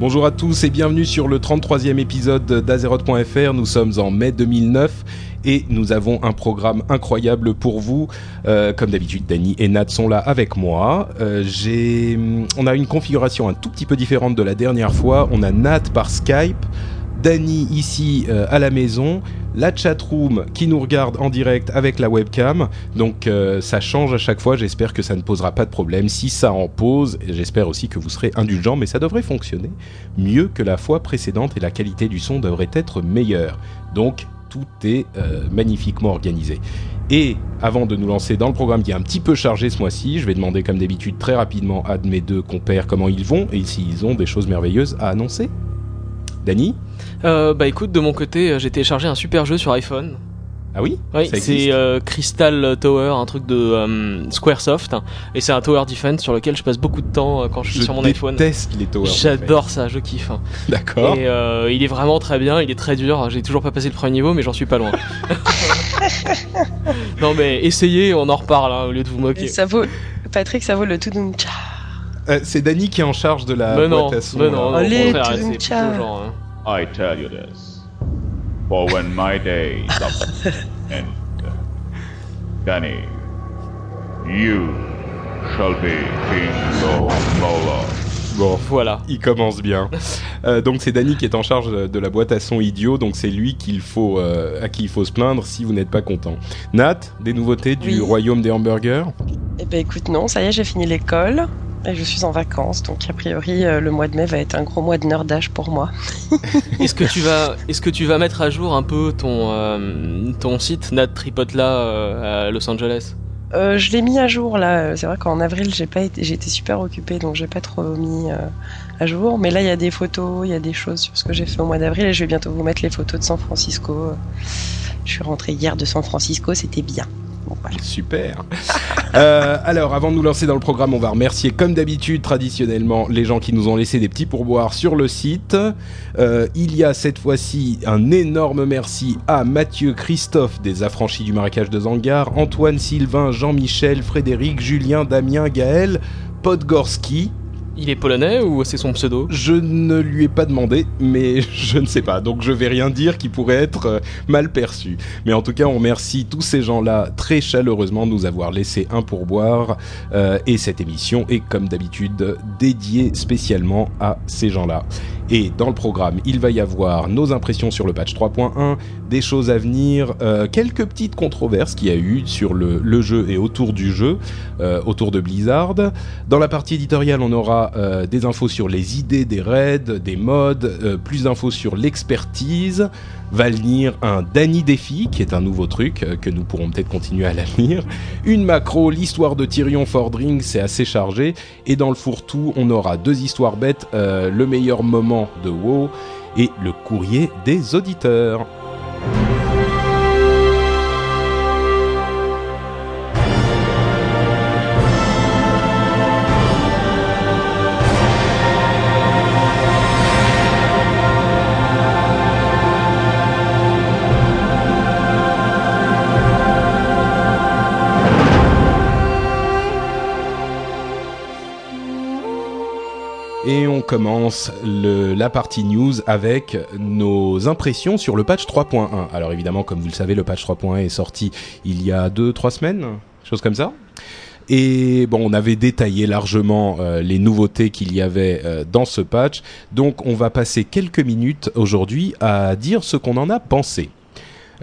Bonjour à tous et bienvenue sur le 33e épisode d'Azeroth.fr. Nous sommes en mai 2009 et nous avons un programme incroyable pour vous. Euh, comme d'habitude, Dany et Nat sont là avec moi. Euh, on a une configuration un tout petit peu différente de la dernière fois. On a Nat par Skype, Dany ici euh, à la maison, la chatroom qui nous regarde en direct avec la webcam. Donc euh, ça change à chaque fois. J'espère que ça ne posera pas de problème. Si ça en pose, j'espère aussi que vous serez indulgents, mais ça devrait fonctionner mieux que la fois précédente et la qualité du son devrait être meilleure. Donc tout est euh, magnifiquement organisé. Et avant de nous lancer dans le programme qui est un petit peu chargé ce mois-ci, je vais demander comme d'habitude très rapidement à mes deux compères comment ils vont et s'ils ont des choses merveilleuses à annoncer. Dany? Euh, bah écoute, de mon côté, euh, j'ai téléchargé un super jeu sur iPhone. Ah oui Oui, c'est euh, Crystal Tower, un truc de euh, Squaresoft, et c'est un tower defense sur lequel je passe beaucoup de temps euh, quand je suis Je sur mon iPhone. déteste les towers. J'adore ça, je kiffe. hein. D'accord. Et euh, il est vraiment très bien, il est très dur. J'ai toujours pas passé le premier niveau, mais j'en suis pas loin. non mais essayez, on en reparle hein, au lieu de vous moquer. Ça vaut, Patrick, ça vaut le tout d'un. Euh, c'est Dany qui est en charge de la mais non, boîte à son. mais non, non, au Allez, contraire, tout genre. I tell you this, for when my days up end, Danny, you shall be King Lord Mola. Bon, Voilà. il commence bien. Euh, donc c'est Dany qui est en charge de de la boîte à son idiot, donc c'est lui qu'il faut, euh, à qui il faut se plaindre si vous n'êtes pas content. Nat, des nouveautés du Oui. royaume des hamburgers? Eh ben écoute, non, ça y est, j'ai fini l'école. Et je suis en vacances, donc a priori euh, le mois de mai va être un gros mois de nerdage pour moi. Est-ce que tu vas, est-ce que tu vas mettre à jour un peu ton euh, ton site Nat Tripotla euh, à Los Angeles? Euh, je l'ai mis à jour là. C'est vrai qu'en avril j'ai pas été, été super occupée, donc j'ai pas trop mis euh, à jour. Mais là il y a des photos, il y a des choses sur ce que j'ai fait au mois d'avril et je vais bientôt vous mettre les photos de San Francisco. Je suis rentrée hier de San Francisco, c'était bien. Voilà. Super. Euh, alors, avant de nous lancer dans le programme, on va remercier, comme d'habitude, traditionnellement, les gens qui nous ont laissé des petits pourboires sur le site. Euh, il y a cette fois-ci un énorme merci à Mathieu Christophe des Affranchis du Marécage de Zangar, Antoine Sylvain, Jean-Michel, Frédéric, Julien, Damien, Gaël, Podgorski. Il est polonais ou c'est son pseudo Je ne lui ai pas demandé, mais je ne sais pas. Donc je vais rien dire qui pourrait être euh, mal perçu. Mais en tout cas, on remercie tous ces gens-là très chaleureusement de nous avoir laissé un pourboire. Euh, et cette émission est, comme d'habitude, dédiée spécialement à ces gens-là. Et dans le programme, il va y avoir nos impressions sur le patch 3.1, des choses à venir, euh, quelques petites controverses qu'il y a eu sur le, jeu et autour du jeu, euh, autour de Blizzard. Dans la partie éditoriale, on aura euh, des infos sur les idées des raids, des modes, plus d'infos sur l'expertise. Va venir un Danny Défi, qui est un nouveau truc que nous pourrons peut-être continuer à l'avenir. Une macro, l'histoire de Tyrion Fordring, c'est assez chargé. Et dans le fourre-tout, on aura deux histoires bêtes, le meilleur moment de WoW et le courrier des auditeurs. Commence le- la partie news avec nos impressions sur le patch 3.1. Alors évidemment, comme vous le savez, le patch 3.1 est sorti il y a 2-3 semaines, chose comme ça. Et bon, on avait détaillé largement euh, les nouveautés qu'il y avait euh, dans ce patch. Donc on va passer quelques minutes aujourd'hui à dire ce qu'on en a pensé.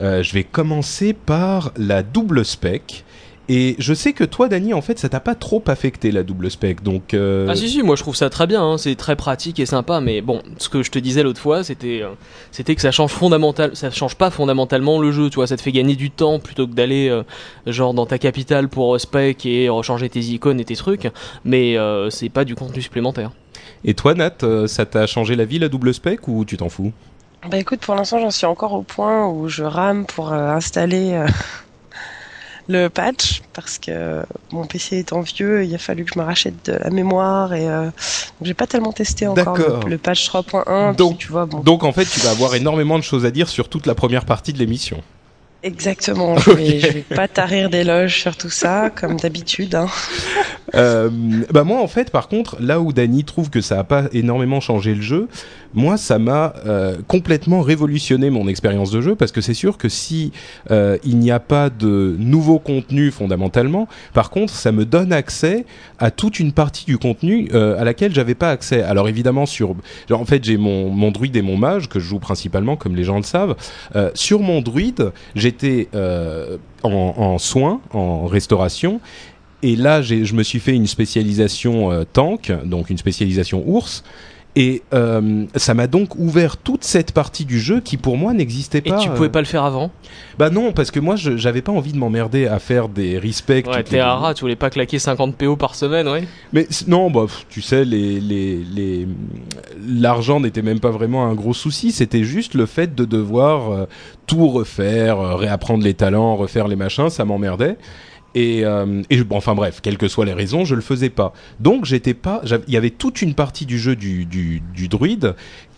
Euh, je vais commencer par la double spec Et je sais que toi, Dany, en fait, ça t'a pas trop affecté la double spec, donc. euh, Ah si si, moi je trouve ça très bien, hein, c'est très pratique et sympa, mais bon, ce que je te disais l'autre fois, c'était euh, c'était que ça change fondamental, ça change pas fondamentalement le jeu, tu vois, ça te fait gagner du temps plutôt que d'aller euh, genre dans ta capitale pour euh, spec et rechanger tes icônes et tes trucs, mais euh, c'est pas du contenu supplémentaire. Et toi, Nat, euh, ça t'a changé la vie la double spec ou tu t'en fous? Bah écoute, pour l'instant, j'en suis encore au point où je rame pour euh, installer euh, le patch parce que mon PC étant vieux, il a fallu que je me rachète de la mémoire et euh, donc j'ai pas tellement testé encore le, le patch 3.1. Donc- tu vois, bon, Donc en fait, tu vas avoir énormément de choses à dire sur toute la première partie de l'émission. exactement. Je vais, je vais pas tarir d'éloges sur tout ça comme d'habitude. Hein. Euh, bah moi en fait par contre là où Dany trouve que ça a pas énormément changé le jeu moi ça m'a euh, complètement révolutionné mon expérience de jeu parce que c'est sûr que si euh, il n'y a pas de nouveau contenu fondamentalement par contre ça me donne accès à toute une partie du contenu euh, à laquelle j'avais pas accès alors évidemment sur en fait j'ai mon, mon druide et mon mage que je joue principalement comme les gens le savent sur mon druide j'étais en, soins en restauration et là, je me suis fait une spécialisation tank, donc une spécialisation ours. Et euh, ça m'a donc ouvert toute cette partie du jeu qui pour moi n'existait Et pas. tu euh, pouvais pas le faire avant? Bah non, parce que moi, j'avais pas envie de m'emmerder à faire des respects. Ouais, t'es rat, tu voulais pas claquer 50 PO par semaine, ouais mais non, bah, tu sais, les, les, les, l'argent n'était même pas vraiment un gros souci. C'était juste le fait de devoir euh, tout refaire, euh, réapprendre les talents, refaire les machins, ça m'emmerdait. Et, euh, enfin bref, quelles que soient les raisons, je le faisais pas. Donc j'étais pas, il y avait toute une partie du jeu du druide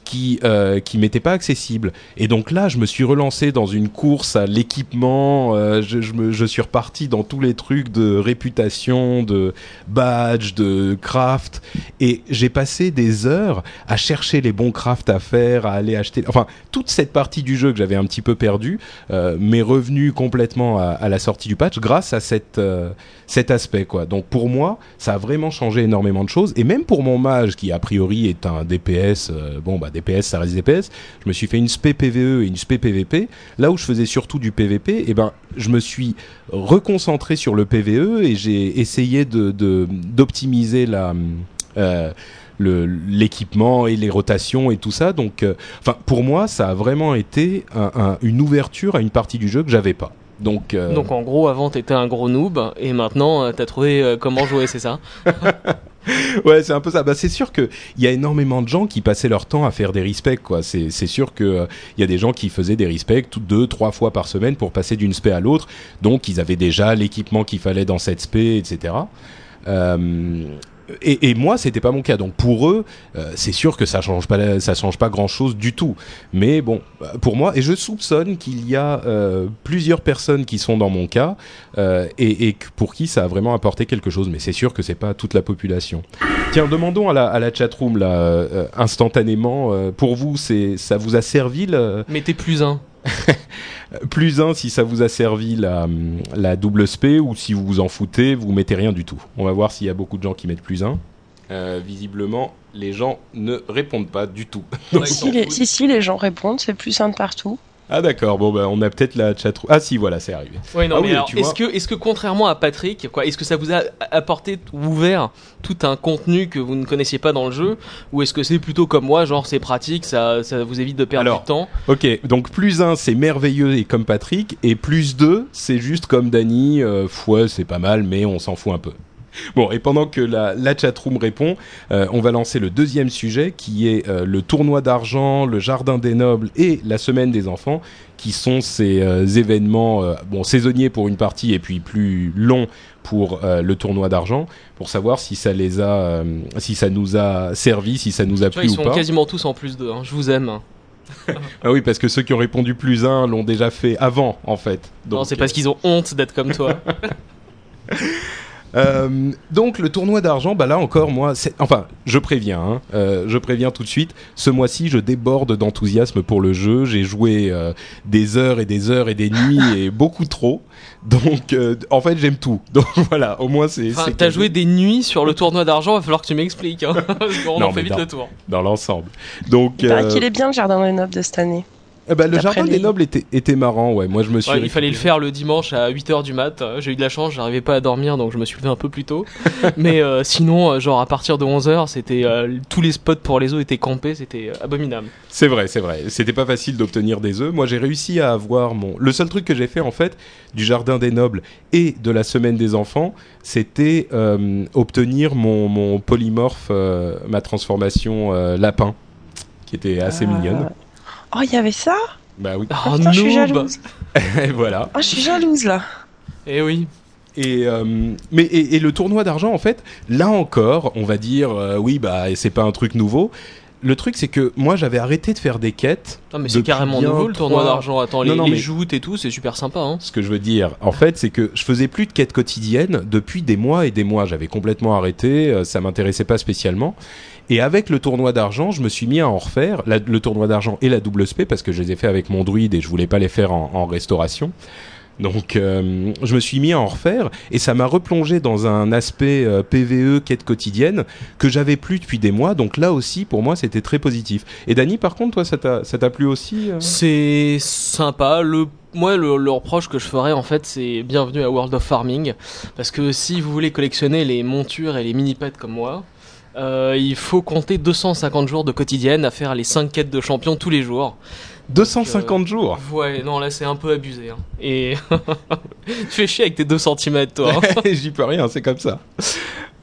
qui euh, qui m'était pas accessible. Et donc là, je me suis relancé dans une course à l'équipement. euh, je, je, suis reparti dans tous les trucs de réputation, de badge, de craft. Et j'ai passé des heures à chercher les bons crafts à faire, à aller acheter. Enfin, toute cette partie du jeu que j'avais un petit peu perdue euh, m'est revenue complètement à, à la sortie du patch grâce à cette, euh, cet aspect. quoi. Donc pour moi, ça a vraiment changé énormément de choses. Et même pour mon mage, qui a priori est un DPS, bon, bah DPS, ça reste DPS, je me suis fait une spé PVE et une spé PVP. Là où je faisais surtout du PVP, et ben, je me suis reconcentré sur le PVE et j'ai essayé d'optimiser euh, l'équipement et les rotations et tout ça. Donc, euh, pour moi, ça a vraiment été un- un- une ouverture à une partie du jeu que j'avais pas. Donc, euh, Donc en gros, avant t'étais un gros noob, et maintenant euh, t'as trouvé euh, comment jouer, c'est ça ouais, c'est un peu ça. Bah, c'est sûr que il y a énormément de gens qui passaient leur temps à faire des respects, quoi. C'est, sûr que euh, il y a des gens qui faisaient des respects toutes deux, trois fois par semaine pour passer d'une spé à l'autre. Donc, ils avaient déjà l'équipement qu'il fallait dans cette spé, etc. Euh, et, et moi, c'était pas mon cas. Donc pour eux, euh, c'est sûr que ça change pas, ça change pas grand chose du tout. Mais bon, bah, pour moi, et je soupçonne qu'il y a euh, plusieurs personnes qui sont dans mon cas euh, et, et pour qui ça a vraiment apporté quelque chose. Mais c'est sûr que c'est pas toute la population. Tiens, demandons à la, à la chatroom là, euh, instantanément. euh, pour vous, c'est, ça vous a servi le, t'es plus un. plus un si ça vous a servi la, la double spé ou si vous vous en foutez, vous mettez rien du tout. On va voir s'il y a beaucoup de gens qui mettent plus un. Euh, visiblement, les gens ne répondent pas du tout. Si, les, si, si, les gens répondent, c'est plus simple partout. Ah d'accord, bon bah on a peut-être la chatroom. Ah si, voilà, c'est arrivé. Oui, non, Ah mais oui, alors, tu est-ce vois. que, est-ce que contrairement à Patrick, quoi, est-ce que ça vous a apporté, ouvert tout un contenu que vous ne connaissiez pas dans le jeu, ou est-ce que c'est plutôt comme moi, genre c'est pratique, ça, ça vous évite de perdre Alors, du temps Ok, donc plus 1 c'est merveilleux et comme Patrick, et plus 2 c'est juste comme Dany, euh, ouais c'est pas mal mais on s'en fout un peu. Bon, et pendant que la, la chatroom répond, euh, on va lancer le deuxième sujet qui est euh, le tournoi d'argent, le jardin des nobles et la semaine des enfants, qui sont ces euh, événements bon, saisonniers pour une partie et puis plus longs pour le tournoi d'argent, pour savoir si ça les a, si ça nous a servi, si ça nous a plu ils ou sont pas. quasiment tous en plus de. je vous aime. Ah oui, parce que ceux qui ont répondu plus 1 l'ont déjà fait avant, en fait. non, c'est parce qu'ils ont honte d'être comme toi. Euh, donc le tournoi d'argent, bah là encore moi, enfin je préviens, hein, euh, je préviens tout de suite. Ce mois-ci, je déborde d'enthousiasme pour le jeu. J'ai joué euh, des heures et des heures et des nuits et beaucoup trop. Donc euh, en fait j'aime tout. Donc voilà, au moins c'est. Enfin, t'as joué des nuits sur le tournoi d'argent, va falloir que tu m'expliques. Hein, parce qu'on Non, en fait vite non. le tour. dans l'ensemble. Donc euh, qu'il est bien le jardin des nobles de cette année. Eh ben, le jardin des les- nobles était, était marrant, ouais. Moi, je me suis. Ouais, il fallait le faire le dimanche à 8h du mat. J'ai eu de la chance, j'arrivais pas à dormir donc je me suis levé un peu plus tôt. Mais euh, sinon, euh, genre à partir de 11h, c'était euh, tous les spots pour les œufs étaient campés, c'était abominable. C'est vrai, c'est vrai. C'était pas facile d'obtenir des œufs. Moi, j'ai réussi à avoir mon. Le seul truc que j'ai fait, en fait, du jardin des nobles et de la semaine des enfants, c'était euh, obtenir mon, mon polymorphe, euh, ma transformation euh, lapin, qui était assez Ah. mignonne. Oh, il y avait ça? Bah oui. Oh Putain, je suis jalouse. et voilà. Oh, je suis jalouse là. Eh oui. Et, euh, mais, et, et le tournoi d'argent, en fait, là encore, on va dire, euh, oui, bah, c'est pas un truc nouveau. Le truc, c'est que moi, j'avais arrêté de faire des quêtes. Non mais c'est carrément bien nouveau le tournoi d'argent. Attends, Non, les, non, les mais- joutes et tout, c'est super sympa. Hein. Ce que je veux dire, en fait, c'est que je faisais plus de quêtes quotidiennes depuis des mois et des mois. J'avais complètement arrêté, euh, ça m'intéressait pas spécialement. Et avec le tournoi d'argent, je me suis mis à en refaire, le tournoi d'argent et la double spé, parce que je les ai fait avec mon druide et je voulais pas les faire en, restauration. Donc, euh, je me suis mis à en refaire et ça m'a replongé dans un aspect euh, PVE quête quotidienne que j'avais plus depuis des mois. Donc là aussi, pour moi, c'était très positif. Et Dany, par contre, toi, ça t'a plu aussi euh? C'est sympa. Le moi, le, le reproche que je ferais en fait, c'est bienvenue à World of Farming, parce que si vous voulez collectionner les montures et les mini pets comme moi. Euh, il faut compter 250 jours de quotidienne à faire les 5 quêtes de champion tous les jours. 250 jours Ouais, non, là c'est un peu abusé. hein. Et tu fais chier avec tes 2 cm, toi. hein. J'y peux rien, c'est comme ça.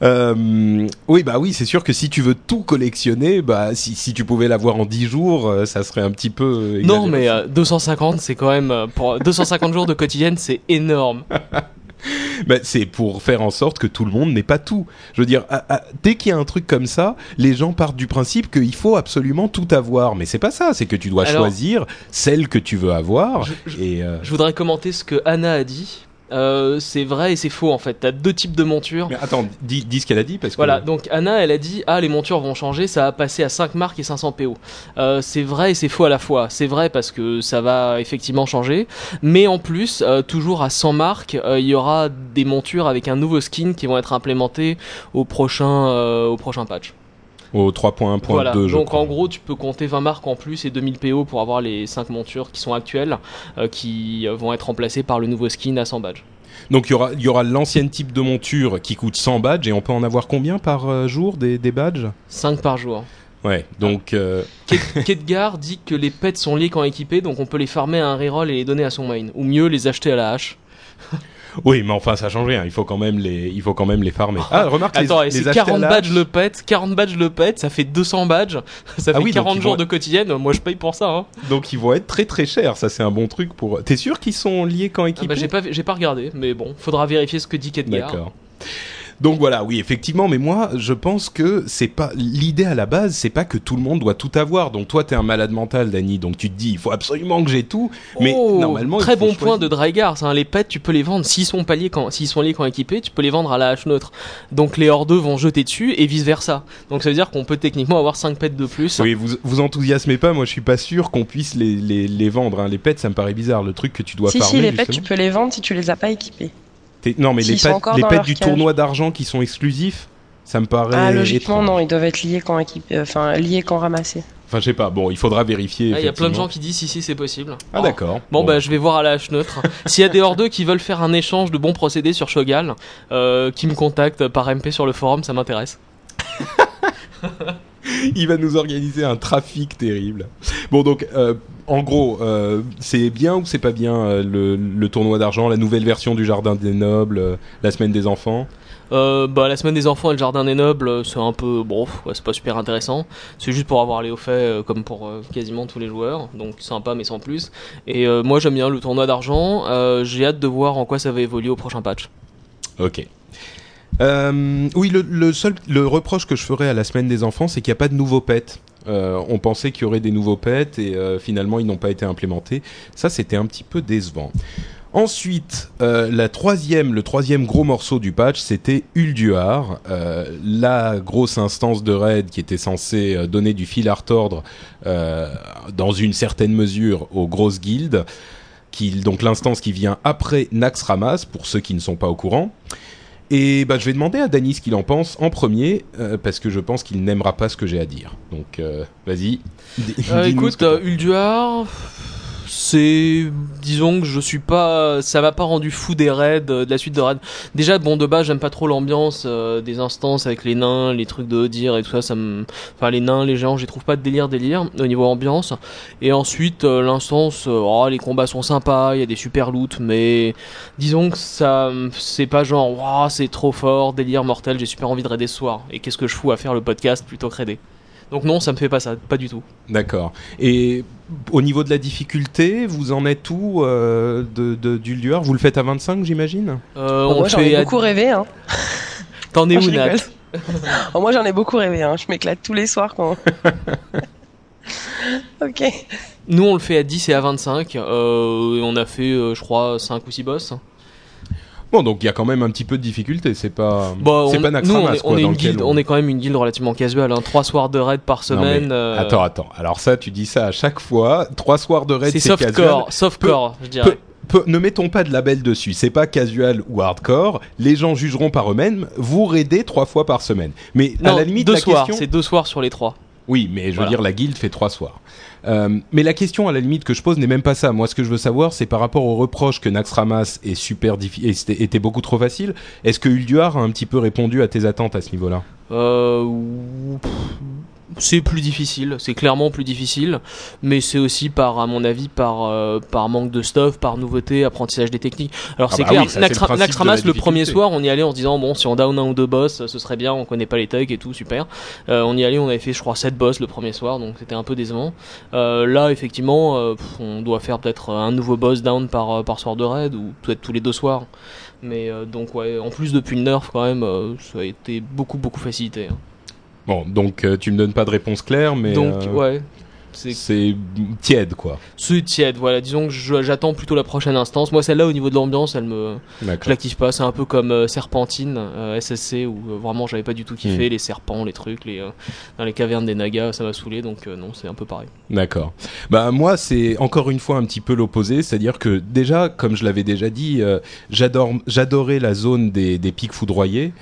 Euh, oui, bah oui, c'est sûr que si tu veux tout collectionner, bah si, si tu pouvais l'avoir en 10 jours, euh, ça serait un petit peu. euh, non, mais euh, 250, c'est quand même. euh, Pour 250 jours de quotidienne, c'est énorme. Bah, c'est pour faire en sorte que tout le monde n'ait pas tout. Je veux dire, à- à- dès qu'il y a un truc comme ça, les gens partent du principe qu'il faut absolument tout avoir. Mais c'est pas ça, c'est que tu dois Alors- choisir celle que tu veux avoir. Je- je- et euh, Je voudrais commenter ce que Anna a dit. Euh, c'est vrai et c'est faux en fait. T'as deux types de montures. Mais attends, dis, dis ce qu'elle a dit parce que. Voilà, donc Anna, elle a dit Ah, les montures vont changer, ça va passer à 5 marques et 500 PO. Euh, c'est vrai et c'est faux à la fois. C'est vrai parce que ça va effectivement changer, mais en plus, euh, toujours à 100 marques, euh, il y aura des montures avec un nouveau skin qui vont être implémentés au prochain, euh, au prochain patch. Au 3.1.2, Voilà, donc crois. en gros, tu peux compter 20 marques en plus et 2000 PO pour avoir les 5 montures qui sont actuelles, euh, qui euh, vont être remplacées par le nouveau skin à 100 badges. Donc il y aura, y aura l'ancien type de monture qui coûte 100 badges et on peut en avoir combien par euh, jour des, des badges? 5 par jour. Ouais, donc euh, Kedgar dit que les pets sont liés quand équipés, donc on peut les farmer à un reroll et les donner à son main. Ou mieux, les acheter à la hache. Oui, mais enfin ça change rien. Il faut quand même les, il faut quand même les farmer. Ah, remarque Attends, les, et les c'est acheter à 40 la badges le pet, 40 badges le pet, ça fait 200 badges, ça Ah fait oui, donc 40 ils jours vont- de quotidienne, moi je paye pour ça. Hein. Donc ils vont être très très chers. Ça c'est un bon truc pour. T'es sûr qu'ils sont liés quand Ah équipés? bah, j'ai pas, j'ai pas regardé, mais bon, faudra vérifier ce que dit Kedgar. D'accord. Donc voilà, oui, effectivement, mais moi, je pense que c'est pas l'idée à la base, c'est pas que tout le monde doit tout avoir. Donc toi, t'es un malade mental, Dany, donc tu te dis, il faut absolument que j'ai tout. Mais Oh, normalement, très bon point de Drygar, hein. les pets tu peux les vendre s'ils sont pas liés quand s'ils sont liés quand équipés, tu peux les vendre à la hache neutre. Donc les hors 2 vont jeter dessus et vice versa. Donc ça veut dire qu'on peut techniquement avoir 5 pets de plus. Oui, vous vous enthousiasmez pas. Moi, je suis pas sûr qu'on puisse les, les, les vendre. hein. Les pets, ça me paraît bizarre. Le truc que tu dois Si, farmer. si, les pets, tu peux les vendre si tu les as pas équipés. T'es- Non, mais les pets, les du cage. tournoi d'argent qui sont exclusifs, ça me paraît. Ah, logiquement, étrange. non, ils doivent être liés quand équipés, enfin, liés quand ramassés. Enfin, je sais pas. Bon, il faudra vérifier. Ah, Il y a plein de gens qui disent si si c'est possible. Ah, Oh. d'accord. Bon, bah je vais voir à la hache neutre. S'il y a des hors 2 qui veulent faire un échange de bons procédés sur Shogal, euh, qui me contactent par MP sur le forum, ça m'intéresse. il va nous organiser un trafic terrible. Bon, donc, euh, en gros, euh, c'est bien ou c'est pas bien euh, le, le tournoi d'argent, la nouvelle version du Jardin des Nobles, euh, la semaine des enfants? Bah la semaine des enfants et le jardin des nobles, c'est un peu bon, ouais, c'est pas super intéressant. C'est juste pour avoir les hauts faits comme pour quasiment tous les joueurs, donc sympa mais sans plus. Et moi j'aime bien le tournoi d'argent. J'ai hâte de voir en quoi ça va évoluer au prochain patch. Ok. Euh, oui, le, seul le reproche que je ferais à la semaine des enfants, c'est qu'il n'y a pas de nouveaux pets. Euh, on pensait qu'il y aurait des nouveaux pets et euh, finalement ils n'ont pas été implémentés. Ça, c'était un petit peu décevant. Ensuite, euh, la troisième, le troisième gros morceau du patch, c'était Ulduar, euh, la grosse instance de raid qui était censée euh, donner du fil à retordre dans une certaine mesure aux grosses guildes, qui, donc l'instance qui vient après Naxxramas, pour ceux qui ne sont pas au courant. Et bah, je vais demander à Dany ce qu'il en pense en premier, euh, parce que je pense qu'il n'aimera pas ce que j'ai à dire. Donc, euh, vas-y. Euh, écoute, Ulduar, c'est, disons que je suis pas, ça m'a pas rendu fou des raids, euh, de la suite de raids. Déjà, bon, de base, j'aime pas trop l'ambiance euh, des instances avec les nains, les trucs de dire et tout ça, ça enfin, les nains, les géants, j'y trouve pas de délire, délire au niveau ambiance. Et ensuite, euh, l'instance, euh, oh, les combats sont sympas, il y a des super loots, mais disons que ça, c'est pas genre, Ouah, c'est trop fort, délire mortel, j'ai super envie de raider ce soir. Et qu'est-ce que je fous à faire le podcast plutôt que raider? Donc non, ça me fait pas ça, pas du tout. D'accord. Et au niveau de la difficulté, vous en êtes où euh, de, de, d'Ulduar Vous le faites à 25, j'imagine? Euh, Bon, on moi, j'en fait ai à- beaucoup rêvé. Hein. T'en es où, Nat? Oh, moi, j'en ai beaucoup rêvé. Hein. Je m'éclate tous les soirs quand. ok. Nous, on le fait à 10 et à 25. Euh, on a fait, euh, je crois, 5 ou 6 boss. Bon, donc il y a quand même un petit peu de difficulté. C'est pas, Bon, c'est on, pas nous, on est, quoi, on est une guilde, on- on est quand même une guilde relativement casual. Hein. 3 soirs de raid par Non, mais semaine. euh, Attends, attends. Alors ça, tu dis ça à chaque fois. Trois soirs de raid, c'est c'est casual. softcore, softcore, je dirais. Peu- peu- ne mettons pas de label dessus. C'est pas casual ou hardcore. Les gens jugeront par eux-mêmes. Vous raidez trois fois par semaine. Mais à la limite, deux la soirs, question. c'est deux soirs sur les trois. Oui, mais je veux dire, la guilde fait trois soirs. Euh, mais la question, à la limite, que je pose n'est même pas ça. Moi, ce que je veux savoir, c'est par rapport au reproche que Naxxramas est super difficile, était, était beaucoup trop facile. Est-ce que Ulduar a un petit peu répondu à tes attentes à ce niveau-là? Euh, pff, c'est plus difficile, c'est clairement plus difficile, mais c'est aussi par, à mon avis, par, euh, par manque de stuff, par nouveauté, apprentissage des techniques. Alors Ah c'est bah clair, oui, ça, le le premier soir, on y allait en se disant, bon, si on down un ou deux boss, ce serait bien, on connaît pas les thugs et tout, super. Euh, on y allait, on avait fait, je crois, 7 boss le premier soir, donc c'était un peu décevant. Euh, là, effectivement, euh, pff, on doit faire peut-être un nouveau boss down par, euh, par soir de raid, ou peut-être tous les deux soirs. Mais euh, donc, ouais, en plus, depuis le nerf, quand même, euh, ça a été beaucoup, beaucoup facilité. hein. Bon, donc euh, tu me donnes pas de réponse claire, mais Donc, euh, ouais. C'est tiède, quoi. c'est tiède, voilà. Disons que j'attends plutôt la prochaine instance. Moi, celle-là, au niveau de l'ambiance, elle me, je D'accord. la kiffe pas. C'est un peu comme euh, Serpentine, euh, SSC, où euh, vraiment j'avais pas du tout kiffé les serpents, les trucs, les euh, dans les cavernes des Nagas, ça m'a saoulé. Donc non, c'est un peu pareil. D'accord. Bah moi c'est encore une fois un petit peu l'opposé, c'est-à-dire que déjà, comme je l'avais déjà dit, j'adore, j'adorais la zone des, des pics foudroyés.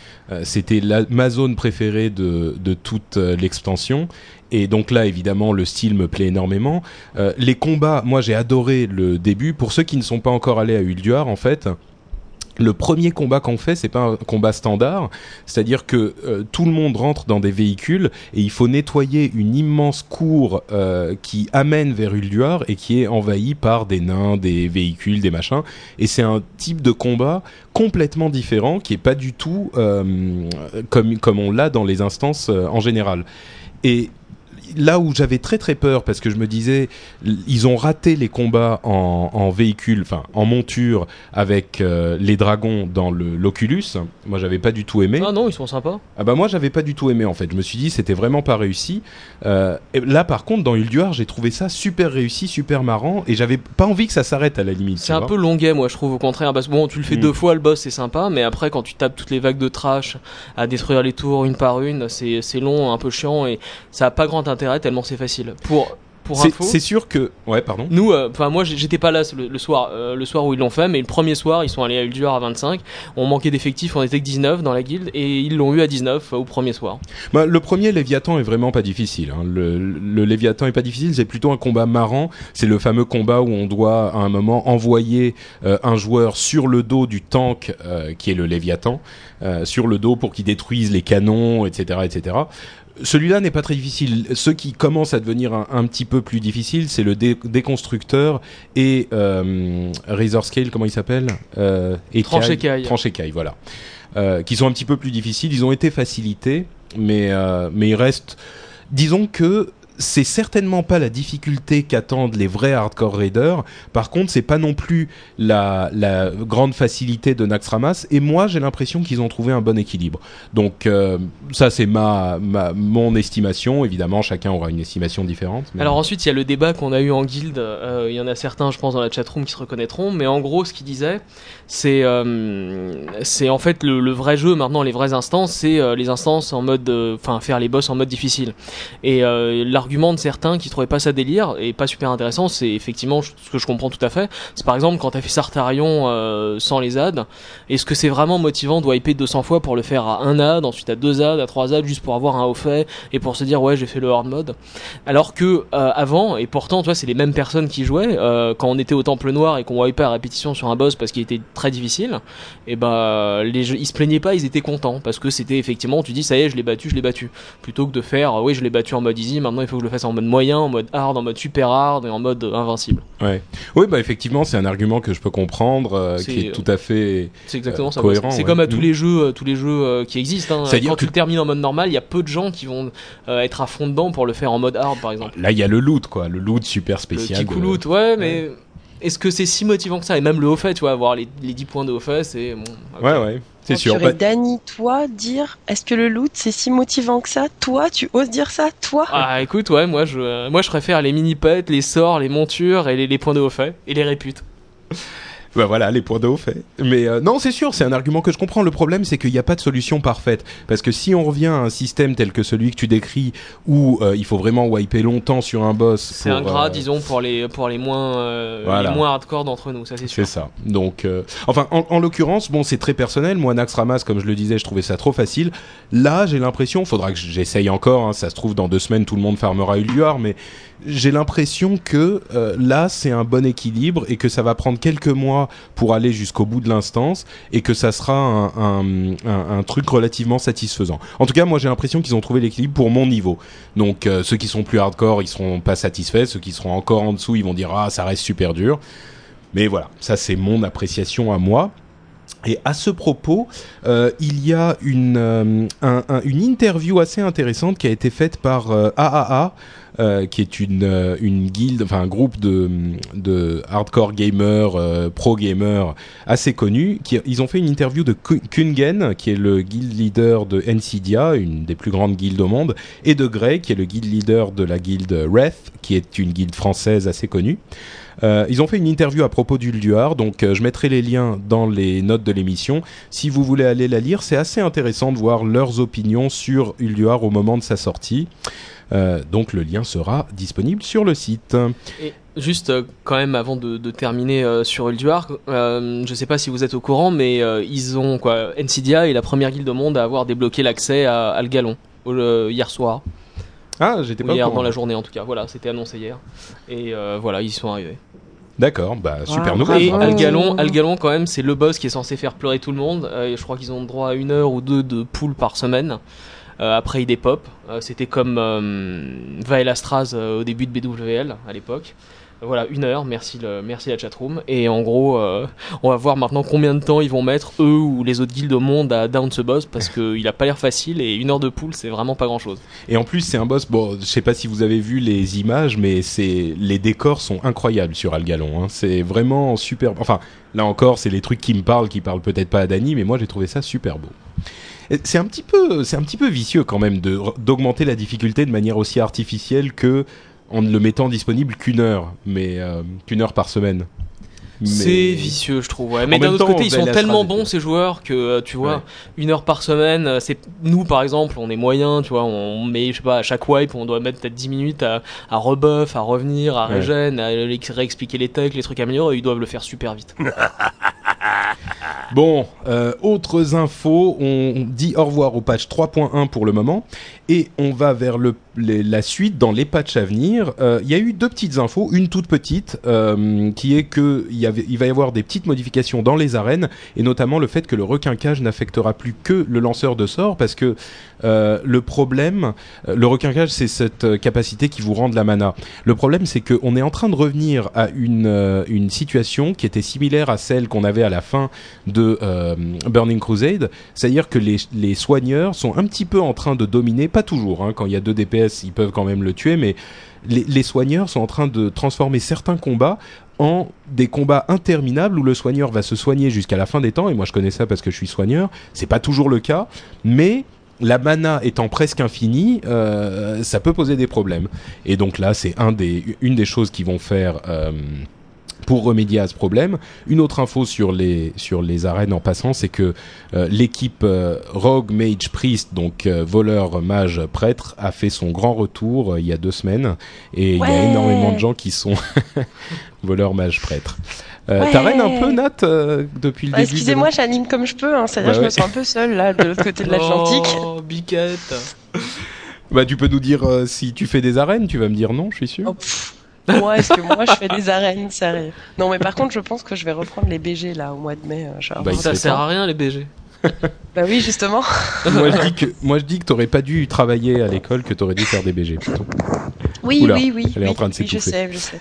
C'était ma zone préférée de, de toute l'extension. Et donc là, évidemment, le style me plaît énormément. Euh, les combats, moi j'ai adoré le début. Pour ceux qui ne sont pas encore allés à Ulduar, en fait. Le premier combat qu'on fait, c'est pas un combat standard, c'est-à-dire que euh, tout le monde rentre dans des véhicules et il faut nettoyer une immense cour euh, qui amène vers Ulduar et qui est envahie par des nains, des véhicules, des machins. Et c'est un type de combat complètement différent qui est pas du tout comme comme on l'a dans les instances en général. Et là où j'avais très très peur parce que je me disais ils ont raté les combats en, en véhicule, enfin en monture avec euh, les dragons dans le l'Oculus. Moi j'avais pas du tout aimé. Ah non, ils sont sympas. Ah bah moi j'avais pas du tout aimé en fait. Je me suis dit c'était vraiment pas réussi. Euh, et là par contre dans Ulduar j'ai trouvé ça super réussi, super marrant et j'avais pas envie que ça s'arrête à la limite. C'est un vois. peu longuet, moi, je trouve, au contraire. Parce que bon, tu le fais Mm. deux fois, le boss, c'est sympa, mais après, quand tu tapes toutes les vagues de trash à détruire les tours une par une, c'est c'est long, un peu chiant, et ça a pas grand intérêt tellement c'est facile. Pour, pour C'est info. c'est sûr que ouais pardon. Nous, euh, enfin moi j'étais pas là le, le soir, euh, le soir où ils l'ont fait, mais le premier soir ils sont allés à Ulduar à 25. On manquait d'effectifs, on était que 19 dans la guilde et ils l'ont eu à 19 euh, au premier soir. Bah, le premier Léviathan est vraiment pas difficile. hein. Le, le Léviathan est pas difficile, c'est plutôt un combat marrant. C'est le fameux combat où on doit à un moment envoyer un joueur sur le dos du tank qui est le Léviathan, sur le dos pour qu'il détruise les canons, etc., etc. Celui-là n'est pas très difficile. Ce qui commence à devenir un, un petit peu plus difficile, c'est le dé- déconstructeur et euh, Razor Scale, comment il s'appelle euh, Écaille- Tranche-écaille. Tranche-écaille, voilà. Euh, qui sont un petit peu plus difficiles. Ils ont été facilités, mais euh, mais il reste. Disons que c'est certainement pas la difficulté qu'attendent les vrais hardcore raiders. Par contre, c'est pas non plus la, grande facilité de Naxxramas. Et moi, j'ai l'impression qu'ils ont trouvé un bon équilibre. Donc euh, ça, c'est ma, ma mon estimation. Évidemment, chacun aura une estimation différente. mais- Alors ensuite il y a le débat qu'on a eu en guilde. euh, Il y en a certains, je pense, dans la chatroom qui se reconnaîtront, mais en gros ce qu'il disait, c'est euh, c'est en fait le, vrai jeu maintenant, les vraies instances, c'est euh, les instances en mode, euh, enfin faire les boss en mode difficile. Et l'argument de certains qui trouvaient pas ça délire et pas super intéressant, c'est effectivement ce que je comprends tout à fait. C'est par exemple quand t'as fait Sartarion sans les ads, est-ce que c'est vraiment motivant de wiper 200 fois pour le faire à un ad, ensuite à deux ads, à trois ads, juste pour avoir un haut fait et pour se dire ouais j'ai fait le hard mode? Alors que avant, et pourtant tu vois c'est les mêmes personnes qui jouaient, quand on était au Temple Noir et qu'on wipait à répétition sur un boss parce qu'il était très difficile, et ben les jeux, ils se plaignaient pas, ils étaient contents parce que c'était effectivement tu dis ça y est je l'ai battu, je l'ai battu, plutôt que de faire oui je l'ai battu en mode easy, maintenant il faut que je le fasse en mode moyen, en mode hard, en mode super hard et en mode invincible. Ouais. Oui, bah effectivement, c'est un argument que je peux comprendre, euh, qui est euh, tout à fait. C'est exactement Euh, ça. cohérent, c'est ouais. comme à tous les jeux, tous les jeux qui existent. Hein. Quand que- tu le termines en mode normal, il y a peu de gens qui vont être à fond dedans pour le faire en mode hard, par exemple. Là, il y a le loot, quoi, le loot super Le spécial. petit de- coup loot, ouais, mais est-ce que c'est si motivant que ça? Et même le haut fait, tu vois, avoir les, les 10 points de haut fait, c'est bon. Ouais, ouais, c'est sûr. Bah, Dany, toi, dire est-ce que le loot c'est si motivant que ça? Toi, tu oses dire ça Toi? Ah écoute, ouais, moi je, euh, moi je préfère les mini pets, les sorts, les montures et les, les points de haut fait et les réputes. Bah voilà, les points de haut fait. Mais euh, non, c'est sûr, c'est un argument que je comprends. Le problème, c'est qu'il n'y a pas de solution parfaite. Parce que si on revient à un système tel que celui que tu décris, où euh, il faut vraiment wiper longtemps sur un boss. C'est un gras, euh, disons, pour les, pour les moins, Voilà. les moins hardcore d'entre nous, ça c'est sûr. C'est ça. Donc, enfin, en, en l'occurrence, bon, c'est très personnel. Moi, Nax Ramas, comme je le disais, je trouvais ça trop facile. Là, j'ai l'impression, faudra que j'essaye encore. hein, ça se trouve dans deux semaines, tout le monde farmera Ulduar, mais j'ai l'impression que là, c'est un bon équilibre et que ça va prendre quelques mois pour aller jusqu'au bout de l'instance et que ça sera un, truc relativement satisfaisant. En tout cas, moi, j'ai l'impression qu'ils ont trouvé l'équilibre pour mon niveau. Donc, euh, ceux qui sont plus hardcore, ils seront pas satisfaits. Ceux qui seront encore en dessous, ils vont dire ah, ça reste super dur. Mais voilà, ça c'est mon appréciation à moi. Et à ce propos, euh, il y a une, euh, un- un- une interview assez intéressante qui a été faite par euh, AAA, euh, qui est une, euh, une guilde, enfin un groupe de, de hardcore gamers, pro gamers assez connus. Qui, ils ont fait une interview de Ku- Kungen, qui est le guild leader de Ncydia, une des plus grandes guildes au monde, et de Grey, qui est le guild leader de la guilde Wrath, qui est une guilde française assez connue. Euh, ils ont fait une interview à propos d'Ulduar, donc euh, je mettrai les liens dans les notes de l'émission. Si vous voulez aller la lire, c'est assez intéressant de voir leurs opinions sur Ulduar au moment de sa sortie. Euh, donc le lien sera disponible sur le site. Et juste quand même avant de, terminer sur Ulduar, je sais pas si vous êtes au courant, mais ils ont quoi, est la première guilde au monde à avoir débloqué l'accès à, à le galon euh, hier soir, Ah, j'étais pas au hier courant. dans la journée en tout cas. Voilà, c'était annoncé hier. Et euh, voilà, ils y sont arrivés. D'accord, bah super Ah, nouvelle. Et Bravo. Algalon, Algalon quand même, c'est le boss qui est censé faire pleurer tout le monde. Euh, et je crois qu'ils ont droit à une heure ou deux de pool par semaine. Euh, après, il dépop. Euh, C'était comme euh, Vaelastraz euh, au début de BWL à l'époque. Voilà, une heure, merci, le, merci la chatroom. Et en gros, euh, on va voir maintenant combien de temps ils vont mettre, eux ou les autres guildes au monde, à down ce boss, parce qu'il a pas l'air facile, et une heure de pool, c'est vraiment pas grand chose. Et en plus, c'est un boss. Bon, je sais pas si vous avez vu les images, mais c'est les décors sont incroyables sur Algalon. Hein. C'est vraiment super. Enfin, là encore, c'est les trucs qui me parlent, qui parlent peut-être pas à Dany, mais moi j'ai trouvé ça super beau. C'est un petit peu, c'est un petit peu vicieux quand même d'augmenter la difficulté de manière aussi artificielle que en ne le mettant disponible qu'une heure, mais euh, qu'une heure par semaine. Mais- C'est vicieux, je trouve. Ouais. Mais d'un autre côté, ils sont Vaelastraz tellement bons ces joueurs que euh, tu vois, Ouais. une heure par semaine, euh, c'est nous par exemple, on est moyen, tu vois, on met, je sais pas, à chaque wipe, on doit mettre peut-être 10 minutes à, à rebuff, à revenir, à Ouais. régène, à réexpliquer les techs, les trucs améliorés, ils doivent le faire super vite. Bon, euh, autres infos, on dit au revoir au patch 3.1 pour le moment, et on va vers le, la suite dans les patchs à venir. Euh, Il y a eu deux petites infos, une toute petite, euh, qui est que va y avoir des petites modifications dans les arènes, et notamment le fait que le requinquage n'affectera plus que le lanceur de sorts, parce que euh, le problème, le requinquage, c'est cette capacité qui vous rend de la mana. Le problème, c'est qu'on est en train de revenir à une, une situation qui était similaire à celle qu'on avait à la fin de Burning Crusade, c'est-à-dire que les soigneurs sont un petit peu en train de dominer, pas toujours, hein, quand il y a deux DPS, ils peuvent quand même le tuer, mais les, soigneurs sont en train de transformer certains combats en des combats interminables où le soigneur va se soigner jusqu'à la fin des temps, et moi je connais ça parce que je suis soigneur, c'est pas toujours le cas, mais la mana étant presque infinie, euh, ça peut poser des problèmes. Et donc là, c'est une des choses qui vont faire euh, pour remédier à ce problème. Une autre info sur les sur les arènes en passant, c'est que euh, l'équipe euh, Rogue Mage Priest, donc euh, voleur mage prêtre, a fait son grand retour euh, il y a deux semaines et il y a Ouais. énormément de gens qui sont voleurs mage prêtre. Euh, Ouais. T'arènes un peu Nat euh, depuis le Bah, début. de- Excusez-moi, j'anime comme je peux, hein, c'est-à-dire Bah je me ouais. sens un peu seule là, de l'autre côté de l'Atlantique. Oh, biquette. Bah tu peux nous dire euh, si tu fais des arènes. Tu vas me dire non, je suis sûr. Oh. Moi, est-ce que moi je fais des arènes Sérieux? Non, mais par contre, je pense que je vais reprendre les BG là au mois de mai. euh, avoir Bah, Ça sert à rien les BG. Bah oui, justement. moi je dis que moi je dis que t'aurais pas dû travailler à l'école, que t'aurais dû faire des BG plutôt. Oui, Oula, oui, oui. elle est en train de oui, je sais, je sais.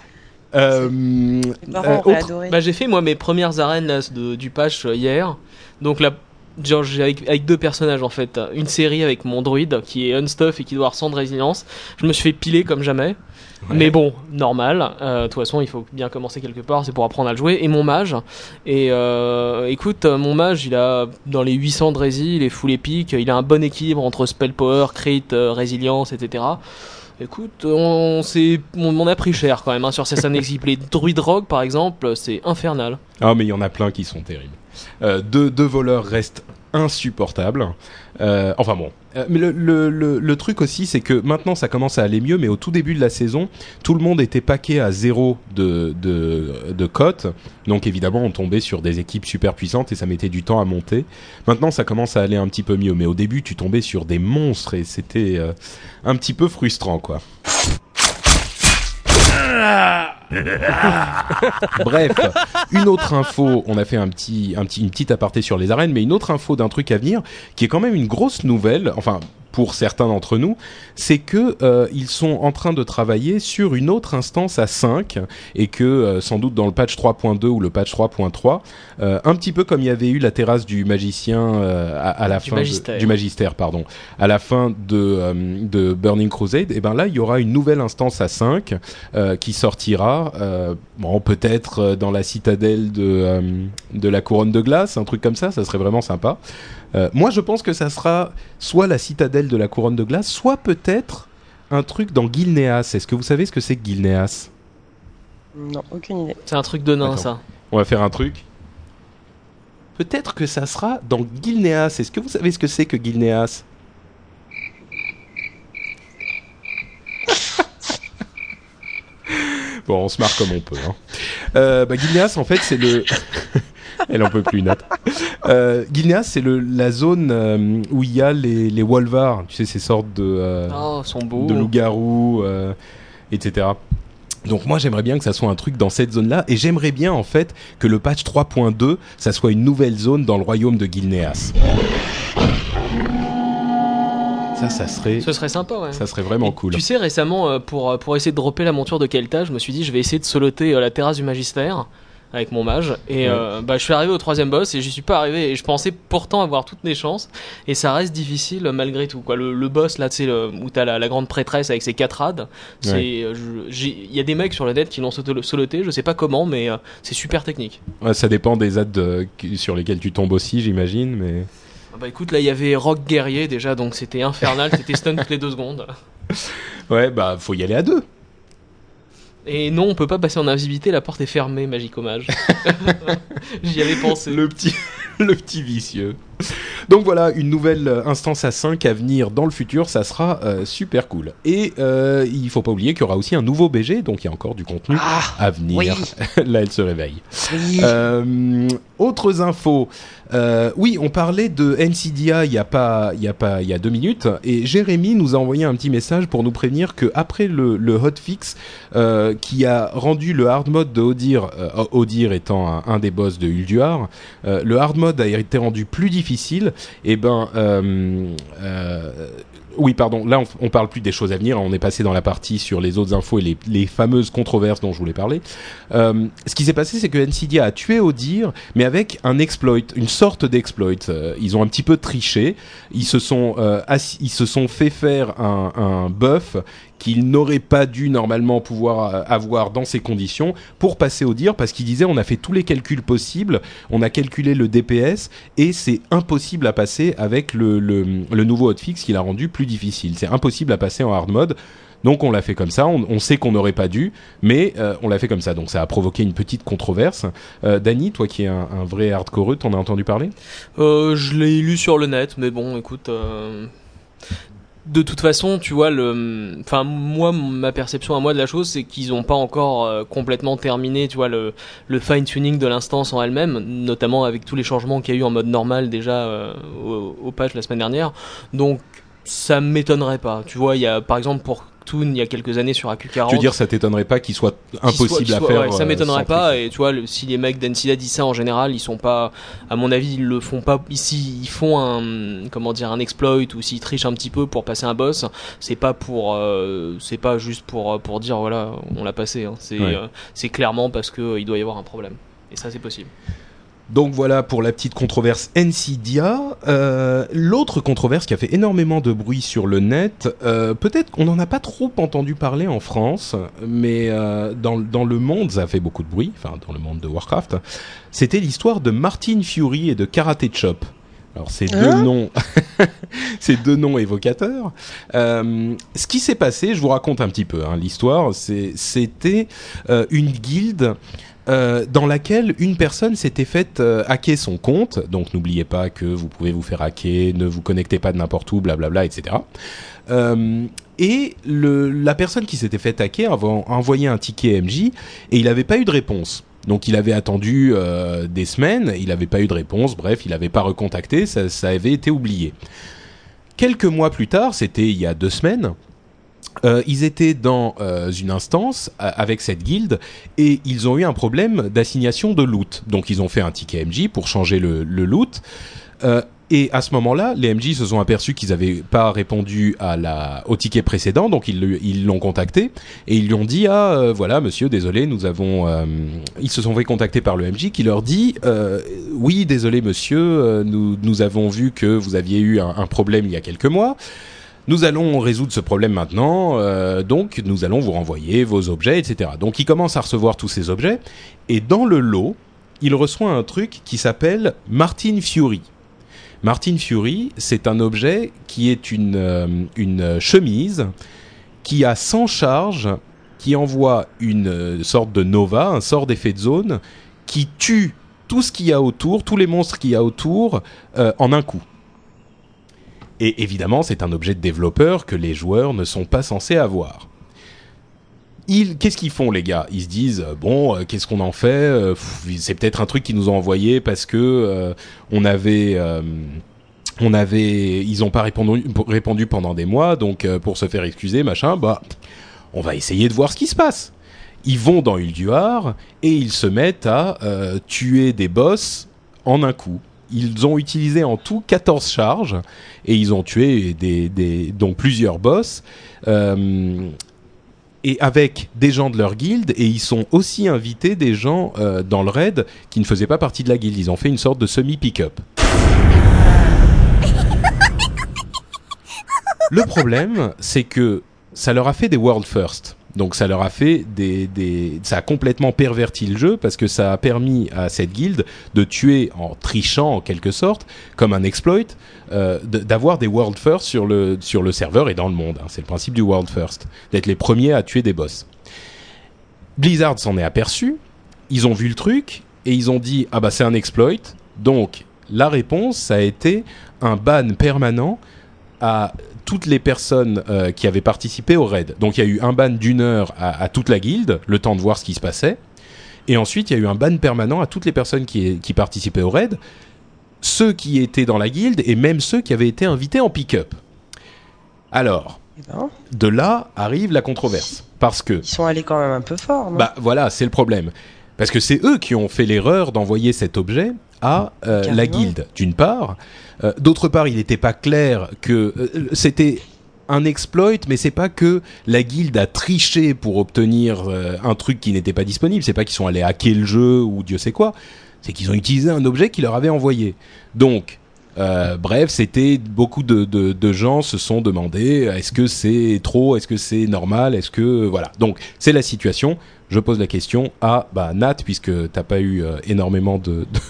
Euh, euh, autre-. Bah, j'ai fait moi mes premières arènes là, de- du patch euh, hier. Donc là, genre avec, avec deux personnages en fait. Une série avec mon druide qui est unstuff et qui doit avoir 100 de résilience. Je me suis fait piler comme jamais. Mais bon, normal. Euh, De toute façon, il faut bien commencer quelque part, c'est pour apprendre à le jouer. Et mon mage. Et euh, écoute, mon mage, il a dans les 800 de rési, il est full épique. Il a un bon équilibre entre spell power, crit, euh, résilience, etc. Écoute, on, s'est- on, on a pris cher quand même hein, sur ces équipes. Les druides rogue, par exemple, c'est infernal. Ah mais il y en a plein qui sont terribles. Euh, deux, deux voleurs restent insupportables. Euh, enfin bon. Euh, mais le, le, le, truc aussi, c'est que maintenant ça commence à aller mieux, mais au tout début de la saison, tout le monde était paqué à zéro de, de, de cote. Donc évidemment, on tombait sur des équipes super puissantes et ça mettait du temps à monter. Maintenant, ça commence à aller un petit peu mieux, mais au début, tu tombais sur des monstres et c'était euh, un petit peu frustrant, quoi. Bref, une autre info, on a fait un petit, un petit, une petite aparté sur les arènes, mais une autre info d'un truc à venir qui est quand même une grosse nouvelle, enfin pour certains d'entre nous, c'est que euh, ils sont en train de travailler sur une autre instance à 5 et que euh, sans doute dans le patch 3.2 ou le patch 3.3, euh, un petit peu comme il y avait eu la terrasse du magicien à, à la Du fin de- du magistère, pardon, à la fin de, de Burning Crusade, et ben là il y aura une nouvelle instance à 5 euh, qui sortira, bon peut-être dans la citadelle de de la couronne de glace, un truc comme ça, ça serait vraiment sympa. Euh, moi je pense que ça sera soit la citadelle de la couronne de glace, soit peut-être un truc dans Gilneas. Est-ce que vous savez ce que c'est que Gilneas Non, aucune idée. C'est un truc de nain, Attends. ça. On va faire un truc. Peut-être que ça sera dans Gilneas. Est-ce que vous savez ce que c'est que Gilneas Bon, on se marre comme on peut. Hein. Euh, bah, Gilneas, en fait, c'est le. Elle en peut plus, Nat. Euh, Gilneas, c'est la zone euh, où il y a les, les Wolvars, tu sais, ces sortes de. euh, Oh, ils sont beaux. de loups-garous, euh, etc. Donc moi j'aimerais bien que ça soit un truc dans cette zone-là et j'aimerais bien en fait que le patch 3.2 ça soit une nouvelle zone dans le royaume de Gilneas. Ça ça serait Ce serait sympa, ouais. ça serait vraiment Et cool. Tu sais, récemment, euh, pour, pour essayer de dropper la monture de Kelta, je me suis dit, je vais essayer de soloter euh, la terrasse du magistère avec mon mage. Et Ouais. euh, bah, je suis arrivé au troisième boss et j'y suis pas arrivé. Et je pensais pourtant avoir toutes mes chances. Et ça reste difficile euh, malgré tout. Quoi. Le, le boss, là, tu sais, où t'as la, la grande prêtresse avec ses quatre rades, c'est, euh, il y a des mecs sur le net qui l'ont soloté, je sais pas comment, mais euh, c'est super technique. Ouais, ça dépend des qui- sur lesquels tu tombes aussi j'imagine mais Ah Bah écoute, là, il y avait Rock Guerrier déjà, donc c'était infernal, c'était stun toutes les deux secondes. ouais bah faut y aller à deux. Et non, on peut pas passer en invisibilité, la porte est fermée, Magic Hommage. J'y avais pensé. Le petit, le petit vicieux. Donc voilà, une nouvelle euh, instance à 5 à venir dans le futur, ça sera euh, super cool. Et euh, il faut pas oublier qu'il y aura aussi un nouveau BG, donc il y a encore du contenu Ah, à venir. oui. Là, elle se réveille. oui. Euh, autres infos. Oui, on parlait de NCDA il y a pas, il y a pas, il y a deux minutes, et Jérémy nous a envoyé un petit message pour nous prévenir que après le, le hotfix qui a rendu le hard mode de Odir, Odir étant un, un des boss de Ulduar, le hard mode a été rendu plus difficile. Et ben, euh, euh, oui, pardon. Là, on, parle plus des choses à venir. On est passé dans la partie sur les autres infos et les, fameuses controverses dont je voulais parler. Euh, ce qui s'est passé, c'est que NCDA a tué Odir, mais avec un exploit, une sorte d'exploit. Ils ont un petit peu triché. Ils se sont, ils se sont fait faire un, un buff qu'ils n'auraient pas dû normalement pouvoir euh, avoir dans ces conditions pour passer au dire parce qu'ils disaient on a fait tous les calculs possibles, on a calculé le DPS et c'est impossible à passer avec le, le, le nouveau hotfix qui l'a rendu plus difficile. C'est impossible à passer en hard mode. Donc on l'a fait comme ça. On, on sait qu'on n'aurait pas dû, mais euh, on l'a fait comme ça. Donc ça a provoqué une petite controverse. Euh, Dany, toi qui es un, un vrai hardcore, t'en as entendu parler? Euh, je l'ai lu sur le net, mais bon, écoute. De toute façon, tu vois, le, enfin moi, ma perception à moi de la chose, c'est qu'ils n'ont pas encore euh, complètement terminé, tu vois, le, le fine tuning de l'instance en elle-même, notamment avec tous les changements qu'il y a eu en mode normal déjà euh, au, au patch la semaine dernière. Donc ça m'étonnerait pas. Tu vois, il y a par exemple pour Toon il y a quelques années sur AQ40. Je veux dire, ça t'étonnerait pas qu'il soit impossible soit- à faire. ouais, ça euh, m'étonnerait pas. Et tu vois, le- si les mecs d'Ancila disent ça en général, ils sont pas, à mon avis, ils le font pas. Ici, ils font un, comment dire, un exploit ou s'ils trichent un petit peu pour passer un boss, c'est pas pour, euh, c'est pas juste pour pour dire voilà, on l'a passé. hein. C'est Ouais. euh, c'est clairement parce que euh, il doit y avoir un problème. Et ça, c'est possible. Donc voilà pour la petite controverse Nvidia. Euh, L'autre controverse qui a fait énormément de bruit sur le net, euh, peut-être qu'on n'en a pas trop entendu parler en France, mais euh, dans, dans le monde ça a fait beaucoup de bruit, enfin dans le monde de Warcraft, c'était l'histoire de Martin Fury et de Karate Chop. Alors ces deux Hein noms, ces deux noms évocateurs. Euh, ce qui s'est passé, je vous raconte un petit peu hein, l'histoire. C'était euh, une guilde euh, dans laquelle une personne s'était faite euh, hacker son compte. Donc n'oubliez pas que vous pouvez vous faire hacker, ne vous connectez pas de n'importe où, blablabla, etc. Euh, et le, la personne qui s'était fait hacker avait envoyé un ticket MJ et il n'avait pas eu de réponse. Donc il avait attendu euh, des semaines, il n'avait pas eu de réponse, bref, il n'avait pas recontacté, ça, ça avait été oublié. Quelques mois plus tard, c'était il y a deux semaines, euh, ils étaient dans euh, une instance a- avec cette guilde et ils ont eu un problème d'assignation de loot. Donc ils ont fait un ticket MJ pour changer le, loot. Euh, et à ce moment-là, les MJ se sont aperçus qu'ils n'avaient pas répondu au ticket précédent, donc ils l'ont contacté et ils lui ont dit ah euh, voilà monsieur désolé nous avons euh, ils se sont fait contacter par le MJ qui leur dit euh, oui désolé monsieur euh, nous avons vu que vous aviez eu un problème il y a quelques mois nous allons résoudre ce problème maintenant, euh, donc nous allons vous renvoyer vos objets, etc. Donc il commence à recevoir tous ces objets, et dans le lot, il reçoit un truc qui s'appelle Martin Fury. Martin Fury, c'est un objet qui est une, euh, chemise qui a 100 charges, qui envoie une euh, sorte de nova, un sort d'effet de zone, qui tue tout ce qu'il y a autour, tous les monstres qu'il y a autour, en un coup. Et évidemment, c'est un objet de développeur que les joueurs ne sont pas censés avoir. Qu'est-ce qu'ils font les gars? Ils se disent euh, bon, euh, qu'est-ce qu'on en fait? Euh, C'est peut-être un truc qu'ils nous ont envoyé parce que euh, on avait, on avait, ils ont pas répondu, pendant des mois, donc pour se faire excuser, machin, bah, on va essayer de voir ce qui se passe. Ils vont dans Ulduar et ils se mettent à tuer des boss en un coup. Ils ont utilisé en tout 14 charges et ils ont tué des, donc plusieurs boss. Euh, et avec des gens de leur guilde, et ils sont aussi invités des gens euh, dans le raid qui ne faisaient pas partie de la guilde. Ils ont fait une sorte de semi-pick-up. Le problème, c'est que ça leur a fait des world first. Donc ça leur a fait des, des, ça a complètement perverti le jeu parce que ça a permis à cette guilde de tuer en trichant en quelque sorte, comme un exploit, euh, d'avoir des world first sur le sur le serveur et dans le monde. hein. C'est le principe du world first, d'être les premiers à tuer des boss. Blizzard s'en est aperçu, ils ont vu le truc et ils ont dit ah bah c'est un exploit. Donc la réponse ça a été un ban permanent à toutes les personnes euh, qui avaient participé au raid. Donc il y a eu un ban d'une heure à, à toute la guilde, le temps de voir ce qui se passait. Et ensuite, il y a eu un ban permanent à toutes les personnes qui, qui participaient au raid, ceux qui étaient dans la guilde et même ceux qui avaient été invités en pick-up. Alors, Eh ben, de là arrive la controverse. Parce que ils sont allés quand même un peu fort, non? Bah voilà, c'est le problème. Parce que c'est eux qui ont fait l'erreur d'envoyer cet objet à euh, la guilde, d'une part. Euh, D'autre part, il n'était pas clair que euh, c'était un exploit, mais c'est pas que la guilde a triché pour obtenir euh, un truc qui n'était pas disponible. C'est pas qu'ils sont allés hacker le jeu ou Dieu sait quoi. C'est qu'ils ont utilisé un objet qui leur avait envoyé. Donc, bref, c'était beaucoup de, gens se sont demandé est-ce que c'est trop, est-ce que c'est normal, est-ce que voilà. Donc c'est la situation. Je pose la question à bah, Nat puisque t'as pas eu énormément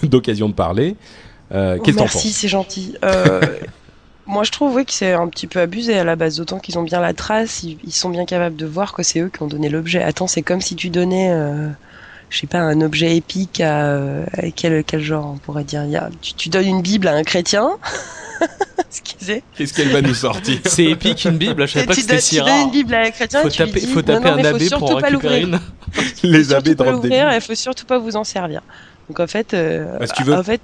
d'occasion de, parler. Euh, Oh, Qu'est-ce que t'en Merci, c'est gentil. Euh, Moi, je trouve oui que c'est un petit peu abusé à la base, d'autant qu'ils ont bien la trace, ils, ils sont bien capables de voir que c'est eux qui ont donné l'objet. Attends, c'est comme si tu donnais, euh, je sais pas, un objet épique à, à quel, quel genre on pourrait dire. Il y a, tu, tu donnes une Bible à un chrétien. Excusez. Qu'est-ce qu'elle va nous sortir C'est épique une Bible, je savais pas que c'était si tu donnes une. Bible à un chrétien. Faut et tu lui taper, dis, faut taper non, un abbé pour surtout en pas récupérer l'ouvrir. une. Les abbés billes. il faut surtout pas vous en servir. Donc en fait, euh, Bah, si tu veux- en fait,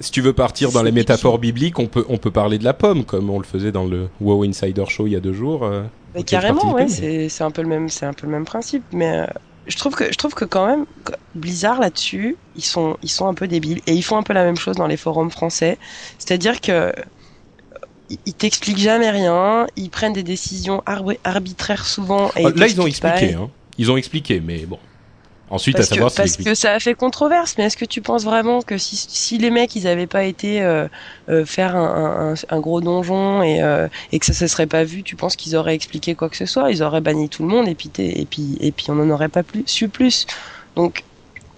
Si tu veux partir dans les métaphores bibliques, on peut, on peut parler de la pomme, comme on le faisait dans le WoW Insider Show il y a deux jours. euh, je carrément, ouais, participais, mais- c'est un peu le même, c'est un peu le même principe. Mais euh, je trouve que je trouve que quand même Blizzard là-dessus, ils sont ils sont un peu débiles et ils font un peu la même chose dans les forums français. C'est-à-dire que ils t'expliquent jamais rien, ils prennent des décisions arbi- arbitraires souvent. Et Ah, Là, ils ont expliqué. Hein. Ils ont expliqué, mais bon. Ensuite, Parce, à savoir que, s'ils parce que ça a fait controverse, mais est-ce que tu penses vraiment que si, si les mecs ils avaient pas été euh, euh, faire un, un, un gros donjon et, euh, et que ça se serait pas vu, tu penses qu'ils auraient expliqué quoi que ce soit? Ils auraient banni tout le monde et puis et puis et puis on n'en aurait pas plus, su plus. Donc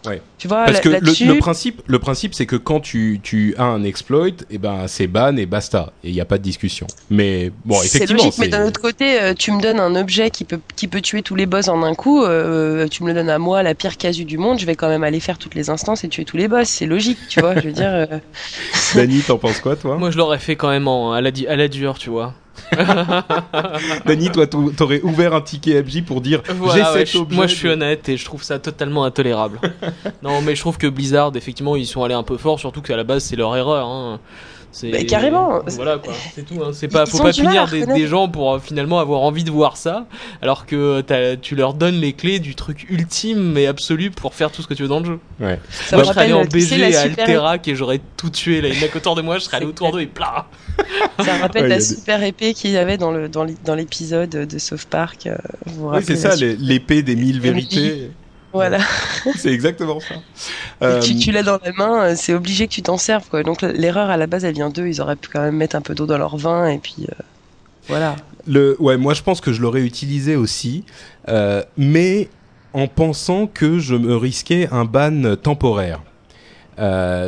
Ouais. tu vois Parce que le, principe, le principe, c'est que quand tu, tu as un exploit, et ben c'est ban et basta, et il n'y a pas de discussion. Mais bon, c'est logique, mais d'un autre côté, euh, tu me donnes un objet qui peut qui peut tuer tous les boss en un coup. euh, tu me le donnes à moi, la pire casu du monde. Je vais quand même aller faire toutes les instances et tuer tous les boss. C'est logique, tu vois. Je veux dire. euh, Dany, t'en penses quoi, toi? Moi je l'aurais fait quand même en, à, la, di- à la dure, tu vois. Dany, toi, t'au- t'aurais ouvert un ticket FJ pour dire Voilà, j'ai ouais, objet. moi je suis honnête et je trouve ça totalement intolérable. non mais je trouve que Blizzard effectivement ils sont allés un peu fort surtout qu'à la base c'est leur erreur. Hein. C'est- Mais carrément. Voilà quoi, c'est tout. Hein. C'est pas, Ils faut pas punir des, gens pour euh, finalement avoir envie de voir ça, alors que t'as- tu leur donnes les clés du truc ultime et absolu pour faire tout ce que tu veux dans le jeu. Ouais. Ça moi me je serais allé en BG à Alterac et j'aurais tout tué là, il y en a qu'autour de moi, je serais allé autour d'eux et plat. Ça me rappelle Ouais, la super épée qu'il y avait dans le dans l'é- dans l'épisode de South Park. euh, vous vous Oui, rappelez c'est ça, l'épée des mille vérités. Voilà. c'est exactement ça. Euh, tu, tu l'as dans la main, euh, c'est obligé que tu t'en serves quoi. Donc l'erreur à la base elle vient d'eux. Ils auraient pu quand même mettre un peu d'eau dans leur vin et puis euh, voilà. Le, ouais, moi je pense que je l'aurais utilisé aussi, euh, mais en pensant que je me risquais un ban temporaire.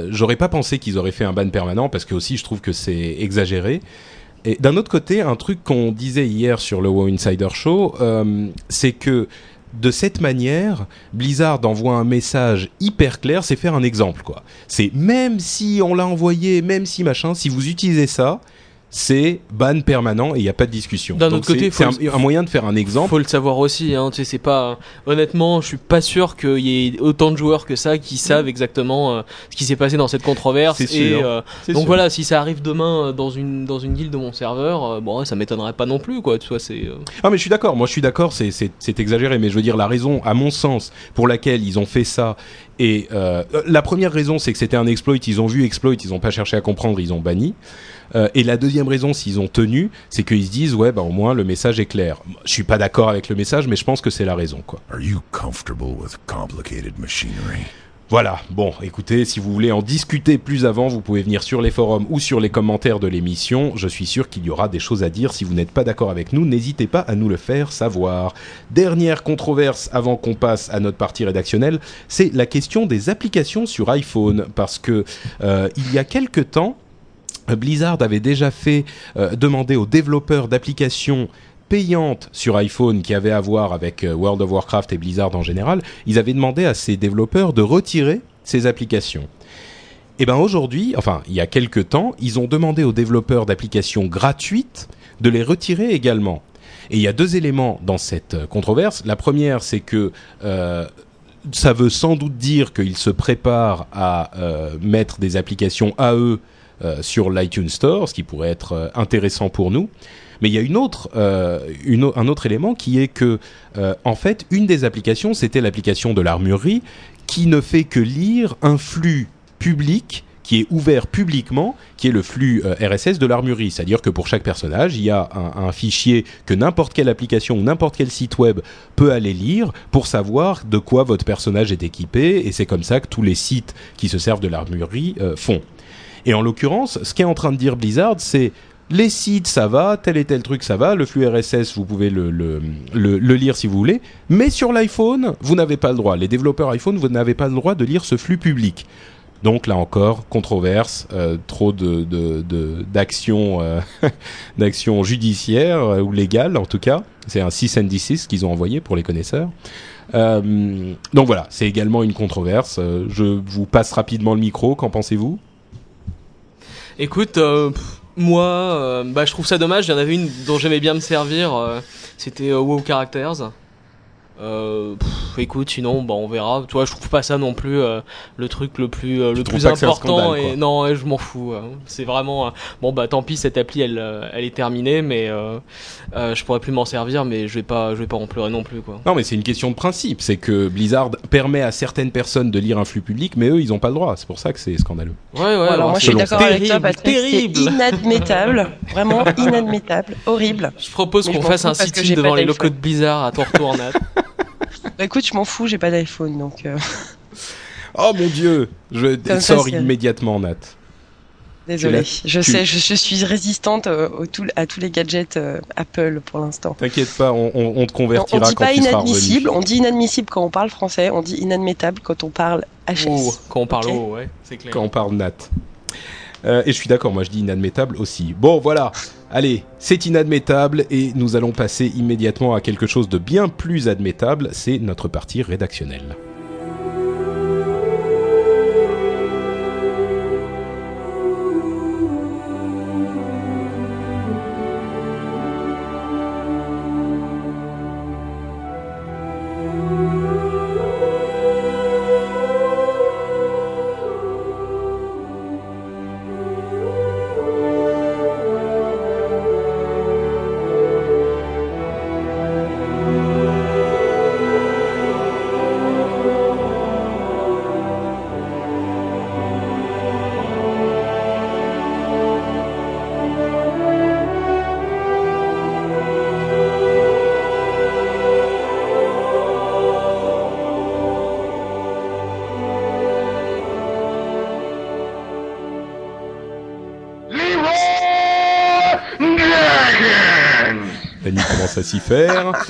J'aurais pas pensé qu'ils auraient fait un ban permanent parce que aussi je trouve que c'est exagéré. Et d'un autre côté, un truc qu'on disait hier sur le WoW Insider Show, c'est que de cette manière, Blizzard envoie un message hyper clair, c'est faire un exemple quoi. C'est même si on l'a envoyé, même si machin, si vous utilisez ça, c'est ban permanent et il n'y a pas de discussion. D'un autre côté, c'est un, un moyen de faire un exemple. Faut le savoir aussi, hein, tu sais, c'est pas. Honnêtement, je suis pas sûr qu'il y ait autant de joueurs que ça qui savent exactement euh, ce qui s'est passé dans cette controverse. Et euh, donc sûr. voilà, si ça arrive demain euh, dans une dans une guilde de mon serveur, euh, bon, ça m'étonnerait pas non plus, quoi. Tu vois, c'est. euh, Ah mais je suis d'accord, moi je suis d'accord, c'est, exagéré, mais je veux dire la raison, à mon sens, pour laquelle ils ont fait ça, et euh, la première raison c'est que c'était un exploit, ils ont vu exploit, ils ont pas cherché à comprendre, ils ont banni. Euh, et la deuxième raison, s'ils ont tenu, c'est qu'ils se disent ouais bah au moins le message est clair. Je suis pas d'accord avec le message, mais je pense que c'est la raison quoi. Are you comfortable with complicated machinery? Voilà, bon, écoutez, si vous voulez en discuter plus avant, vous pouvez venir sur les forums ou sur les commentaires de l'émission. Je suis sûr qu'il y aura des choses à dire. Si vous n'êtes pas d'accord avec nous, n'hésitez pas à nous le faire savoir. Dernière controverse avant qu'on passe à notre partie rédactionnelle, c'est la question des applications sur iPhone. Parce que euh, il y a quelque temps, Blizzard avait déjà fait euh, demander aux développeurs d'applications payantes sur iPhone qui avaient à voir avec euh, World of Warcraft et Blizzard en général, ils avaient demandé à ces développeurs de retirer ces applications. Et ben aujourd'hui, enfin il y a quelques temps, ils ont demandé aux développeurs d'applications gratuites de les retirer également. Et il y a deux éléments dans cette euh, controverse. La première, c'est que ça veut sans doute dire qu'ils se préparent à mettre des applications à eux sur l'iTunes Store, ce qui pourrait être euh, intéressant pour nous. Mais il y a une autre, euh, un autre élément qui est que, euh, en fait, une des applications, c'était l'application de l'armurerie, qui ne fait que lire un flux public qui est ouvert publiquement, qui est le flux euh, RSS de l'armurerie. C'est-à-dire que pour chaque personnage, il y a un, un fichier que n'importe quelle application ou n'importe quel site web peut aller lire pour savoir de quoi votre personnage est équipé. Et c'est comme ça que tous les sites qui se servent de l'armurerie euh, font. Et en l'occurrence, ce qu'est en train de dire Blizzard, c'est les sites, ça va, tel et tel truc, ça va, le flux RSS, vous pouvez le, le, le, le lire si vous voulez, mais sur l'iPhone, vous n'avez pas le droit. Les développeurs iPhone, vous n'avez pas le droit de lire ce flux public. Donc là encore, controverse, euh, trop de de- de- d'actions euh, d'actions judiciaires euh, ou légales en tout cas. C'est un 6 and 6 qu'ils ont envoyé pour les connaisseurs. Euh, donc voilà, c'est également une controverse. Euh, je vous passe rapidement le micro. Qu'en pensez-vous? Écoute, euh, moi, euh, bah, je trouve ça dommage. Il y en avait une dont j'aimais bien me servir. euh, C'était euh, WoW Characters. Écoute, sinon, bah, on verra. Tu vois, je trouve pas ça non plus euh, le truc le plus euh, le plus important. scandale, et non, ouais, je m'en fous. hein. C'est vraiment euh, bon. Bah, tant pis, cette appli, elle, elle est terminée, mais euh, euh, je pourrais plus m'en servir. Mais je vais pas, je vais pas en pleurer non plus, quoi. Non, mais c'est une question de principe. C'est que Blizzard permet à certaines personnes de lire un flux public, mais eux, ils n'ont pas le droit. C'est pour ça que c'est scandaleux. Ouais, ouais. alors, alors, moi je suis d'accord avec toi, Terrible, Patrick. C'est terrible. inadmettable, vraiment inadmettable, horrible. Je propose qu'on fasse un j'ai devant les locaux de Blizzard à ton retour, Nat. Bah, écoute, je m'en fous, j'ai pas d'iPhone donc. euh, Oh mon dieu Je Comme sors immédiatement, Nat. Désolée, Tu je tu- sais, je, je suis résistante euh, au tout- à tous les gadgets euh, Apple pour l'instant. T'inquiète pas, on, on- on te On, on convertira dit quand pas tu seras inadmissible, on dit inadmissible quand on parle français, on dit inadmettable quand on parle HS. Oh, quand on parle Ok. haut, ouais, c'est clair. Quand on parle Nat. Euh, et je suis d'accord, moi je dis inadmettable aussi. Bon, voilà. Allez, c'est inadmettable et nous allons passer immédiatement à quelque chose de bien plus admettable. C'est notre partie rédactionnelle.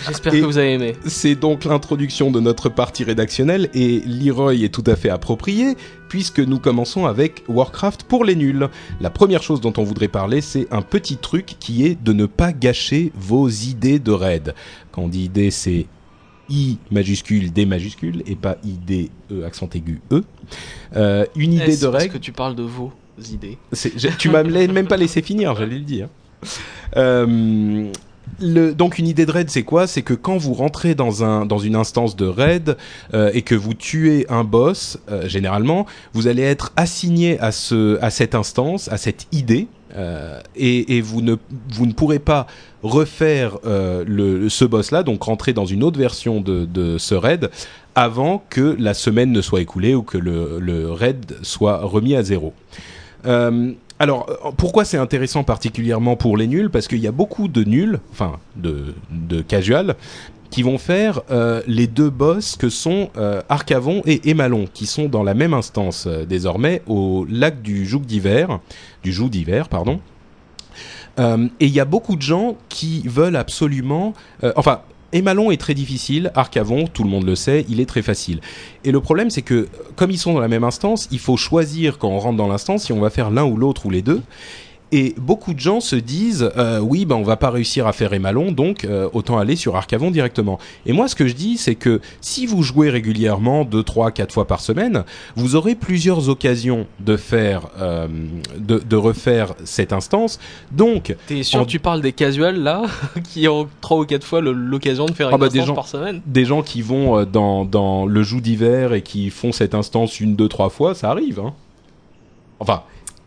J'espère que vous avez aimé. C'est donc l'introduction de notre partie rédactionnelle et Leroy est tout à fait approprié puisque nous commençons avec Warcraft pour les nuls. La première chose dont on voudrait parler, c'est un petit truc qui est de ne pas gâcher vos idées de raid. Quand on dit idée, c'est I majuscule, D majuscule et pas I, D, E, accent aigu, E. Euh, une idée Est-ce de parce règle. que tu parles de vos idées. Tu m'as même pas laissé finir, j'allais le dire. Euh, donc une idée de raid, c'est quoi? C'est que quand vous rentrez dans, un, dans une instance de raid euh, et que vous tuez un boss, euh, généralement, vous allez être assigné à, ce, à cette instance, à cette idée, euh, et, vous, ne, vous ne pourrez pas refaire le, ce boss-là, donc rentrer dans une autre version de, de ce raid, avant que la semaine ne soit écoulée ou que le, le raid soit remis à zéro. Alors, euh, pourquoi c'est intéressant particulièrement pour les nuls? Parce qu'il y a beaucoup de nuls, enfin de, de casual, qui vont faire euh, les deux boss que sont euh, Arcavon et Emalon, qui sont dans la même instance désormais au lac du Joug d'hiver, du Joug d'hiver, pardon. Et il y a beaucoup de gens qui veulent absolument, enfin. Emalon est très difficile, Arcavon, tout le monde le sait, il est très facile. Et le problème, c'est que comme ils sont dans la même instance, il faut choisir quand on rentre dans l'instance si on va faire l'un ou l'autre ou les deux. Et beaucoup de gens se disent euh, oui, ben on va pas réussir à faire Emalon, donc euh, autant aller sur Arcavon directement. Et moi, ce que je dis, c'est que si vous jouez régulièrement deux, trois, quatre fois par semaine, vous aurez plusieurs occasions de faire, euh, de, de refaire cette instance. Donc, T'es sûr En- tu parles des casuals là qui ont trois ou quatre fois le- l'occasion de faire Ah une bah, des instance gens- par semaine des gens qui vont dans, dans le joug d'hiver et qui font cette instance une, deux, trois fois, ça arrive. Hein. Enfin,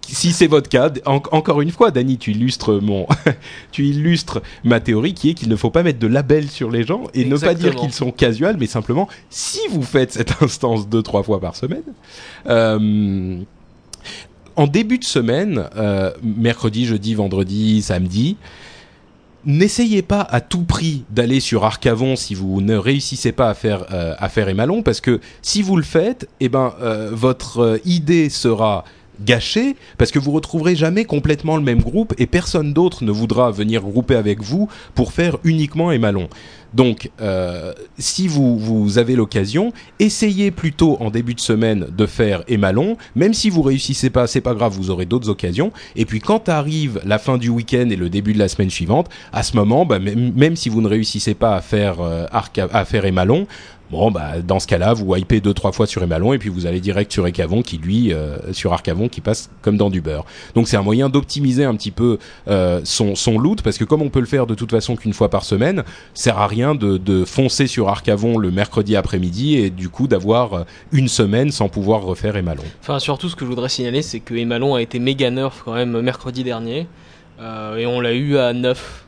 si c'est votre cas, en- encore une fois, Dany, tu illustres mon, tu illustres ma théorie qui est qu'il ne faut pas mettre de label sur les gens et ne pas dire qu'ils sont casual, mais simplement si vous faites cette instance deux, trois fois par semaine. euh, en début de semaine, euh, mercredi, jeudi, vendredi, samedi, N'essayez pas à tout prix d'aller sur Arcavon si vous ne réussissez pas à faire euh, à faire Emalon parce que si vous le faites, eh ben euh, votre idée sera gâché parce que vous retrouverez jamais complètement le même groupe et personne d'autre ne voudra venir grouper avec vous pour faire uniquement Emalon. Donc, euh, si vous, vous avez l'occasion, essayez plutôt en début de semaine de faire Emalon. Même si vous réussissez pas, c'est pas grave, vous aurez d'autres occasions. Et puis, quand arrive la fin du week-end et le début de la semaine suivante, à ce moment, bah, même, si vous ne réussissez pas à faire euh, à faire Emalon, Bon, bah, dans ce cas-là, vous wipez deux, trois fois sur Emalon et puis vous allez direct sur Ecavon qui, lui, euh, sur Arcavon qui passe comme dans du beurre. Donc c'est un moyen d'optimiser un petit peu euh, son, son loot parce que comme on peut le faire de toute façon qu'une fois par semaine, sert à rien de, de foncer sur Arcavon le mercredi après-midi et du coup d'avoir euh, une semaine sans pouvoir refaire Emalon. Enfin, surtout, ce que je voudrais signaler, c'est que Emalon a été méga nerf quand même mercredi dernier. Euh, et on l'a eu à 9.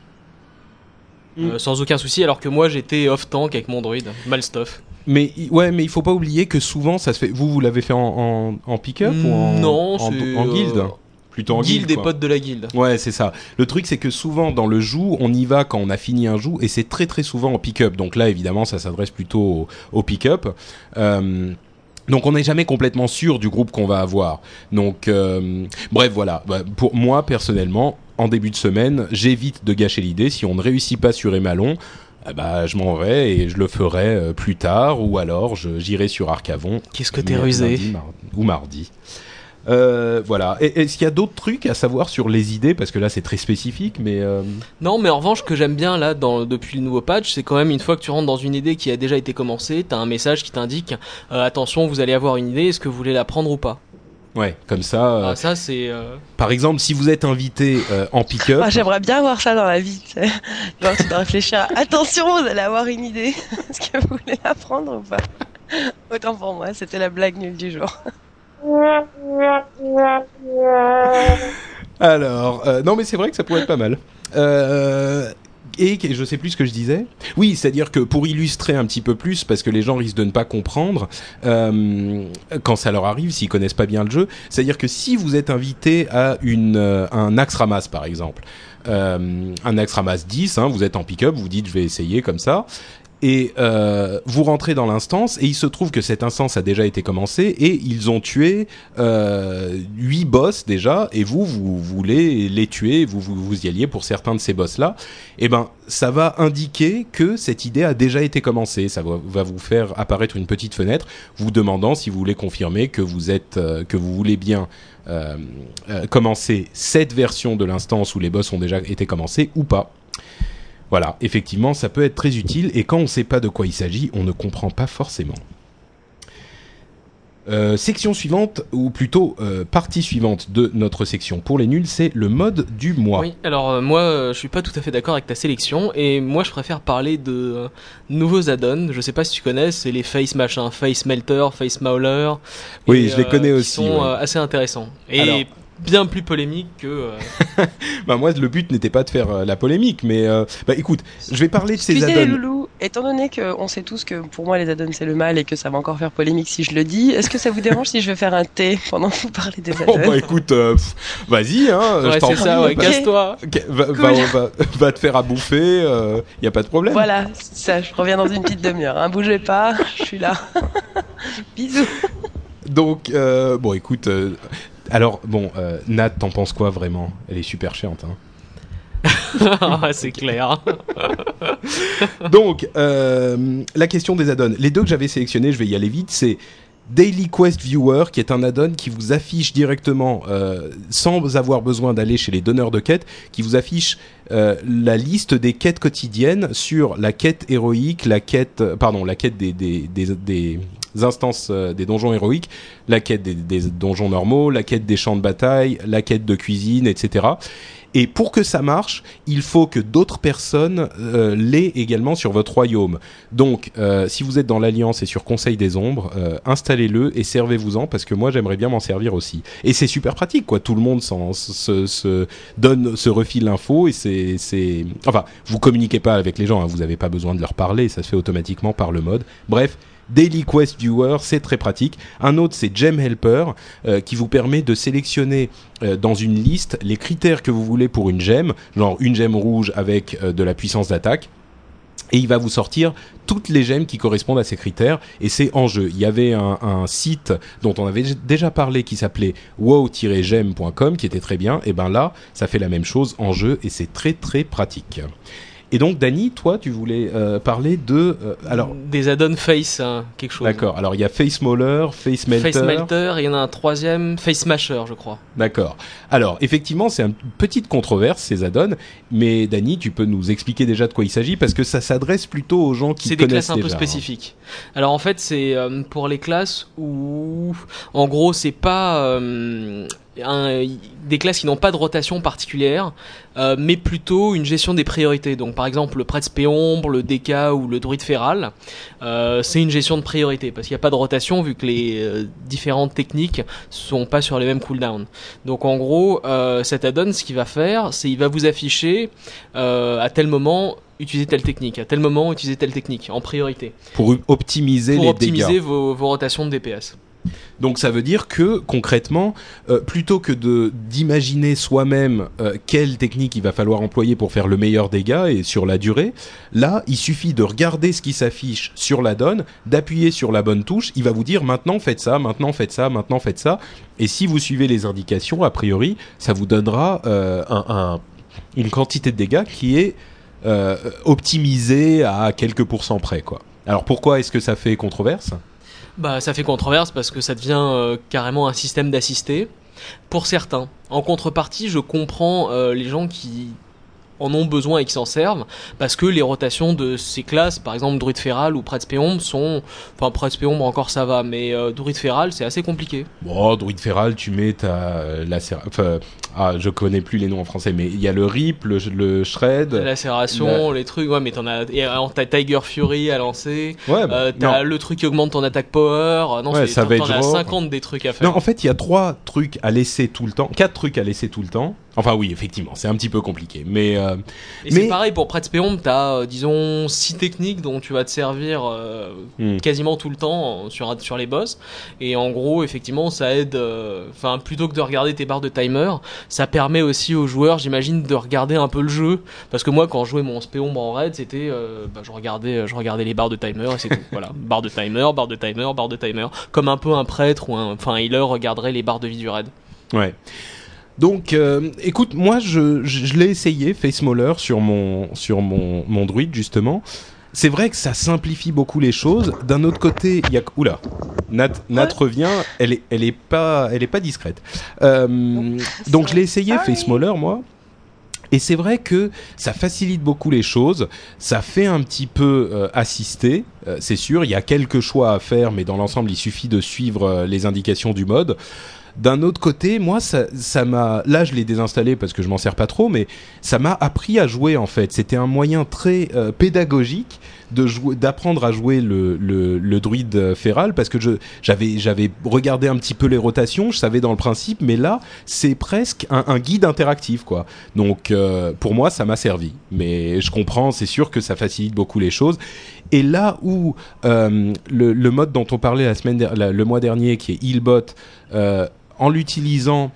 Mm. Euh, sans aucun souci, alors que moi j'étais off-tank avec mon druide, mal stuff. Mais ouais, mais il faut pas oublier que souvent ça se fait. Vous, vous l'avez fait en, en, en pick-up ou en, Non, en, en guilde euh, Plutôt en guild guilde. des potes de la guilde. Ouais, c'est ça. Le truc, c'est que souvent dans le joug, on y va quand on a fini un joug, et c'est très très souvent en pick-up. Donc là, évidemment, ça s'adresse plutôt au, au pick-up. Euh, donc on n'est jamais complètement sûr du groupe qu'on va avoir. Donc euh, bref, voilà. Bah, Pour moi personnellement, en début de semaine, j'évite de gâcher l'idée. Si on ne réussit pas sur Emalon, bah, je m'en vais et je le ferai euh, plus tard, ou alors j'irai sur Arcavon Qu'est-ce que t'es lundi, rusé mardi- ou mardi. Euh, voilà. Est-ce qu'il y a d'autres trucs à savoir sur les idées? Parce que là, c'est très spécifique, mais euh, Non, mais en revanche, ce que j'aime bien là, dans, depuis le nouveau patch, c'est quand même une fois que tu rentres dans une idée qui a déjà été commencée, t'as un message qui t'indique euh, attention, vous allez avoir une idée, est-ce que vous voulez la prendre ou pas? Ouais, comme ça. euh, Ah, Ça, c'est. euh, Par exemple, si vous êtes invité euh, en pick-up, Ah, J'aimerais bien voir ça dans la vie. Genre, tu dois réfléchir. Attention, vous allez avoir une idée. Est-ce que vous voulez la prendre ou pas? Autant pour moi, c'était la blague nulle du jour. alors, euh, non, mais c'est vrai que ça pourrait être pas mal. Et je sais plus ce que je disais. Oui, c'est-à-dire que pour illustrer un petit peu plus, parce que les gens risquent de ne pas comprendre euh, quand ça leur arrive, s'ils connaissent pas bien le jeu, c'est-à-dire que si vous êtes invité à une euh, un axe ramasse par exemple, euh, un axe ramasse 10, hein, vous êtes en pick-up, vous dites je vais essayer comme ça. Et euh, vous rentrez dans l'instance et il se trouve que cette instance a déjà été commencée et ils ont tué euh, 8 boss déjà et vous, vous voulez les tuer, vous, vous, y alliez pour certains de ces boss-là. Et ben, ça va indiquer que cette idée a déjà été commencée. Ça va, va vous faire apparaître une petite fenêtre vous demandant si vous voulez confirmer que vous êtes, euh, que vous voulez bien euh, euh, commencer cette version de l'instance où les boss ont déjà été commencés ou pas. Voilà, effectivement, ça peut être très utile et quand on ne sait pas de quoi il s'agit, on ne comprend pas forcément. Euh, section suivante, ou plutôt euh, partie suivante de notre section pour les nuls, c'est le mode du mois. Oui, alors euh, moi je suis pas tout à fait d'accord avec ta sélection et moi je préfère parler de nouveaux add-ons. Je sais pas si tu connais, c'est les face machin, face melter, face mauler. Oui, et, je les connais qui aussi, sont ouais. euh, assez intéressants et Alors- bien plus polémiques que. euh, Bah, moi, le but n'était pas de faire euh, la polémique, mais euh, bah, écoute, je vais parler de ces Excusez les add-ons. loulous, étant donné qu'on sait tous que pour moi les add-ons c'est le mal et que ça va encore faire polémique si je le dis, est-ce que ça vous dérange si je vais faire un thé pendant que vous parlez des Oh add-ons bah écoute, euh, vas-y, hein, je Ouais, t'en c'est prie, ça, ouais, casse-toi. ok, va, Cool. va, va- va te faire à bouffer, il y a pas de problème. Voilà, ça, je reviens dans une petite demi-heure. Hein, bougez pas, je suis là. Bisous. Donc, euh, bon, écoute, euh, alors, bon, euh, Nat, t'en penses quoi vraiment? Elle est super chiante, hein. C'est clair. Donc, euh, la question des add-ons. Les deux que j'avais sélectionnés, je vais y aller vite, c'est Daily Quest Viewer, qui est un add-on qui vous affiche directement, euh, sans avoir besoin d'aller chez les donneurs de quêtes, qui vous affiche euh, la liste des quêtes quotidiennes sur la quête héroïque, la quête, pardon, la quête des, des, des, des instances euh, des donjons héroïques, la quête des, donjons normaux, la quête des champs de bataille, la quête de cuisine, etc. Et pour que ça marche, il faut que d'autres personnes euh, l'aient également sur votre royaume. Donc, euh, si vous êtes dans l'Alliance et sur Conseil des Ombres, installez-le et servez-vous-en parce que moi j'aimerais bien m'en servir aussi. Et c'est super pratique, quoi. Tout le monde se donne, se refile l'info et c'est, c'est, enfin, vous communiquez pas avec les gens, hein, vous n'avez pas besoin de leur parler, ça se fait automatiquement par le mode. Bref. Daily Quest Viewer, c'est très pratique. Un autre, c'est Gem Helper, euh, qui vous permet de sélectionner euh, dans une liste les critères que vous voulez pour une gemme, genre une gemme rouge avec euh, de la puissance d'attaque. et il va vous sortir toutes les gemmes qui correspondent à ces critères et c'est en jeu. Il y avait un, site dont on avait déjà parlé qui s'appelait wow-gem.com qui était très bien et ben là ça fait la même chose en jeu et c'est très très pratique. Et donc Dany, toi tu voulais euh, parler de euh, alors Des add-on face, hein, quelque chose. d'accord. Alors il y a Face Mauler, Face Melter. Face Melter, et il y en a un troisième, Face Smasher, je crois. D'accord. Alors, effectivement, c'est une petite controverse, ces add-ons, mais Dany, tu peux nous expliquer déjà de quoi il s'agit, parce que ça s'adresse plutôt aux gens qui C'est des connaissent classes un peu hein. spécifiques. Alors en fait, c'est euh, pour les classes où, en gros, c'est pas euh, un- des classes qui n'ont pas de rotation particulière, euh, mais plutôt une gestion des priorités. Donc par exemple, le prêtre le DK ou le druide féral, euh, c'est une gestion de priorité parce qu'il n'y a pas de rotation vu que les euh, différentes techniques sont pas sur les mêmes cooldowns. Donc en gros, cet add-on, ce qu'il va faire, c'est il va vous afficher à tel moment utiliser telle technique, à tel moment utiliser telle technique en priorité Pour optimiser pour les optimiser dégâts. vos, vos rotations de DPS. Donc ça veut dire que concrètement, euh, plutôt que d'imaginer soi-même euh, quelle technique il va falloir employer pour faire le meilleur dégât et sur la durée, là il suffit de regarder ce qui s'affiche sur la donne, d'appuyer sur la bonne touche, il va vous dire maintenant faites ça, maintenant faites ça, maintenant faites ça, et si vous suivez les indications, a priori, ça vous donnera euh, un, un- une quantité de dégâts qui est optimisée à quelques pourcents près. Alors pourquoi est-ce que ça fait controverse? Bah, ça fait controverse parce que ça devient euh, carrément un système d'assisté pour certains. En contrepartie, je comprends euh, les gens qui en ont besoin et qui s'en servent parce que les rotations de ces classes, par exemple Druide Féral ou Prêtre Péombre, sont. Enfin, Prêtre Péombre encore ça va, mais euh, Druide Féral c'est assez compliqué. Bon, druide féral, tu mets ta euh, la enfin, ah, je connais plus les noms en français, mais il y a le rip, le, le shred. La lacération, les trucs, ouais, mais t'en as. Et alors, t'as Tiger Fury à lancer, Ouais, bah, euh, t'as le truc qui augmente ton attaque power. euh, Non, Ouais, c'est- Savage t'en as Roar. 50 des trucs à faire. Non, en fait, il y a trois trucs à laisser tout le temps, quatre trucs à laisser tout le temps. Enfin, oui, effectivement, c'est un petit peu compliqué, mais euh, Mais- c'est pareil pour Prêtre Péombre, t'as euh, disons six techniques dont tu vas te servir euh, hmm. quasiment tout le temps sur sur les boss. Et en gros, effectivement, ça aide. Enfin, plutôt que de regarder tes barres de timer, ça permet aussi aux joueurs, j'imagine, de regarder un peu le jeu. Parce que moi, quand je jouais mon Spéombre en raid, c'était, bah, je regardais, je regardais les barres de timer et c'est tout. Voilà, barre de timer, barre de timer, barre de timer, comme un peu un prêtre ou un, enfin, un healer regarderait les barres de vie du raid. Ouais. Donc, euh, écoute, moi, je, je, je l'ai essayé, Face Mauler, sur mon, sur mon, mon druide, justement. C'est vrai que ça simplifie beaucoup les choses. D'un autre côté, il y a... Oula Nat, Nat revient, elle est, elle est pas, elle est pas discrète. Euh, donc je l'ai essayé, Sorry. Face Mauler, moi. Et c'est vrai que ça facilite beaucoup les choses, ça fait un petit peu euh, assister, euh, c'est sûr, il y a quelques choix à faire, mais dans l'ensemble, il suffit de suivre euh, les indications du mode. D'un autre côté, moi, ça ça m'a. Là, je l'ai désinstallé parce que je m'en sers pas trop, mais ça m'a appris à jouer en fait. C'était un moyen très euh, pédagogique de jouer, d'apprendre à jouer le, le, druide euh, féral parce que je j'avais j'avais regardé un petit peu les rotations, je savais dans le principe, mais là, c'est presque un, guide interactif quoi. Donc euh, pour moi, ça m'a servi. Mais je comprends, c'est sûr que ça facilite beaucoup les choses. Et là où le, mode dont on parlait la semaine la- le mois dernier, qui est Healbot, en l'utilisant,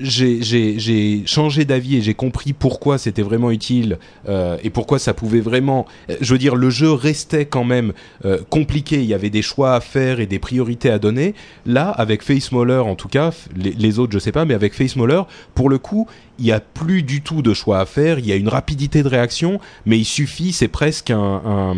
j'ai- changé d'avis et j'ai compris pourquoi c'était vraiment utile euh, et pourquoi ça pouvait vraiment. euh, Je veux dire, le jeu restait quand même euh, compliqué. Il y avait des choix à faire et des priorités à donner. Là, avec Face Mauler, en tout cas, les, autres, je sais pas, mais avec Face Mauler, pour le coup, il y a plus du tout de choix à faire. Il y a une rapidité de réaction, mais il suffit. C'est presque un, un,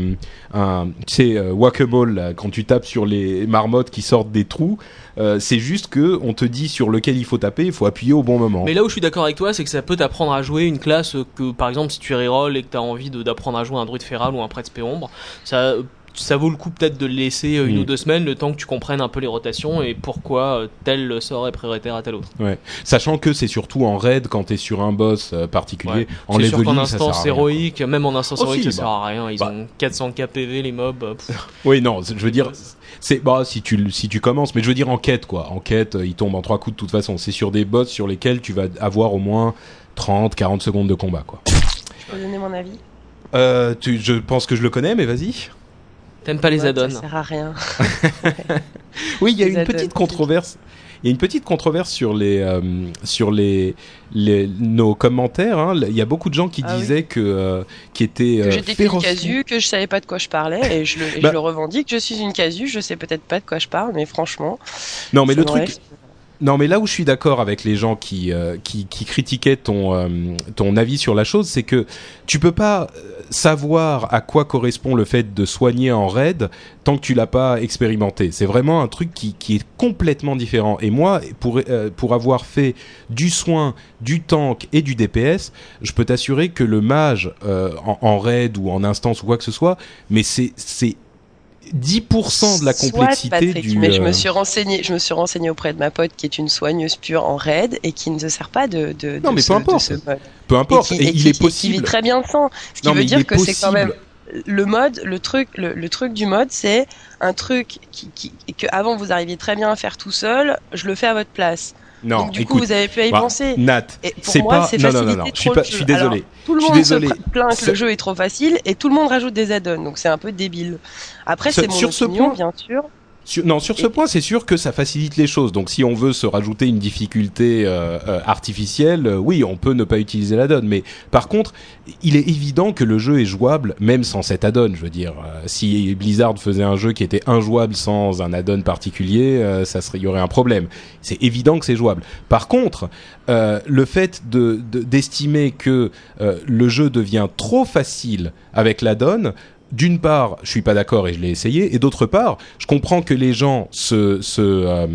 un tu sais, euh, quand tu tapes sur les marmottes qui sortent des trous. Euh, c'est juste que on te dit sur lequel il faut taper, il faut appuyer au bon moment. Mais là où je suis d'accord avec toi, c'est que ça peut t'apprendre à jouer une classe que, par exemple, si tu reroll et que tu as envie d'apprendre à jouer un druide féral ou un prêtre péombre, ça, ça vaut le coup peut-être de le laisser euh, une Mm. ou deux semaines, le temps que tu comprennes un peu les rotations et pourquoi euh, tel sort est prioritaire à tel autre. Ouais. Sachant que c'est surtout en raid quand t'es sur un boss euh, particulier. Ouais. En C'est sûr qu'en instance héroïque, même en instance Oh, héroïque, si, ça bah. sert à rien. Ils Bah. ont 400 KPV les mobs. Oui, non, je veux dire, c'est bah si tu si tu commences, mais je veux dire en quête quoi. En quête, euh, il tombe en trois coups de toute façon. C'est sur des boss sur lesquels tu vas avoir au moins 30, 40 secondes de combat quoi. Je peux donner mon avis Euh, tu, je pense que je le connais, mais vas-y. T'aimes pas les Ouais, add-ons Ça sert à rien. Oui, il y a Les une petite controverse. Il y a une petite controverse sur les euh, sur les, les nos commentaires. hein. Il y a beaucoup de gens qui Ah oui. disaient que euh, qui étaient Que euh, j'étais férocement- casu, que je savais pas de quoi je parlais, et je le, et Bah- je le revendique. Je suis une casu, je sais peut-être pas de quoi je parle, mais franchement. Non, mais le truc, Non, mais là où je suis d'accord avec les gens qui, euh, qui, critiquaient ton, euh, ton avis sur la chose, c'est que tu peux pas euh, savoir à quoi correspond le fait de soigner en raid tant que tu l'as pas expérimenté. C'est vraiment un truc qui, qui est complètement différent. Et moi, pour, pour avoir fait du soin, du tank et du DPS, je peux t'assurer que le mage en, en raid ou en instance ou quoi que ce soit, mais c'est 10% de la Soit, complexité Patrick, du. mais je me euh, suis renseigné, je me suis renseigné auprès de ma pote qui est une soigneuse pure en raid et qui ne se sert pas de, de, Non, de mais ce, peu importe. ce mode. peu importe. et Et, qui, et il qui- est et qui possible. vit très bien sans. Ce qui Non, veut dire que c'est quand même possible. le mode, le truc, le, le truc du mode, c'est un truc qui, qui, que avant vous arriviez très bien à faire tout seul. Je le fais à votre place. Non, Donc du écoute, coup vous avez pu y bah, penser. Nat, c'est pas. Non, non, non, non. Je suis pas. Je suis désolé. Alors, Tout le monde désolé. se plaint que le jeu est trop facile et tout le monde rajoute des add-ons. Donc c'est un peu débile. Après c'est mon sur ce opinion, point- bien sûr. Sur- non, sur ce point, c'est sûr que ça facilite les choses. Donc, si on veut se rajouter une difficulté euh, euh, artificielle, euh, oui, on peut ne pas utiliser l'add-on. Mais par contre, il est évident que le jeu est jouable même sans cet add-on. Je veux dire, euh, si Blizzard faisait un jeu qui était injouable sans un add-on particulier, euh, ça serait, il y aurait un problème. C'est évident que c'est jouable. Par contre, euh, le fait de de- d'estimer que euh, le jeu devient trop facile avec l'add-on, d'une part, je suis pas d'accord et je l'ai essayé, et d'autre part, je comprends que les gens se se, euh,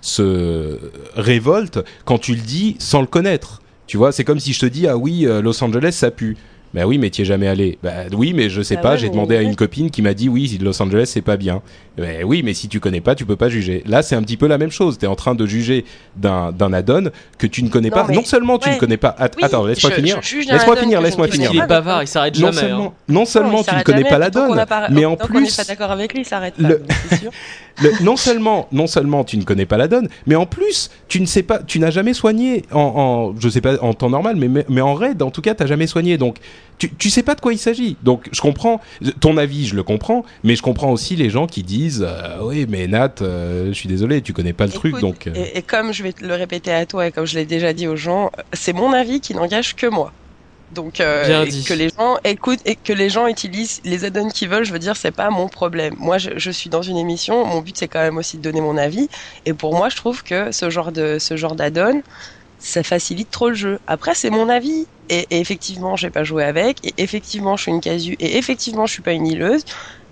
se révoltent quand tu le dis sans le connaître. Tu vois, c'est comme si je te dis ah oui, euh, Los Angeles ça pue. Ben oui, mais tu es jamais allé. Ben oui, mais je sais Ah pas. ouais, J'ai demandé à une copine qui m'a dit oui, Los Angeles c'est pas bien. Ben oui, mais si tu connais pas, tu peux pas juger. Là, c'est un petit peu la même chose. Tu es en train de juger d'un d'un add-on que tu ne connais Non, pas. mais- Non seulement tu ne connais pas. Att- Oui, Attends, laisse-moi je- finir. Laisse-moi finir, laisse-moi finir. Il est bavard, il s'arrête Non jamais. seulement, hein. non seulement Non, il tu ne connais jamais, pas la tant qu'on donne, n'a pas- mais en tant qu'on n'est plus, pas d'accord avec lui, il s'arrête pas. le- donc c'est sûr. le- non seulement, non seulement tu ne connais pas la donne, mais en plus, tu ne sais pas, tu n'as jamais soigné en, en, je sais pas en temps normal, mais mais, mais en raid, en tout cas, t'as jamais soigné, donc tu tu sais pas de quoi il s'agit. Donc je comprends ton avis, je le comprends, mais je comprends aussi les gens qui disent, euh, oui, mais Nat, euh, je suis désolé, tu connais pas le truc, donc. euh, et, et comme je vais te le répéter à toi et comme je l'ai déjà dit aux gens, c'est mon avis qui n'engage que moi. Donc euh, Bien et dit. que les gens écoutent et que les gens utilisent les add-ons qu'ils veulent, je veux dire, c'est pas mon problème. Moi, je, je suis dans une émission, mon but c'est quand même aussi de donner mon avis. Et pour moi, je trouve que ce genre de ce genre d'add-on, ça facilite trop le jeu. Après, c'est mon avis. Et, et effectivement, j'ai pas joué avec. Et effectivement, je suis une casu. Et effectivement, je suis pas une hileuse.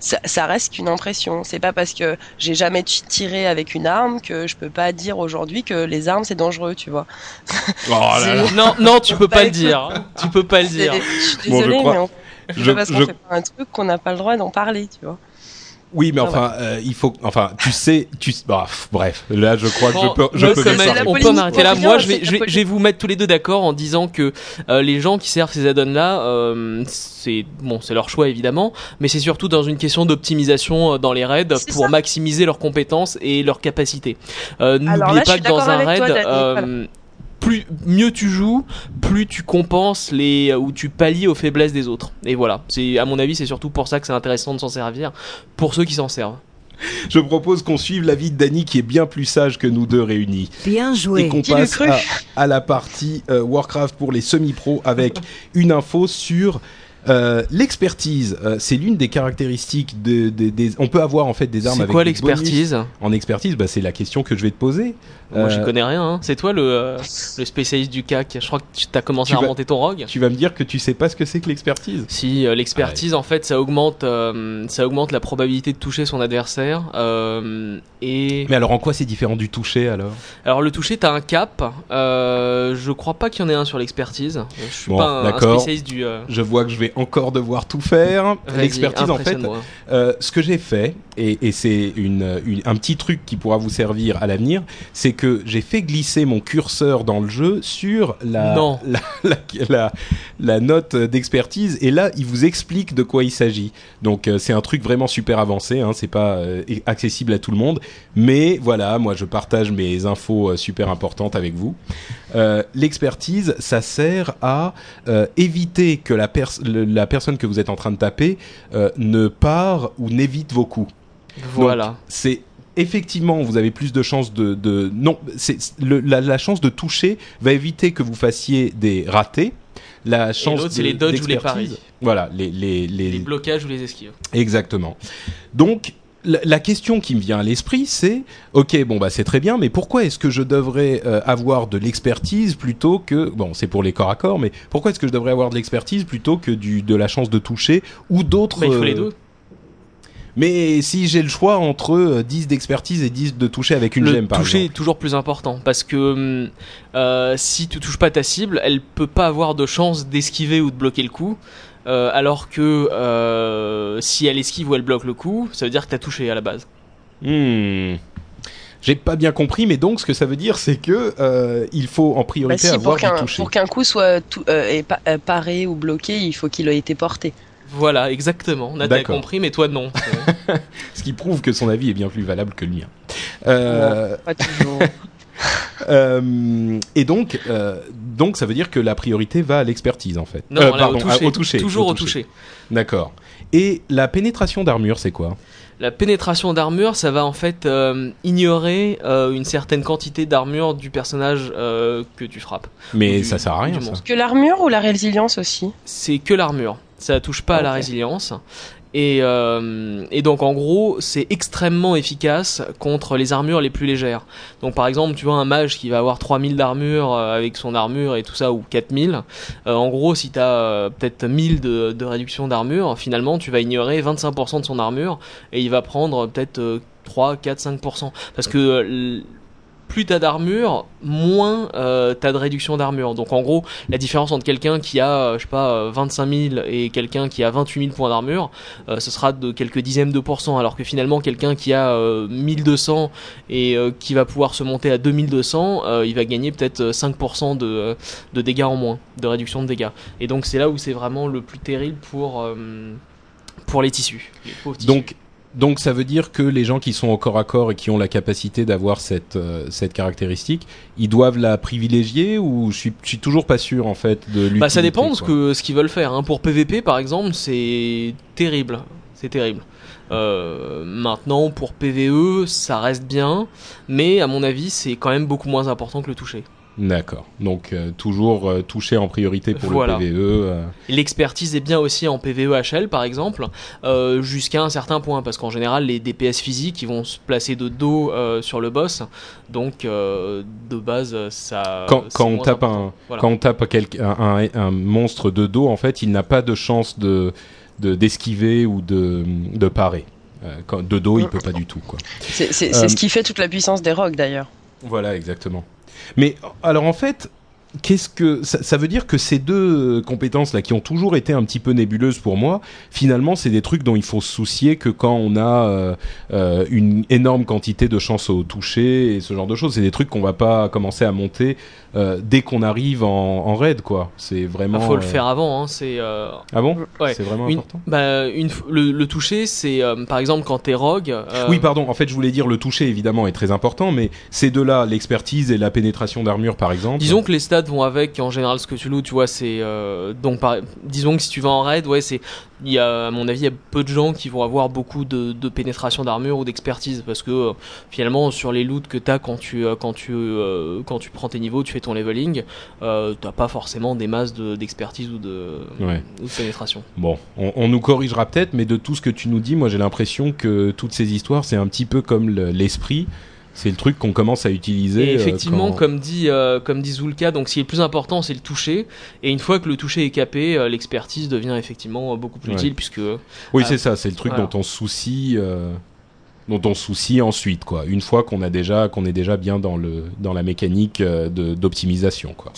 Ça, ça reste qu'une impression. C'est pas parce que j'ai jamais tiré avec une arme que je peux pas dire aujourd'hui que les armes c'est dangereux, tu vois. Oh là là. Non, non, tu peux pas le dire. Tu peux pas le C'est- dire. Je suis Bon, je désolée, crois- mais on... je- c'est pas parce qu'on je- fait pas un truc qu'on n'a pas le droit d'en parler, tu vois. Oui, mais Ah enfin, euh, il faut, enfin, tu sais, tu, bah, pff, bref, là, je crois que je Bon, peux, je peux la on peut politique là. pour Moi, rien, je vais, c'est je la vais, je vais vous mettre tous les deux d'accord en disant que euh, les gens qui servent ces add-ons là, euh, c'est bon, c'est leur choix évidemment, mais c'est surtout dans une question d'optimisation euh, dans les raids C'est pour ça. maximiser leurs compétences et leurs capacités. Euh, Alors N'oubliez je pas suis que dans d'accord un avec raid, toi, euh, plus mieux tu joues, plus tu compenses les ou tu pallies aux faiblesses des autres. Et voilà, c'est à mon avis, c'est surtout pour ça que c'est intéressant de s'en servir pour ceux qui s'en servent. Je propose qu'on suive l'avis de Dany qui est bien plus sage que nous deux réunis. Bien et joué. qu'on Qui l'eût passe à la partie euh, Warcraft pour les semi-pros avec une info sur euh, l'expertise. Euh, c'est l'une des caractéristiques de, de- des. On peut avoir en fait des armes C'est quoi l'expertise? En expertise, bah, c'est la question que je vais te poser. Moi, j'y Euh, connais rien. hein. C'est toi le, euh, le spécialiste du CAC. Je crois que tu as commencé Tu à vas- remonter ton rogue. Tu vas me dire que tu sais pas ce que c'est que l'expertise. Si l'expertise, en fait, ça augmente, ça augmente la probabilité de toucher son adversaire. et Mais alors en quoi c'est différent du toucher alors? Alors le toucher, t'as un cap. Je crois pas qu'il y en ait un sur l'expertise. Je suis Bon, pas un, spécialiste du. Je vois que je vais encore devoir tout faire. L'expertise en fait. Euh, ce que j'ai fait, et, et c'est une, une- un petit truc qui pourra vous servir à l'avenir, c'est que j'ai fait glisser mon curseur dans le jeu sur la, la, la, la- la note d'expertise, et là, il vous explique de quoi il s'agit. Donc, euh, c'est un truc vraiment super avancé, hein, c'est pas euh, accessible à tout le monde, mais voilà, moi, je partage mes infos super importantes avec vous. Euh, L'expertise, ça sert à euh, éviter que la, pers- le- la personne que vous êtes en train de taper euh, ne part ou n'évite vos coups. Voilà. C'est effectivement, vous avez plus de chances de, de non, c'est la, la chance de toucher va éviter que vous fassiez des ratés. La chance c'est les dodges ou les paris. Voilà, les, les, les, Les blocages ou les esquives. Exactement. Donc, la, question qui me vient à l'esprit, c'est ok, bon bah c'est très bien, mais pourquoi est-ce que je devrais euh, avoir de l'expertise plutôt que bon, c'est pour les corps à corps, mais pourquoi est-ce que je devrais avoir de l'expertise plutôt que du de la chance de toucher ou d'autres Bah, il faut les euh, deux. Mais si j'ai le choix entre euh, 10 d'expertise et 10 de toucher avec une le gemme, par toucher exemple. est toujours plus important parce que hum, euh, si tu touches pas ta cible, elle peut pas avoir de chance d'esquiver ou de bloquer le coup. Euh, alors que euh, si elle esquive ou elle bloque le coup, ça veut dire que t'as touché à la base. Hmm. J'ai pas bien compris, mais donc ce que ça veut dire, c'est que euh, il faut en Bah priorité si, avoir pour qu'un toucher. pour qu'un coup soit tout, euh, est pa- euh, paré ou bloqué, il faut qu'il ait été porté. Voilà, exactement. On a compris, mais toi non. Ce qui prouve que son avis est bien plus valable que le mien. Euh, Pas toujours. Euh, et donc, euh, donc, ça veut dire que la priorité va à l'expertise en fait. non, Euh, pardon, au à- toucher. au toucher. Toujours au toucher. D'accord. Et la pénétration d'armure, c'est quoi? La pénétration d'armure, ça va en fait euh, ignorer euh, une certaine quantité d'armure du personnage euh, que tu frappes. Mais Du- ça sert à rien. Ça. que l'armure ou la résilience aussi? C'est que l'armure. Ça touche pas à la résilience. Et, euh, et donc en gros, c'est extrêmement efficace contre les armures les plus légères. Donc par exemple, tu vois un mage qui va avoir 3000 d'armure euh, avec son armure et tout ça, ou 4000. euh, en gros, si tu as peut-être 1000 de, de réduction d'armure, finalement tu vas ignorer 25% de son armure et il va prendre peut-être euh, 3, 4, 5%. Parce que euh, plus t'as d'armure, moins euh, t'as de réduction d'armure. Donc en gros, la différence entre quelqu'un qui a, euh, je sais pas, euh, 25 000 et quelqu'un qui a 28 000 points d'armure, euh, ce sera de quelques dixièmes de pourcents. Alors que finalement, quelqu'un qui a euh, 1200 et euh, qui va pouvoir se monter à 2200, euh, il va gagner peut-être euh, 5% de, euh, dégâts en moins, de réduction de dégâts. Et donc c'est là où c'est vraiment le plus terrible pour, euh, pour les tissus. Donc ça veut dire que les gens qui sont au corps à corps et qui ont la capacité d'avoir cette euh, cette caractéristique, ils doivent la privilégier ou je suis, je suis toujours pas sûr en fait de. Bah ça dépend de ce que ce qu'ils veulent faire. Hein. Pour PVP par exemple, c'est terrible, c'est terrible. Euh, maintenant pour PVE, ça reste bien, mais à mon avis, c'est quand même beaucoup moins important que le toucher. D'accord. Donc euh, toujours euh, toucher en priorité pour Voilà. le PVE. euh, L'expertise est bien aussi en PVE HL par exemple, euh, jusqu'à un certain point, parce qu'en général les DPS physiques ils vont se placer de dos euh, sur le boss, donc euh, de base ça. quand, on tape important. un Voilà. quand on tape quel- un, un- un monstre de dos, en fait, il n'a pas de chance de de- d'esquiver ou de de parer. Euh, quand, de dos, il peut pas du tout quoi. C'est Euh, ce qui fait toute la puissance des rogues d'ailleurs. Voilà, exactement. Mais alors en fait, qu'est-ce que ça, veut dire que ces deux compétences là qui ont toujours été un petit peu nébuleuses pour moi, finalement, c'est des trucs dont il faut se soucier que quand on a euh, euh, une énorme quantité de chances au toucher et ce genre de choses, c'est des trucs qu'on va pas commencer à monter euh, dès qu'on arrive en, en raid quoi. C'est vraiment. Il faut le euh, faire avant, hein, c'est. euh, Ah bon Ouais. C'est vraiment Une, important. bah, une, le, le toucher, c'est par exemple quand t'es rogue. Oui, pardon. En fait, je voulais dire le toucher évidemment est très important, mais ces deux-là, l'expertise et la pénétration d'armure, par exemple. Disons que les stats vont avec. En général, ce que tu loues, tu vois, c'est donc par, disons que si tu vas en raid, ouais, c'est il y a à mon avis il y a peu de gens qui vont avoir beaucoup de, de pénétration d'armure ou d'expertise parce que euh, finalement sur les loots que t'as quand tu euh, quand tu euh, quand tu prends tes niveaux, tu fais ton leveling, euh, t'as pas forcément des masses de- d'expertise ou de Ouais. ou de pénétration. Bon, on, on nous corrigera peut-être, mais de tout ce que tu nous dis, moi j'ai l'impression que toutes ces histoires, c'est un petit peu comme le- l'esprit. C'est le truc qu'on commence à utiliser. Et euh, effectivement, quand- comme dit euh, comme dit Zulka, donc ce qui est le plus important, c'est le toucher. Et une fois que le toucher est capé, euh, l'expertise devient effectivement beaucoup plus Ouais. utile puisque Oui, c'est ça, c'est le truc voilà. dont on se soucie, dont on soucie ensuite, quoi. Une fois qu'on a déjà, qu'on est déjà bien dans le dans la mécanique euh, de d'optimisation, quoi.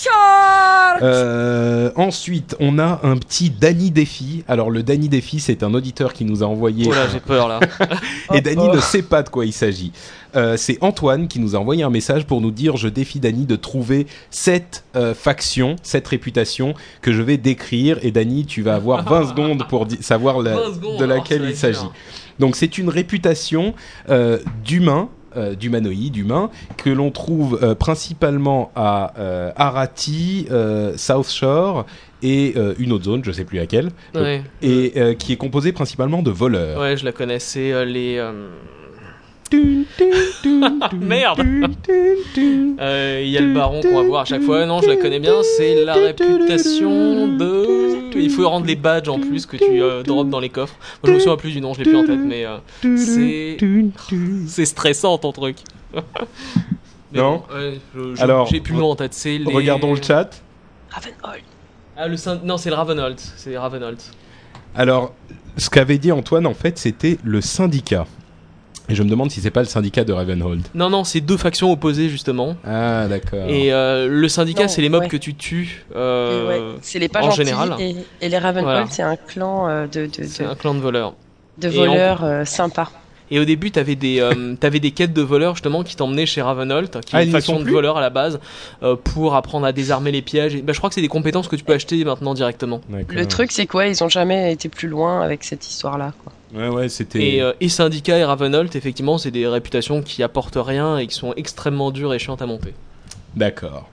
Euh, ensuite, on a un petit Danny Défi. Alors, le Danny Défi, c'est un auditeur qui nous a envoyé. oh là, j'ai peur là. Et Danny ne sait pas de quoi il s'agit. Euh, c'est Antoine qui nous a envoyé un message pour nous dire je défie Danny de trouver cette euh, faction, cette réputation que je vais décrire. Et Danny, tu vas avoir 20 secondes pour savoir la- 20 secondes, de laquelle il s'agit. Donc c'est une réputation euh, d'humain. euh, d'humanoïde humain que l'on trouve euh, principalement à euh, Arati, euh, South Shore et euh, une autre zone, je sais plus laquelle, Ouais. et qui est composée principalement de voleurs. Ouais, je la connais. C'est euh, les. Euh, Merde. Euh, Il y a le baron qu'on va voir à chaque fois. Non, je la connais bien. C'est la réputation de. Il faut rendre les badges en plus que tu euh, drops dans les coffres. Moi, je me souviens plus du nom, je l'ai plus en tête, mais euh, c'est c'est stressant ton truc. Mais Non. bon, ouais, je- je- Alors, j'ai plus le nom en tête. C'est les... Regardons le chat. Ravenhold. Ah, le syn- Non, c'est le Ravenhold. C'est Ravenhold. Alors, ce qu'avait dit Antoine, en fait, c'était le syndicat. Et je me demande si c'est pas le syndicat de Ravenhold. Non, non, c'est deux factions opposées justement. Ah, d'accord. Et euh, le syndicat, c'est les mobs ouais. que tu tues. Euh, ouais, c'est les pas en gentils général. et, et les Ravenhold, Voilà. c'est un clan euh, de, de, C'est de, un clan de voleurs. de voleurs euh, sympas. Et au début, t'avais des, euh, t'avais des quêtes de voleurs justement qui t'emmenaient chez Ravenhold, qui Ah, est une faction sont de voleurs à la base, euh, pour apprendre à désarmer les pièges. Et, bah, je crois que c'est des compétences que tu peux acheter maintenant directement. D'accord. Le truc, c'est quoi Ils ont jamais été plus loin avec cette histoire-là. quoi. Ouais, ouais, c'était. Et, euh, et Syndicat et Ravenhold, effectivement, c'est des réputations qui apportent rien et qui sont extrêmement dures et chiantes à monter. D'accord.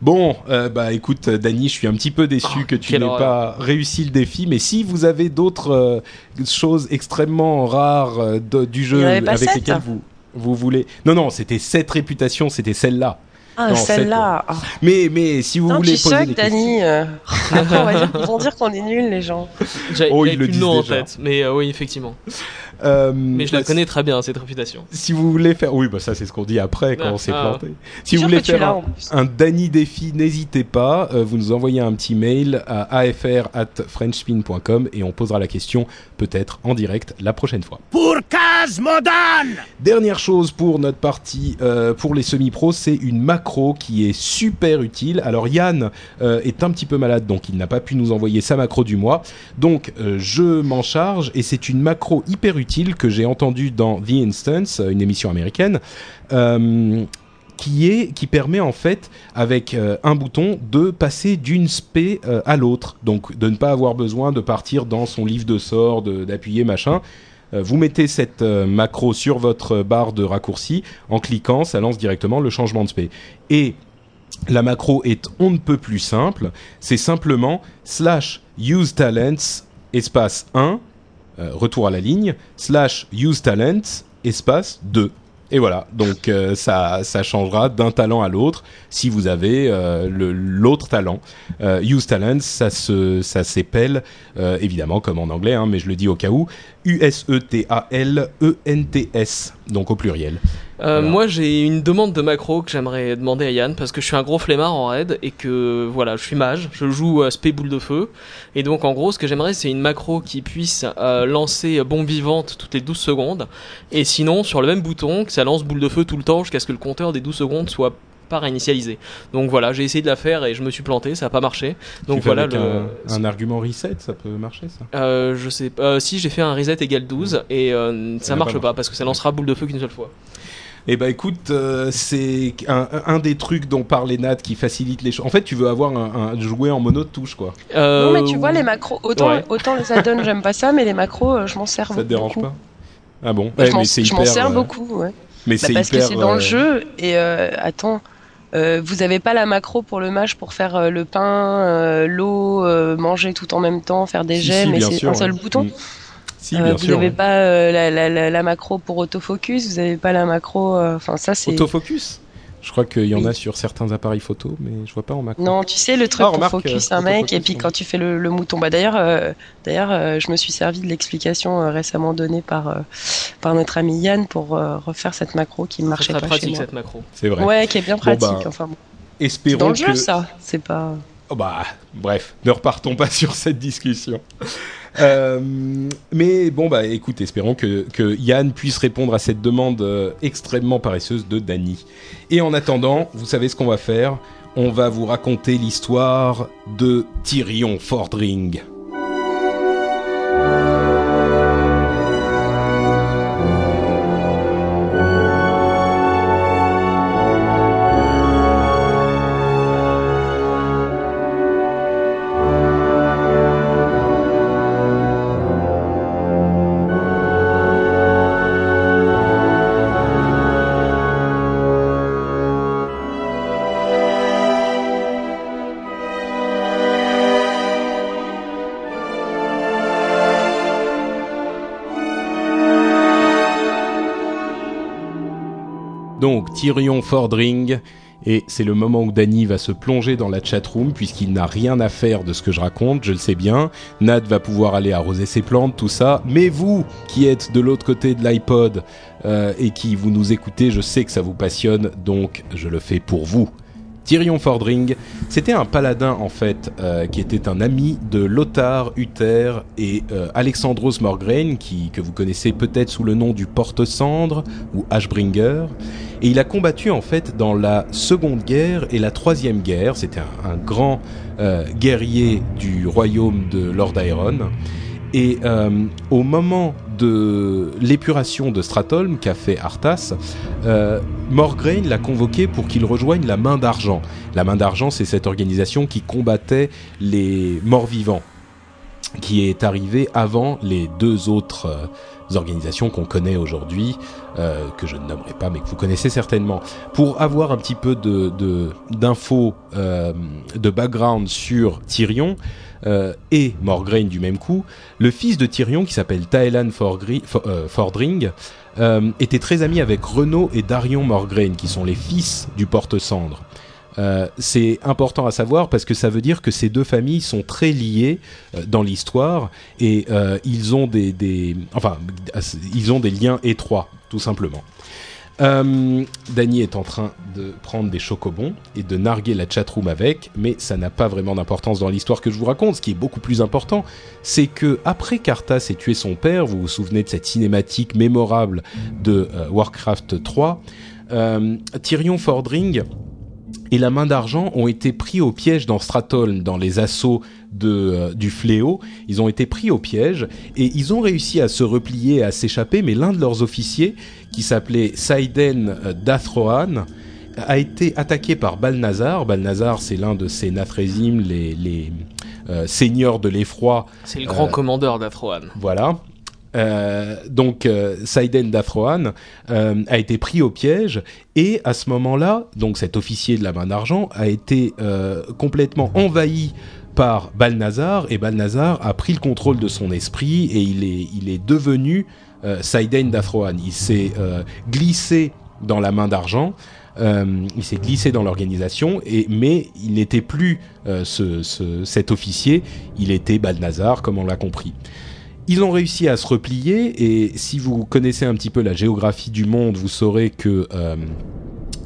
Bon, euh, bah écoute, Dany, je suis un petit peu déçu Oh, que tu n'aies pas réussi le défi, mais si vous avez d'autres euh, choses extrêmement rares euh, de- du jeu en avec lesquelles vous, vous voulez. Non, non, c'était cette réputation, c'était celle-là. Ah, celle-là. Mais, mais si vous Non, voulez tu poser des euh. Après, on va dire- ils vont dire qu'on est nuls, les gens. J'avais Oh, le plus disent nom en déjà. tête, mais euh, oui, effectivement. Euh, Mais je la bah, connais très bien, cette réputation. Si vous voulez faire. Oui, bah ça, c'est ce qu'on dit après quand Ah, on s'est ah. planté. Si vous voulez faire un, un Dany défi, n'hésitez pas. euh, vous nous envoyez un petit mail à afr.frenchspin.com et on posera la question peut-être en direct la prochaine fois. Pour Kazmodan Dernière chose pour notre partie, euh, pour les semi-pros, c'est une macro qui est super utile. Alors Yann euh, est un petit peu malade, donc il n'a pas pu nous envoyer sa macro du mois. Donc euh, je m'en charge et c'est une macro hyper utile que j'ai entendue dans The Instance, euh, une émission américaine. euh, qui est qui permet en fait avec euh, un bouton de passer d'une spé à l'autre donc de ne pas avoir besoin de partir dans son livre de sorts d'appuyer machin vous mettez cette macro sur votre barre de raccourci. En cliquant, ça lance directement le changement de spé. Et la macro est on ne peut plus simple. C'est simplement slash use talents espace 1, euh, retour à la ligne, slash use talents espace 2. Et voilà, donc euh, ça, ça changera d'un talent à l'autre si vous avez euh, l'autre talent. Euh, use talents, ça se, ça s'épelle euh, évidemment comme en anglais, hein, mais je le dis au cas où, U-S-E-T-A-L-E-N-T-S, donc au pluriel. Euh, Voilà. Moi, j'ai une demande de macro que j'aimerais demander à Yann parce que je suis un gros flemmard en raid et que voilà, je suis mage, je joue spé boule de feu et donc en gros, ce que j'aimerais, c'est une macro qui puisse euh, lancer bombe vivante toutes les 12 secondes et sinon sur le même bouton que ça lance boule de feu tout le temps jusqu'à ce que le compteur des 12 secondes soit pas réinitialisé. Donc voilà, j'ai essayé de la faire et je me suis planté, ça a pas marché. Donc tu voilà avec le un, un argument reset, ça peut marcher ça? Euh, je sais pas. Euh, si j'ai fait un reset égal 12 et euh, ça n'a marche pas parce que ça lancera boule de feu qu'une seule fois. Eh ben écoute, euh, c'est un, un des trucs dont parlait Nat qui facilite les choses. En fait, tu veux avoir un, un jouet en mono de touche, quoi. Euh, Non, mais tu vois, les macros, autant, ouais. autant les add-ons, j'aime pas ça, mais les macros, euh, je m'en sers Ça beaucoup. te dérange pas? Ah bon? Bah, Ouais, je m'en- mais c'est je m'en sers euh, beaucoup, ouais. Mais Bah, c'est parce que c'est dans euh, le jeu et euh, attends euh, vous avez pas la macro pour le mage pour faire euh, le pain euh, l'eau euh, manger tout en même temps faire des si, jets si, mais c'est sûr, un seul ouais. bouton? Mm. Si, Euh, bien vous sûr. avez ouais. pas euh, la, la, la, la macro pour autofocus vous avez pas la macro euh, enfin ça c'est Autofocus? Je crois qu'il y en Oui. a sur certains appareils photo, mais je vois pas en macro. non tu sais le truc Ah, pour remarque, focus un mec et puis quand tu fais le, le mouton bah d'ailleurs euh, d'ailleurs euh, je me suis servi de l'explication euh, récemment donnée par euh, par notre ami Yann pour euh, refaire cette macro qui ne C'est marchait très pas pratique chez moi cette macro. C'est vrai. ouais qui est bien Bon, pratique bah, enfin bon. Espérons dans le que. jeu ça c'est pas Oh bah, bref, ne repartons pas sur cette discussion. Euh, mais bon, bah écoute, espérons que, que Yann puisse répondre à cette demande euh, extrêmement paresseuse de Dany. Et en attendant, vous savez ce qu'on va faire? On va vous raconter l'histoire de Tyrion Fordring. Tyrion Fordring, et c'est le moment où Danny va se plonger dans la chatroom puisqu'il n'a rien à faire de ce que je raconte, je le sais bien. Nad va pouvoir aller arroser ses plantes, tout ça. Mais vous, qui êtes de l'autre côté de l'iPod euh, et qui vous nous écoutez, je sais que ça vous passionne, donc je le fais pour vous. Tyrion Fordring, c'était un paladin en fait, euh, qui était un ami de Lothar Uther et euh, Alexandros Morgraine, qui, que vous connaissez peut-être sous le nom du Porte-Cendre ou Ashbringer. Et il a combattu en fait dans la Seconde Guerre et la Troisième Guerre. C'était un, grand euh, guerrier du royaume de Lord Aeron. Et euh, au moment de l'épuration de Stratholm qu'a fait Arthas, euh, l'a convoqué pour qu'il rejoigne la Main d'Argent. La Main d'Argent, c'est cette organisation qui combattait les morts-vivants, qui est arrivée avant les deux autres euh, organisations qu'on connaît aujourd'hui, euh, que je ne nommerai pas, mais que vous connaissez certainement. Pour avoir un petit peu d'infos, de background sur Tyrion, euh, et Morgraine du même coup, le fils de Tyrion, qui s'appelle Taelan euh, Fordring, euh, était très ami avec Renaud et Darion Morgraine, qui sont les fils du porte-cendre. C'est important à savoir parce que ça veut dire que ces deux familles sont très liées dans l'histoire et ils ont des liens étroits tout simplement. Euh, Dany est en train de prendre des chocobons et de narguer la chatroom avec, mais ça n'a pas vraiment d'importance dans l'histoire que je vous raconte. Ce qui est beaucoup plus important, c'est que après qu'Arthas ait tué son père, vous vous souvenez de cette cinématique mémorable de euh, Warcraft 3, euh, Tyrion Fordring et la main d'argent ont été pris au piège dans Stratholm, dans les assauts de, euh, du fléau. Ils ont été pris au piège et ils ont réussi à se replier, et à s'échapper, mais l'un de leurs officiers, qui s'appelait Saiden euh, Dathrohan, a été attaqué par Balnazar. Balnazar, c'est l'un de ces Nathrésim, les, les euh, seigneurs de l'effroi C'est le grand Euh, commandeur d'Athroan. voilà. Euh, donc Saiden Dathrohan a été pris au piège et à ce moment-là, donc cet officier de la main d'argent a été complètement envahi par Balnazar et Balnazar a pris le contrôle de son esprit et il est, il est devenu euh, Saiden Dathrohan. Il s'est euh, glissé dans la main d'argent. euh, il s'est glissé dans l'organisation, et mais il n'était plus euh, ce, ce- cet officier, il était Balnazar, comme on l'a compris. Ils ont réussi à se replier et si vous connaissez un petit peu la géographie du monde, vous saurez que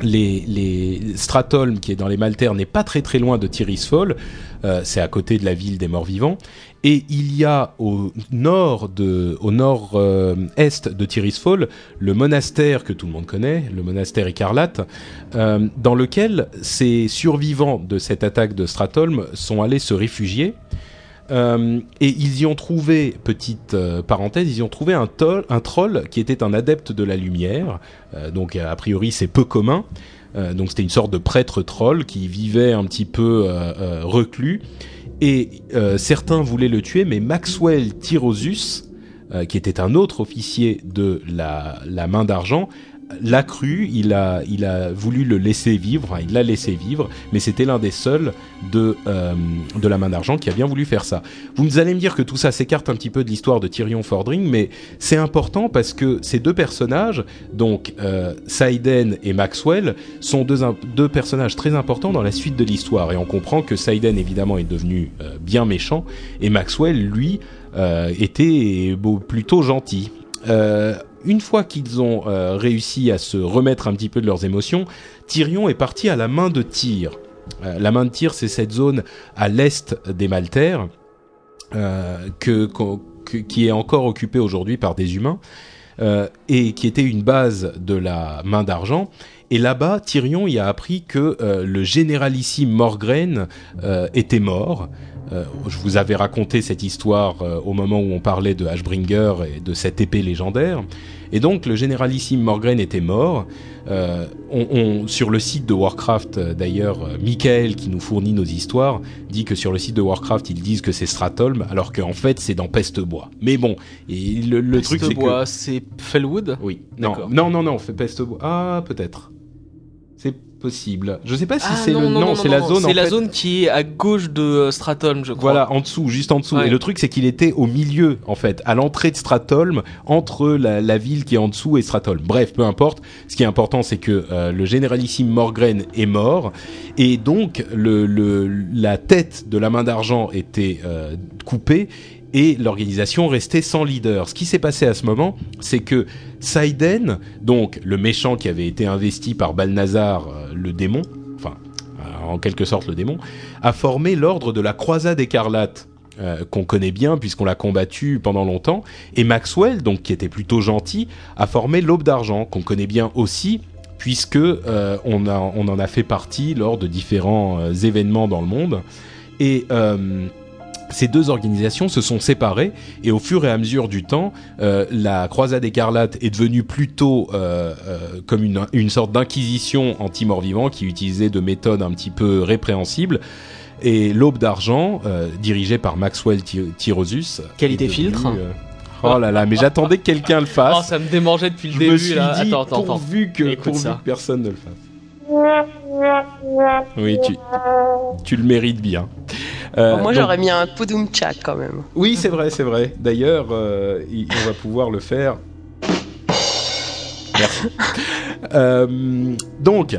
les, les Stratholm, qui est dans les Maltaires, n'est pas très très loin de Tirisfol. Euh, c'est à côté de la ville des morts-vivants. Et il y a au nord de, au nord euh, est de Tirisfol, le monastère que tout le monde connaît, le monastère écarlate, euh, dans lequel ces survivants de cette attaque de Stratholm sont allés se réfugier. Euh, et ils y ont trouvé, petite parenthèse, ils y ont trouvé un, un troll qui était un adepte de la lumière. Donc a priori c'est peu commun. Euh, donc c'était une sorte de prêtre troll qui vivait un petit peu euh, euh, reclus. Et certains voulaient le tuer, mais Maxwell Tyrosus, qui était un autre officier de la main d'argent, l'a cru, il a, il a voulu le laisser vivre, il l'a laissé vivre, mais c'était l'un des seuls de, euh, de la main d'argent qui a bien voulu faire ça. Vous allez me dire que tout ça s'écarte un petit peu de l'histoire de Tyrion Fordring, mais c'est important parce que ces deux personnages, donc euh, Saiden et Maxwell, sont deux, deux personnages très importants dans la suite de l'histoire. Et on comprend que Saiden, évidemment, est devenu euh, bien méchant, et Maxwell, lui, euh, était plutôt gentil. Une fois qu'ils ont euh, réussi à se remettre un petit peu de leurs émotions, Tyrion est parti à la main de Tyr. Euh, la main de Tyr, c'est cette zone à l'est des Maltaires euh, qui est encore occupée aujourd'hui par des humains et qui était une base de la main d'argent. Et là-bas, Tyrion y a appris que le généralissime Morgraine était mort. Euh, je vous avais raconté cette histoire euh, au moment où on parlait de Ashbringer et de cette épée légendaire. Et donc le généralissime Morgraine était mort. Euh, on, on- sur le site de Warcraft, d'ailleurs, Michael qui nous fournit nos histoires dit que sur le site de Warcraft ils disent que c'est Stratholm, alors qu'en fait c'est dans Pestebois. Mais bon, et le, le truc c'est que Pestebois, c'est Fellwood? Oui, non, non, non, non, fait Pestebois. Ah, peut-être. Possible. Je sais pas si Ah, c'est le non, c'est la zone. C'est la fait, zone qui est à gauche de euh, Stratholm, je crois. Voilà, en dessous, juste en dessous. Ouais. Et le truc, c'est qu'il était au milieu, en fait, à l'entrée de Stratholm, entre la, la ville qui est en dessous et Stratholm. Bref, peu importe. Ce qui est important, c'est que euh, le généralissime Morgren est mort, et donc le, le, la tête de la main d'argent était euh, coupée. Et l'organisation restait sans leader. Ce qui s'est passé à ce moment, c'est que Saiden, donc le méchant qui avait été investi par Balnazar, euh, le démon, enfin euh, en quelque sorte le démon, a formé l'ordre de la Croisade écarlate. euh, qu'on connaît bien puisqu'on l'a combattu pendant longtemps et Maxwell donc qui était plutôt gentil a formé l'aube d'argent qu'on connaît bien aussi puisque on, en a fait partie lors de différents événements dans le monde et ces deux organisations se sont séparées et au fur et à mesure du temps, euh, la croisade écarlate est devenue plutôt euh, euh, comme une, une sorte d'inquisition anti-mort-vivant qui utilisait de méthodes un petit peu répréhensibles. Et l'aube d'argent, euh, dirigée par Maxwell Ty- Tyrosus. Qualité filtre. euh, Oh là là, mais j'attendais que quelqu'un le Oh, fasse. ça me démangeait depuis le Je début me suis là. dit, Attends, attends, attends. pourvu que, Écoute pourvu ça. que personne ne le fasse. Oui, tu, tu le mérites bien. Euh, moi, donc- j'aurais mis un Poudoum Tchak quand même. Oui, c'est vrai, c'est vrai. D'ailleurs, euh, on va pouvoir le faire. Merci. Euh, donc,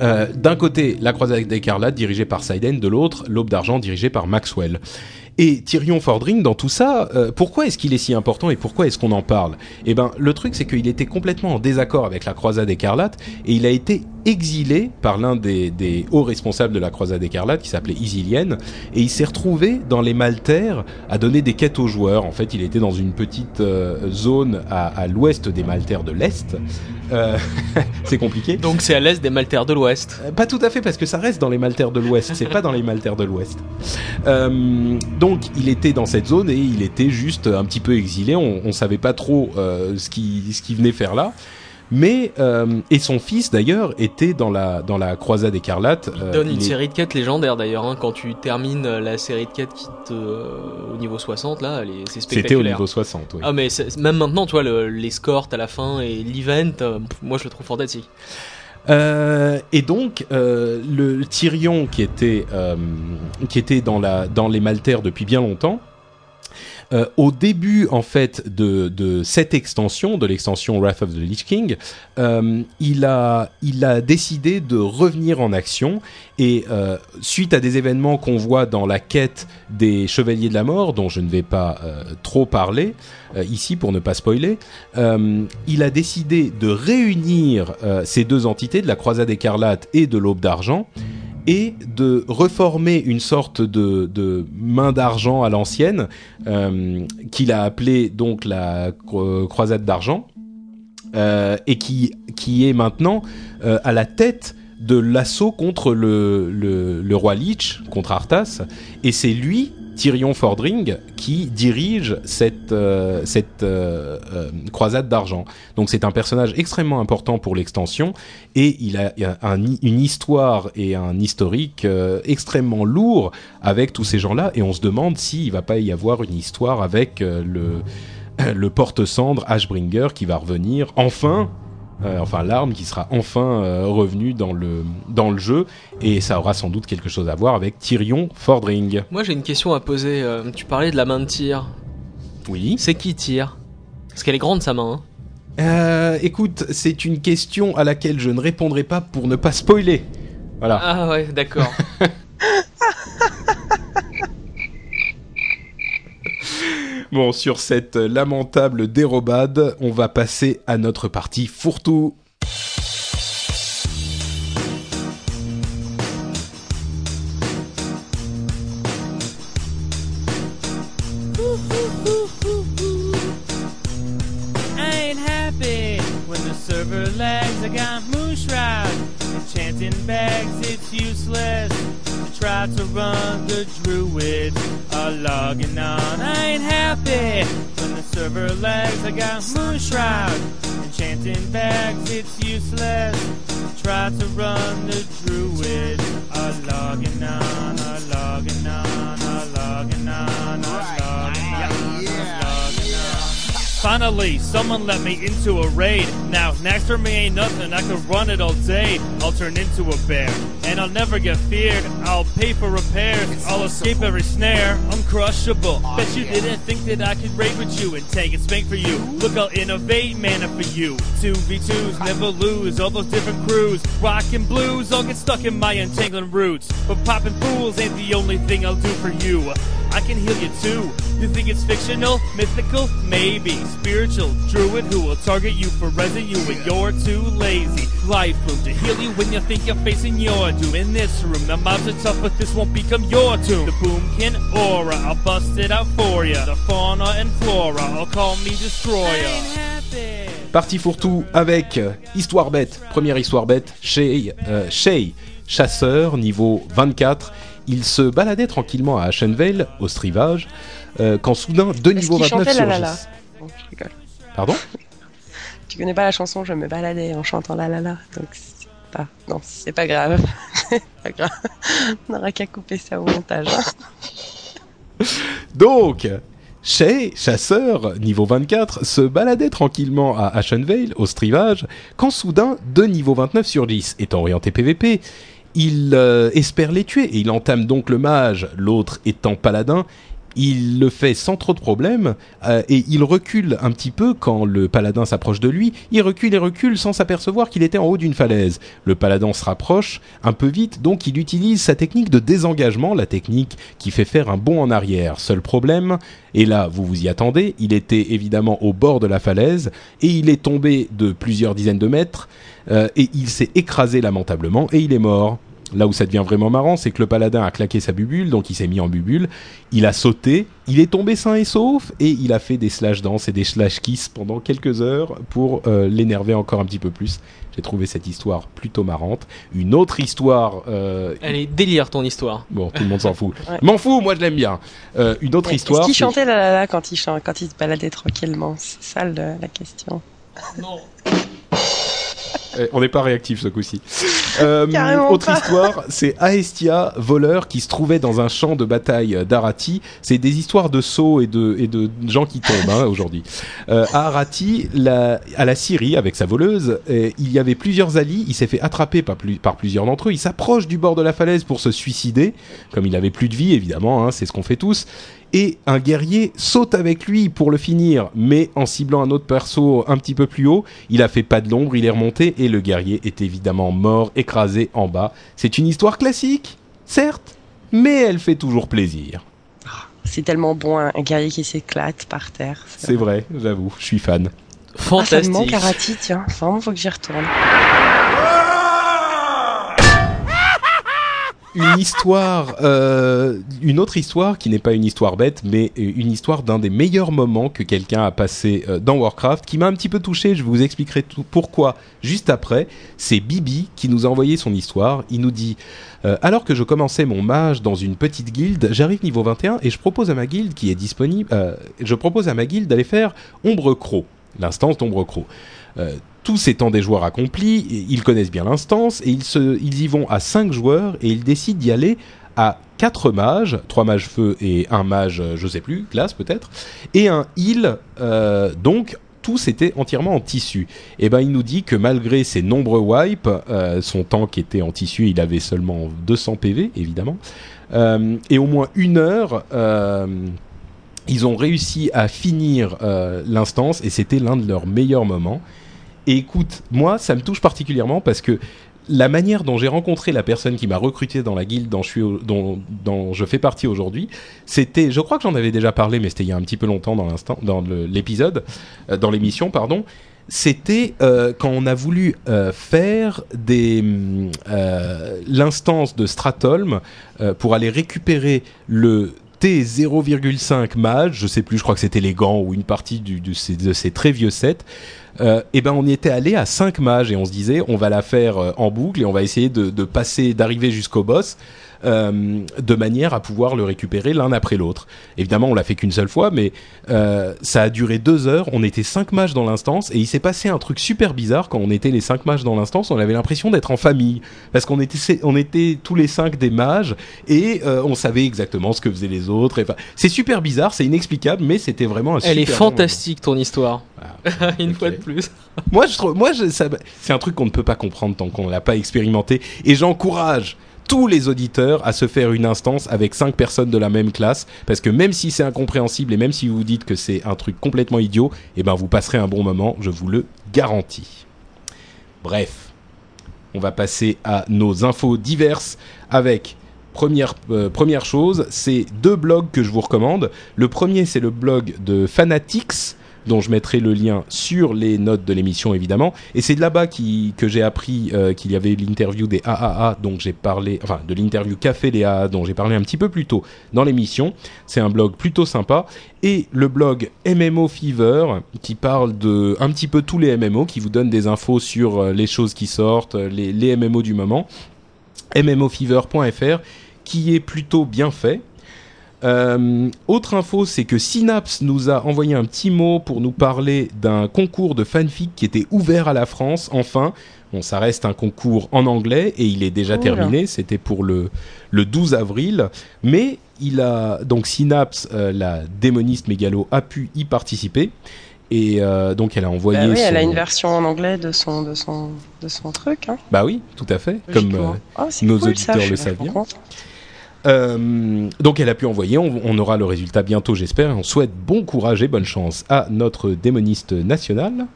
d'un côté, la croisade d'écarlate dirigée par Saiden, de l'autre, l'aube d'argent dirigée par Maxwell. Et Tyrion Fordring, dans tout ça, euh, pourquoi est-ce qu'il est si important et pourquoi est-ce qu'on en parle? Eh ben, le truc, c'est qu'il était complètement en désaccord avec la croisade écarlate et il a été exilé par l'un des, des hauts responsables de la croisade écarlate qui s'appelait Isilien et il s'est retrouvé dans les Maltaires à donner des quêtes aux joueurs. En fait, il était dans une petite euh, zone à, à l'ouest des Maltaires de l'Est. Euh, c'est compliqué. Donc c'est à l'est des Maltaires de l'Ouest. Euh, Pas tout à fait parce que ça reste dans les Maltaires de l'Ouest, c'est pas dans les Maltaires de l'Ouest. Euh, donc il était dans cette zone et il était juste un petit peu exilé. On, on savait pas trop euh, ce qui ce qu'il venait faire là. Mais euh, et son fils d'ailleurs était dans la dans la croisade écarlate. Il Euh, donne il une est- série de quêtes légendaires d'ailleurs. hein. Quand tu termines euh, la série de quêtes qui te, au niveau 60, là, c'est C'était au spectaculaire. niveau 60. Oui. Ah mais même maintenant, tu vois, le- l'escorte à la fin et l'event, moi je le trouve fantastique. Euh, et donc euh, le Tyrion qui était euh, qui était dans la dans les Maltaires depuis bien longtemps. Euh, au début en fait de, cette extension, de l'extension Wrath of the Lich King, euh, il a décidé de revenir en action et euh, suite à des événements qu'on voit dans la quête des Chevaliers de la Mort, dont je ne vais pas trop parler ici pour ne pas spoiler, il a décidé de réunir ces deux entités, de la Croisade écarlate et de l'Aube d'argent, et de reformer une sorte de, main d'argent à l'ancienne, euh, qu'il a appelée donc la Cro- Croisade d'argent, euh, et qui, est maintenant euh, à la tête de l'assaut contre le roi Lich, contre Arthas, et c'est lui, Tyrion Fordring, qui dirige cette, euh, euh, euh, croisade d'argent. Donc c'est un personnage extrêmement important pour l'extension, et il a, une histoire et un historique extrêmement lourd avec tous ces gens-là, et on se demande s'il va pas y avoir une histoire avec le, le porte-cendre Ashbringer qui va revenir enfin euh, enfin l'arme qui sera enfin euh, revenue dans le, dans le jeu, et ça aura sans doute quelque chose à voir avec Tyrion Fordring. Moi j'ai une question à poser. euh, tu parlais de la main de tir. Oui. C'est qui tire? Parce qu'elle est grande sa main. hein. Euh, écoute, c'est une question à laquelle je ne répondrai pas pour ne pas spoiler. Voilà. Ah ouais, d'accord. Bon, sur cette lamentable dérobade, on va passer à notre partie fourre-tout. Try to run. The druids are logging on. Server lags. I got moose shroud and chanting bags. It's useless try to run. The druids are logging on. Are logging on. Are logging on. Are logging on. Finally, someone let me into a raid. Now, next for me ain't nothing, I could run it all day. I'll turn into a bear, and I'll never get feared. I'll pay for repairs, I'll escape every snare. I'm crushable. Bet you didn't think that I could raid with you and take and spank for you. Look, I'll innovate, mana for you. 2v2s, never lose, all those different crews. Rock and blues, all get stuck in my entangling roots. But popping fools ain't the only thing I'll do for you. I can heal you too. You think it's fictional, mythical, maybe spiritual druid who will target you for resin you when you're too lazy. Life room to heal you when you think you're facing your doom. In this room, the mobs are tough, but this won't become your tomb. The boomkin aura, I'll bust it out for ya. The fauna and flora, I'll call me destroyer. Parti fourre-tout avec Histoire bête. Première histoire bête, Shay, euh, Shay, chasseur, niveau 24. Il se baladait tranquillement à Ashenvale, au strivage, euh, quand soudain deux niveaux qu'il 29 chantait la la la surgissent. Bon, je rigole. Pardon? Tu connais pas la chanson, je me baladais en chantant la la la. Donc c'est pas. Non, c'est pas grave. c'est pas grave. On n'aura qu'à couper ça au montage. hein. Donc, Shay, chasseur, niveau 24, se baladait tranquillement à Ashenvale, au strivage, quand soudain deux niveaux 29 surgissent. Étant orienté PVP, il euh, espère les tuer et il entame donc le mage, l'autre étant paladin. Il le fait sans trop de problèmes euh, et il recule un petit peu quand le paladin s'approche de lui. Il recule et recule sans s'apercevoir qu'il était en haut d'une falaise. Le paladin se rapproche un peu vite, donc il utilise sa technique de désengagement, la technique qui fait faire un bond en arrière. Seul problème, et là vous vous y attendez, il était évidemment au bord de la falaise et il est tombé de plusieurs dizaines de mètres euh, et il s'est écrasé lamentablement et il est mort. Là où ça devient vraiment marrant, c'est que le paladin a claqué sa bubule, donc il s'est mis en bubule, il a sauté, il est tombé sain et sauf, et il a fait des slash danse et des slash kiss pendant quelques heures pour euh, l'énerver encore un petit peu plus. J'ai trouvé cette histoire plutôt marrante. Une autre histoire... euh, Elle est délire ton histoire. Bon, tout le monde s'en fout. Ouais. M'en fous, moi je l'aime bien. Euh, une autre Mais histoire... Est-ce qu'il chantait la la la quand il, chan- quand il se baladait tranquillement C'est ça le- la question. Non. Eh, on n'est pas réactif ce coup-ci. Euh, autre pas. histoire, c'est Aestia, voleur qui se trouvait dans un champ de bataille d'Arati. C'est des histoires de sauts et de, et de gens qui tombent hein, aujourd'hui. Euh, à Arati, la- à la Syrie, avec sa voleuse, il y avait plusieurs alliés. Il s'est fait attraper par, plus- par plusieurs d'entre eux. Il s'approche du bord de la falaise pour se suicider, comme il avait plus de vie évidemment. hein, c'est ce qu'on fait tous. Et un guerrier saute avec lui pour le finir, mais en ciblant un autre perso un petit peu plus haut, il a fait pas de l'ombre, il est remonté et le guerrier est évidemment mort, écrasé en bas. C'est une histoire classique, certes, mais elle fait toujours plaisir. C'est tellement bon un, guerrier qui s'éclate par terre. C'est vrai, j'avoue, je suis fan. Ah, ça me Fantastique. manque tiens. Vraiment, faut que j'y retourne. Une histoire, euh, une autre histoire qui n'est pas une histoire bête, mais une histoire d'un des meilleurs moments que quelqu'un a passé euh, dans Warcraft, qui m'a un petit peu touché. Je vous expliquerai tout pourquoi juste après. C'est Bibi qui nous a envoyé son histoire. Il nous dit euh, alors que je commençais mon mage dans une petite guilde, j'arrive niveau 21 et je propose à ma guilde qui est disponible, je propose à ma guilde d'aller faire Ombre Crow, l'instance d'Ombre. Tous étant des joueurs accomplis, ils connaissent bien l'instance et ils, y vont à 5 joueurs et ils décident d'y aller à 4 mages, 3 mages feu et un mage, euh, je sais plus, glace peut-être, et un heal, euh, donc tous étaient entièrement en tissu. Et ben il nous dit que malgré ses nombreux wipes, euh, son tank était en tissu, il avait seulement 200 PV évidemment, et au moins une heure. ils ont réussi à finir l'instance et c'était l'un de leurs meilleurs moments. Et écoute, moi, ça me touche particulièrement parce que la manière dont j'ai rencontré la personne qui m'a recruté dans la guilde dont je, suis, dont, dont je fais partie aujourd'hui, c'était, je crois que j'en avais déjà parlé, mais c'était il y a un petit peu longtemps dans l'instant, dans l'épisode, euh, dans l'émission, pardon. C'était euh, quand on a voulu euh, faire l'instance de Stratholm pour aller récupérer le T0,5 mage, je sais plus, je crois que c'était les gants ou une partie du, de, ces, de ces très vieux sets. Euh, et ben on y était allé à 5 mages et on se disait on va la faire euh, en boucle et on va essayer de passer, d'arriver jusqu'au boss. Euh, de manière à pouvoir le récupérer l'un après l'autre. Évidemment, on l'a fait qu'une seule fois, mais euh, ça a duré deux heures. On était cinq mages dans l'instance et il s'est passé un truc super bizarre quand on était les cinq mages dans l'instance. On avait l'impression d'être en famille parce qu'on était on était tous les cinq des mages et euh, on savait exactement ce que faisaient les autres. Enfin, c'est super bizarre, c'est inexplicable, mais c'était vraiment un Elle est bon fantastique ton histoire. Une ok. fois de plus. Moi, je trouve, moi, c'est un truc qu'on ne peut pas comprendre tant qu'on l'a pas expérimenté. Et j'encourage tous les auditeurs à se faire une instance avec cinq personnes de la même classe, parce que même si c'est incompréhensible et même si vous dites que c'est un truc complètement idiot, eh ben vous passerez un bon moment, je vous le garantis. Bref, on va passer à nos infos diverses avec première euh, première chose, c'est deux blogs que je vous recommande. Le premier, c'est le blog de Fanatics dont je mettrai le lien sur les notes de l'émission évidemment. Et c'est de là-bas que j'ai appris euh, qu'il y avait l'interview des AAA dont j'ai parlé, enfin de l'interview Café les AAA dont j'ai parlé un petit peu plus tôt dans l'émission. C'est un blog plutôt sympa. Et le blog MMO Fever qui parle de un petit peu tous les MMO, qui vous donne des infos sur euh, les choses qui sortent, euh, les, les MMO du moment. mmofever.fr qui est plutôt bien fait. Euh, autre info, c'est que Synapse nous a envoyé un petit mot pour nous parler d'un concours de fanfic qui était ouvert à la France, enfin. Bon, ça reste un concours en anglais et il est déjà Cool. terminé. C'était pour le, le 12 avril. Mais il a, donc Synapse, euh, la démoniste mégalo, a pu y participer. Et euh, donc elle a envoyé Bah oui, elle a une version en anglais de son, de son, de son truc. Hein, Bah oui, tout à fait. Comme, euh, Oh, nos cool, auditeurs ça, le savent bien. Euh, donc elle a pu envoyer, on, aura le résultat bientôt j'espère, on souhaite bon courage et bonne chance à notre démoniste national.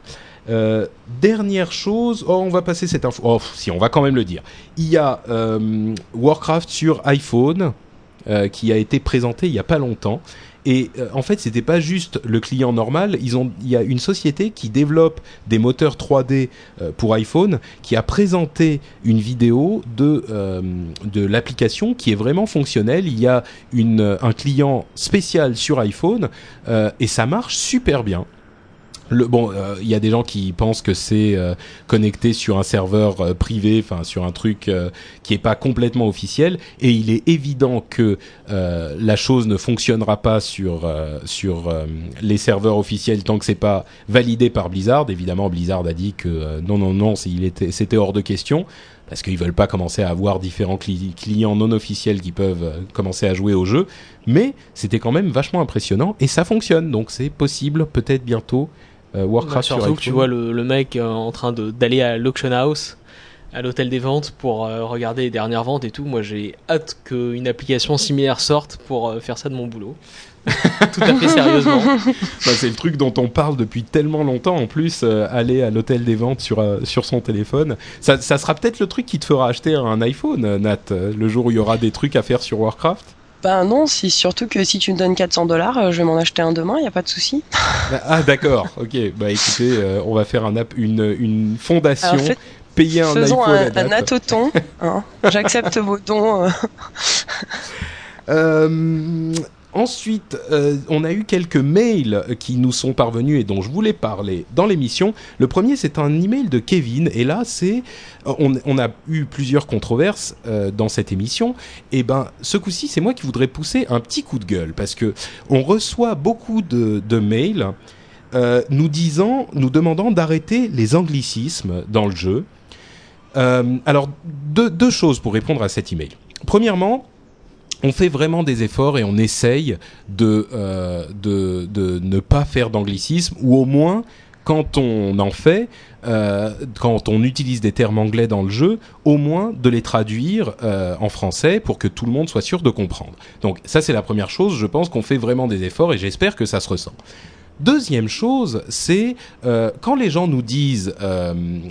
Euh, dernière chose, oh, on va passer cette info, oh, si on va quand même le dire. Il y a euh, Warcraft sur iPhone qui a été présenté il y a pas longtemps. Et euh, en fait, c'était pas juste le client normal. Il y a une société qui développe des moteurs 3D euh, pour iPhone qui a présenté une vidéo de euh, de l'application qui est vraiment fonctionnelle. Il y a un client spécial sur iPhone et ça marche super bien. Bon, euh, il y a des gens qui pensent que c'est euh, connecté sur un serveur euh, privé, enfin sur un truc euh, qui est pas complètement officiel, et il est évident que euh, la chose ne fonctionnera pas sur euh, sur euh, les serveurs officiels tant que c'est pas validé par Blizzard. Évidemment, Blizzard a dit que euh, non, non, non, c'était hors de question parce qu'ils veulent pas commencer à avoir différents cli- clients non officiels qui peuvent euh, commencer à jouer au jeu. Mais c'était quand même vachement impressionnant et ça fonctionne, donc c'est possible peut-être bientôt. Euh, Warcraft Bah, sur surtout que tu vois le, le mec euh, en train de d'aller à l'auction house, à l'hôtel des ventes pour euh, regarder les dernières ventes et tout. Moi, j'ai hâte qu'une application similaire sorte pour euh, faire ça de mon boulot. tout à fait sérieusement. Bah, c'est le truc dont on parle depuis tellement longtemps. En plus, euh, aller à l'hôtel des ventes sur, euh, sur son téléphone, ça, ça sera peut-être le truc qui te fera acheter un iPhone, Nat, le jour où il y aura des trucs à faire sur Warcraft. Ben non, si, surtout que si tu me donnes 400 dollars, euh, je vais m'en acheter un demain, il a pas de souci. Ah d'accord, ok. Bah écoutez, euh, on va faire un app, une, une fondation, Alors, fait- payer un faisons un, un atoton. Hein. J'accepte vos dons. euh. Euh, ensuite, euh, on a eu quelques mails qui nous sont parvenus et dont je voulais parler dans l'émission. Le premier, c'est un email de Kevin, et là, c'est on, on a eu plusieurs controverses euh, dans cette émission. Et ben, ce coup-ci, c'est moi qui voudrais pousser un petit coup de gueule parce que on reçoit beaucoup de, mails. euh, nous disant, nous demandant d'arrêter les anglicismes dans le jeu. Euh, alors, deux, deux choses pour répondre à cet email. Premièrement, on fait vraiment des efforts et on essaye de, euh, de, de ne pas faire d'anglicisme, ou au moins, quand on en fait, euh, quand on utilise des termes anglais dans le jeu, au moins de les traduire euh, en français pour que tout le monde soit sûr de comprendre. Donc ça, c'est la première chose. Je pense qu'on fait vraiment des efforts et j'espère que ça se ressent. Deuxième chose, c'est quand les gens nous disent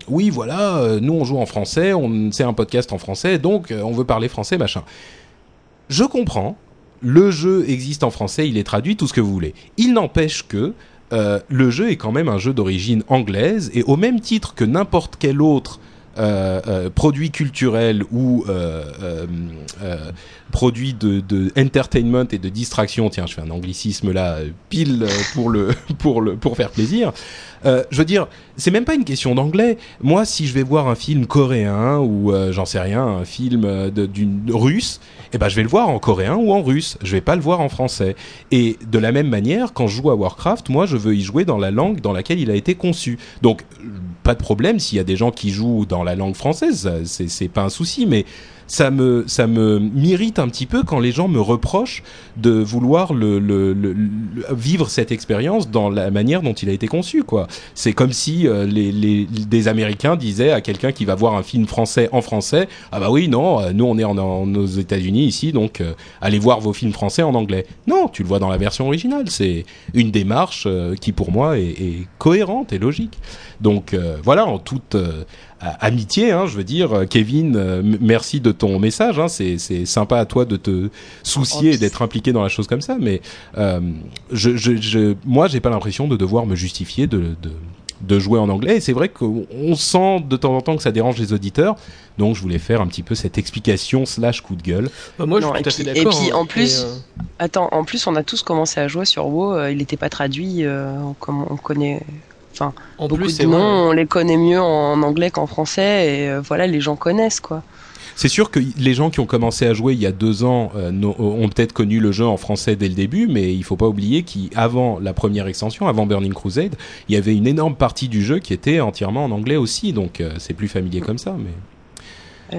oui voilà nous on joue en français, on c'est un podcast en français donc on veut parler français machin. Je comprends, le jeu existe en français, il est traduit tout ce que vous voulez. Il n'empêche que euh, le jeu est quand même un jeu d'origine anglaise et au même titre que n'importe quel autre euh, euh, produit culturel ou euh, euh, euh, produit de, entertainment et de distraction, tiens, je fais un anglicisme là, pile pour le pour le pour faire plaisir. Je veux dire, c'est même pas une question d'anglais. Moi, si je vais voir un film coréen ou j'en sais rien, un film d'une russe, eh ben je vais le voir en coréen ou en russe. Je vais pas le voir en français. Et de la même manière, quand je joue à Warcraft, moi, je veux y jouer dans la langue dans laquelle il a été conçu. Donc, pas de problème s'il y a des gens qui jouent dans la langue française, ça, c'est pas un souci, mais ça me ça me m'irrite un petit peu quand les gens me reprochent de vouloir le, vivre cette expérience dans la manière dont il a été conçu quoi. C'est comme si euh, les, des Américains disaient à quelqu'un qui va voir un film français en français ah bah oui non euh, nous on est en, en- aux États-Unis ici donc euh, allez voir vos films français en anglais. Non, tu le vois dans la version originale, c'est une démarche qui pour moi est, est cohérente et logique. Donc voilà en toute amitié, hein, je veux dire, Kevin, euh, merci de ton message. Hein, c'est, c'est sympa à toi de te soucier et d'être impliqué dans la chose comme ça, mais euh, je, je, je, moi, j'ai pas l'impression de devoir me justifier de, de, de jouer en anglais. Et c'est vrai qu'on on sent de temps en temps que ça dérange les auditeurs, donc je voulais faire un petit peu cette explication slash coup de gueule. Bah, moi, Non, je suis et tout à fait puis- et d'accord. puis, hein. en plus- euh, Attends, en plus, on a tous commencé à jouer sur WoW. euh, il n'était pas traduit euh, comme on connaît. En Beaucoup plus, de noms, on les connaît mieux en anglais qu'en français. Et euh, voilà, les gens connaissent quoi. C'est sûr que les gens qui ont commencé à jouer il y a deux ans euh, n'ont- ont peut-être connu le jeu en français dès le début, mais il faut pas oublier qu'avant la première extension, avant Burning Crusade, il y avait une énorme partie du jeu qui était entièrement en anglais aussi, donc euh, c'est plus familier comme ça. Mais Euh,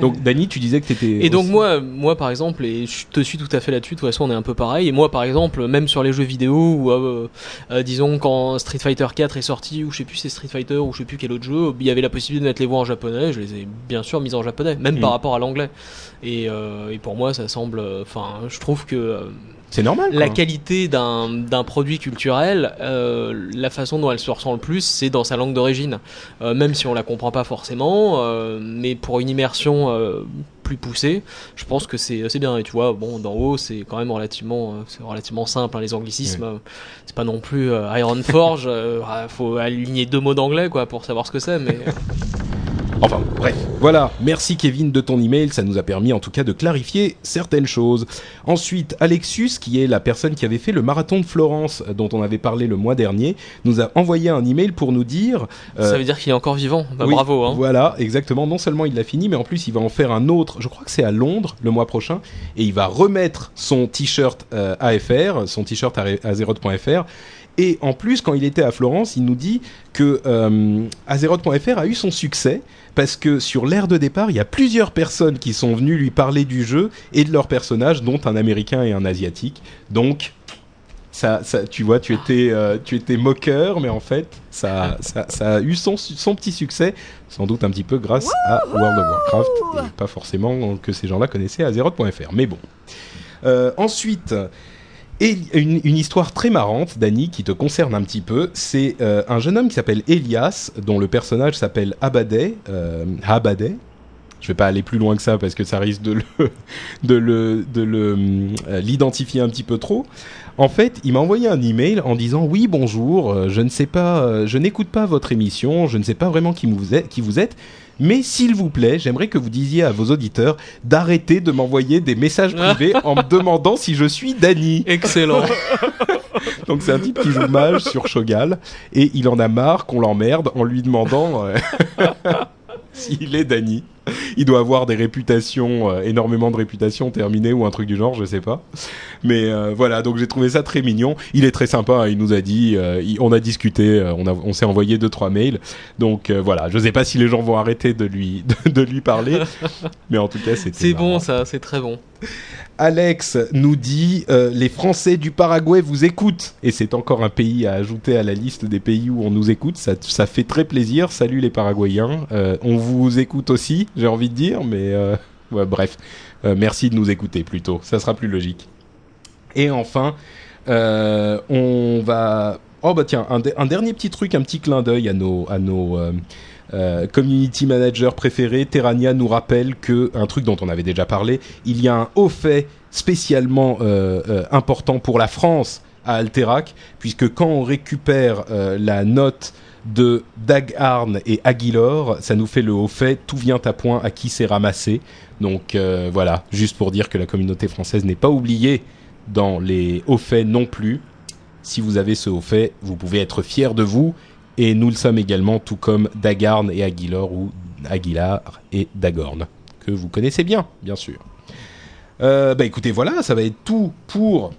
donc Dany, tu disais que t'étais Et donc aussi- moi, moi par exemple, et je te suis tout à fait là-dessus. De toute façon, on est un peu pareil. Et moi, par exemple, même sur les jeux vidéo, ou euh, euh, disons quand Street Fighter 4 est sorti, ou je sais plus c'est Street Fighter, ou je sais plus quel autre jeu, il y avait la possibilité de mettre les voix en japonais. Je les ai bien sûr mises en japonais, même Mm. par rapport à l'anglais. Et, euh, et pour moi, ça semble. Enfin, je trouve que euh, c'est normal. la qualité d'un produit culturel, euh, la façon dont elle se ressent le plus, c'est dans sa langue d'origine. Euh, même si on la comprend pas forcément, euh, mais pour une immersion plus poussée, je pense que c'est bien. Et tu vois, bon, d'en haut, c'est quand même relativement, relativement simple. hein, les anglicismes, euh, c'est pas non plus Iron Forge. faut aligner deux mots d'anglais quoi pour savoir ce que c'est. Mais Enfin, bref. Voilà, merci Kevin de ton email, ça nous a permis en tout cas de clarifier certaines choses. Ensuite, Alexus, qui est la personne qui avait fait le marathon de Florence euh, dont on avait parlé le mois dernier, nous a envoyé un email pour nous dire... euh, ça veut dire qu'il est encore vivant. Bah, oui, bravo. Hein. Voilà, exactement. Non seulement il l'a fini, mais en plus il va en faire un autre. Je crois que c'est à Londres le mois prochain, et il va remettre son t-shirt euh, AFR, son t-shirt à Azeroth.fr. Et en plus, quand il était à Florence, il nous dit que euh, Azeroth.fr a eu son succès parce que sur l'ère de départ, il y a plusieurs personnes qui sont venues lui parler du jeu et de leurs personnages, dont un Américain et un Asiatique. Donc, ça, ça, tu vois, tu étais, euh, tu étais moqueur, mais en fait, ça, ça, ça a eu son petit succès, sans doute un petit peu grâce à World of Warcraft, et pas forcément que ces gens-là connaissaient Azeroth.fr. Mais bon. Euh, ensuite, et une, histoire très marrante, Dany, qui te concerne un petit peu, c'est euh, un jeune homme qui s'appelle Elias, dont le personnage s'appelle Abadé, euh, Abadé. Je vais pas aller plus loin que ça parce que ça risque de le, de le, de le, euh, l'identifier un petit peu trop. En fait, il m'a envoyé un email en disant oui bonjour, euh, je ne sais pas, je n'écoute pas votre émission, je ne sais pas vraiment qui vous êtes, mais s'il vous plaît, j'aimerais que vous disiez à vos auditeurs d'arrêter de m'envoyer des messages privés en me demandant si je suis Dany. Excellent. Donc c'est un type qui joue mage sur Shogal et il en a marre qu'on l'emmerde en lui demandant euh, s'il est Dany. Il doit avoir des réputations, euh, énormément de réputations terminées ou un truc du genre, je sais pas. Mais euh, voilà, donc j'ai trouvé ça très mignon. Il est très sympa, hein, il nous a dit, euh, il- on a discuté, on, a- on s'est envoyé deux trois mails. Donc voilà, je sais pas si les gens vont arrêter de lui de, de lui parler, mais en tout cas c'était. C'est bon ça, c'est très bon. Alex nous dit euh, les Français du Paraguay vous écoutent et c'est encore un pays à ajouter à la liste des pays où on nous écoute. Ça, ça fait très plaisir. Salut les Paraguayens. Euh, on vous écoute aussi, j'ai envie de dire, mais euh, bref, merci de nous écouter plutôt. Ça sera plus logique. Et enfin, on va. Oh bah tiens, un, de- un dernier petit truc, un petit clin d'œil à nos à nos euh, community managers préférés. Terrania nous rappelle que un truc dont on avait déjà parlé, il y a un haut fait spécialement euh, euh, important pour la France à Alterac, puisque quand on récupère la note de Dagarn et Aguilor. Ça nous fait le haut fait. Tout vient à point à qui c'est ramassé. Donc voilà, juste pour dire que la communauté française n'est pas oubliée dans les hauts faits non plus. Si vous avez ce haut fait, vous pouvez être fier de vous. Et nous le sommes également, tout comme Dagarn et Aguilor ou Aguilar et Dagorn, que vous connaissez bien, bien sûr. Euh, bah écoutez, voilà, ça va être tout pour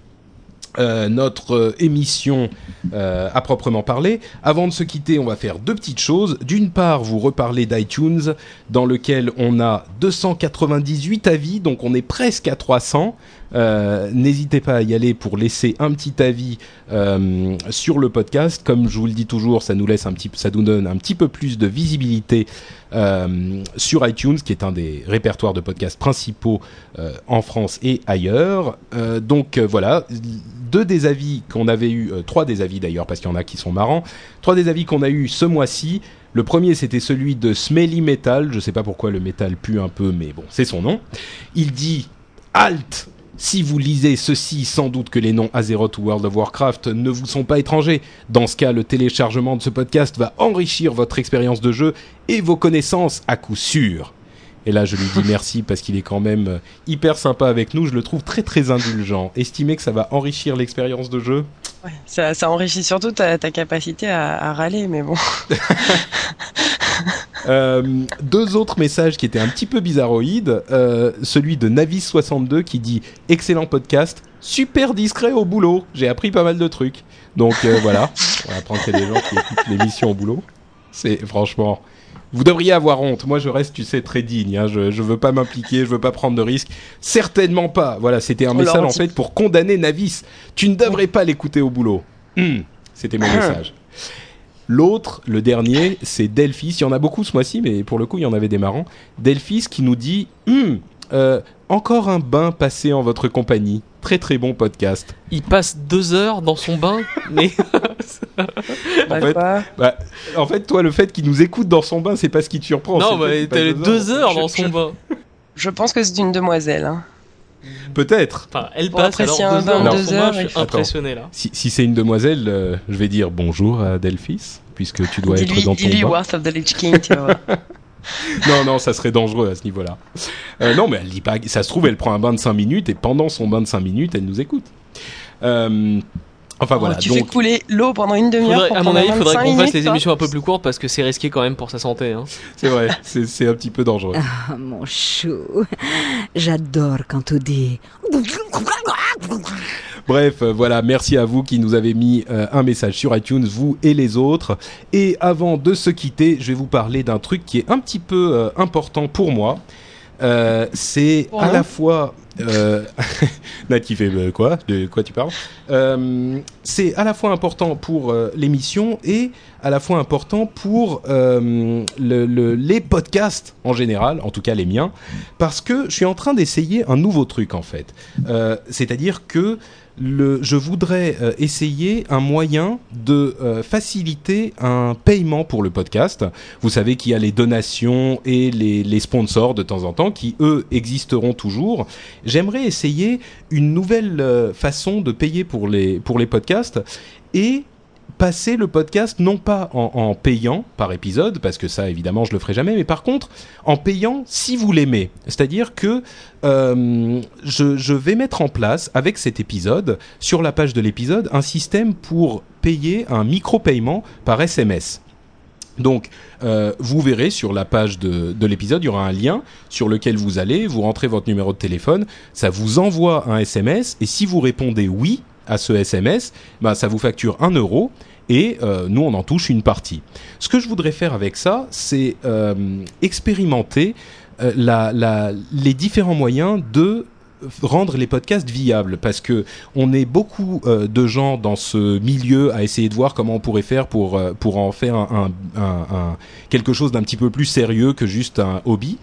euh, notre euh, émission à proprement parler. Avant de se quitter, on va faire deux petites choses. D'une part, vous reparler d'iTunes, dans lequel on a 298 avis, donc on est presque à 300. Euh, N'hésitez pas à y aller pour laisser un petit avis euh, sur le podcast. Comme je vous le dis toujours, ça nous laisse un petit, ça nous donne un petit peu plus de visibilité euh, sur iTunes, qui est un des répertoires de podcasts principaux en France et ailleurs. Donc voilà, deux des avis qu'on avait eu, trois des avis d'ailleurs, parce qu'il y en a qui sont marrants, trois des avis qu'on a eu ce mois-ci. Le premier, c'était celui de Smelly Metal. Je sais pas pourquoi le métal pue un peu, mais bon, c'est son nom. Il dit Halt si vous lisez ceci, sans doute que les noms Azeroth ou World of Warcraft ne vous sont pas étrangers. Dans ce cas, le téléchargement de ce podcast va enrichir votre expérience de jeu et vos connaissances à coup sûr. Et là, je lui dis merci parce qu'il est quand même euh, hyper sympa avec nous. Je le trouve très très indulgent. Estimez que ça va enrichir l'expérience de jeu? Ouais, ça, ça enrichit surtout ta, ta capacité à, à râler, mais bon. Euh, deux autres messages qui étaient un petit peu bizarroïdes. Euh, celui de Navis62 qui dit excellent podcast, super discret au boulot. J'ai appris pas mal de trucs. Donc euh, voilà, on apprend qu'il y a des gens qui écoutent l'émission au boulot. C'est franchement. Vous devriez avoir honte. Moi, je reste, tu sais, très digne. Hein. Je, je veux pas m'impliquer, je veux pas prendre de risques. Certainement pas. Voilà, c'était un On message en fait pour condamner Navis. Tu ne devrais pas l'écouter au boulot. Hmm. C'était mon message. L'autre, le dernier, c'est Delphis. Il y en a beaucoup ce mois-ci, mais pour le coup, il y en avait des marrants. Delphis qui nous dit Hum, euh, Encore un bain passé en votre compagnie. Très très bon podcast. Il passe deux heures dans son bain, mais Bah, fait. Bah, en fait, toi, le fait qu'il nous écoute dans son bain, c'est pas ce qui te surprend. non, mais t'as pas deux heures dans Je- son je- bain. Je pense que c'est une demoiselle. Hein. Peut-être. Enfin, elle passe alors apprécier deux un bain heures deux heures, Je il suis impressionné là. Si, si c'est une demoiselle, euh, je vais dire bonjour à Delphis, puisque tu dois être dans ton bain. Worth of the Lich King, tu voir. Non, non, ça serait dangereux à ce niveau-là. Euh, non, mais elle dit pas. Ça se trouve, elle prend un bain de 5 minutes et pendant son bain de 5 minutes, elle nous écoute. Euh, enfin Oh, voilà. tu fais donc, couler l'eau pendant une demi-heure. À mon avis, il faudrait qu'on fasse les émissions un peu plus courtes parce que c'est risqué quand même pour sa santé. Hein. c'est vrai, c'est c'est un petit peu dangereux. Ah, mon chou. J'adore quand tu dis. Bref, euh, voilà, merci à vous qui nous avez mis euh, un message sur iTunes, vous et les autres. Et avant de se quitter, je vais vous parler d'un truc qui est un petit peu euh, important pour moi. Euh, c'est à la fois... Euh... Nat qui fait euh, quoi De quoi tu parles Euh, C'est à la fois important pour l'émission et à la fois important pour le- le- les podcasts en général, en tout cas les miens, parce que je suis en train d'essayer un nouveau truc en fait. C'est-à-dire que je voudrais euh, essayer un moyen de euh, faciliter un paiement pour le podcast. Vous savez qu'il y a les donations et les, les sponsors de temps en temps qui, eux, existeront toujours. J'aimerais essayer une nouvelle euh, façon de payer pour les, pour les podcasts et passer le podcast non pas en, payant par épisode, parce que ça évidemment je le ferai jamais, mais par contre en payant si vous l'aimez. C'est-à-dire que euh, je, vais mettre en place avec cet épisode, sur la page de l'épisode, un système pour payer un micro-paiement par SMS. Donc, euh, vous verrez sur la page de, de l'épisode, il y aura un lien sur lequel vous allez, vous rentrez votre numéro de téléphone, ça vous envoie un SMS, et si vous répondez oui à ce SMS, bah, ça vous facture un euro, et euh, nous, on en touche une partie. Ce que je voudrais faire avec ça, c'est euh, expérimenter euh, les différents moyens de rendre les podcasts viables. Parce que on est beaucoup de gens dans ce milieu à essayer de voir comment on pourrait faire pour pour en faire quelque chose d'un petit peu plus sérieux que juste un hobby.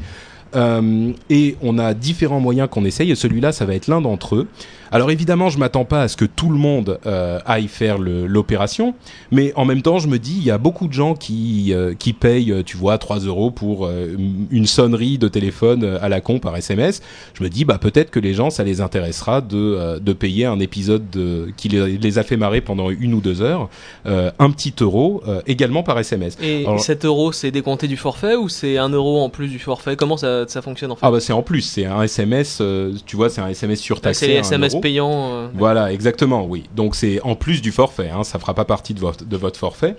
Et on a différents moyens qu'on essaye. Et celui-là ça va être l'un d'entre eux Alors évidemment, je m'attends pas à ce que tout le monde euh, aille faire l'opération, mais en même temps, je me dis, il y a beaucoup de gens qui euh, qui payent, euh, tu vois, 3 euros pour euh, une sonnerie de téléphone euh, à la con par SMS. Je me dis, bah peut-être que les gens, ça les intéressera de euh, de payer un épisode de, qui les, les a fait marrer pendant une ou deux heures, euh, un petit euro euh, également par SMS. Et Alors- 7 euros, c'est décompté du forfait ou c'est 1 euro en plus du forfait? Comment ça, ça fonctionne en fait? Ah bah c'est en plus, c'est un SMS, euh, tu vois, c'est un SMS surtaxé. C'est les SMS euro. payants. euh, Voilà, exactement, oui. Donc c'est en plus du forfait, hein, ça fera pas partie de votre, de votre forfait.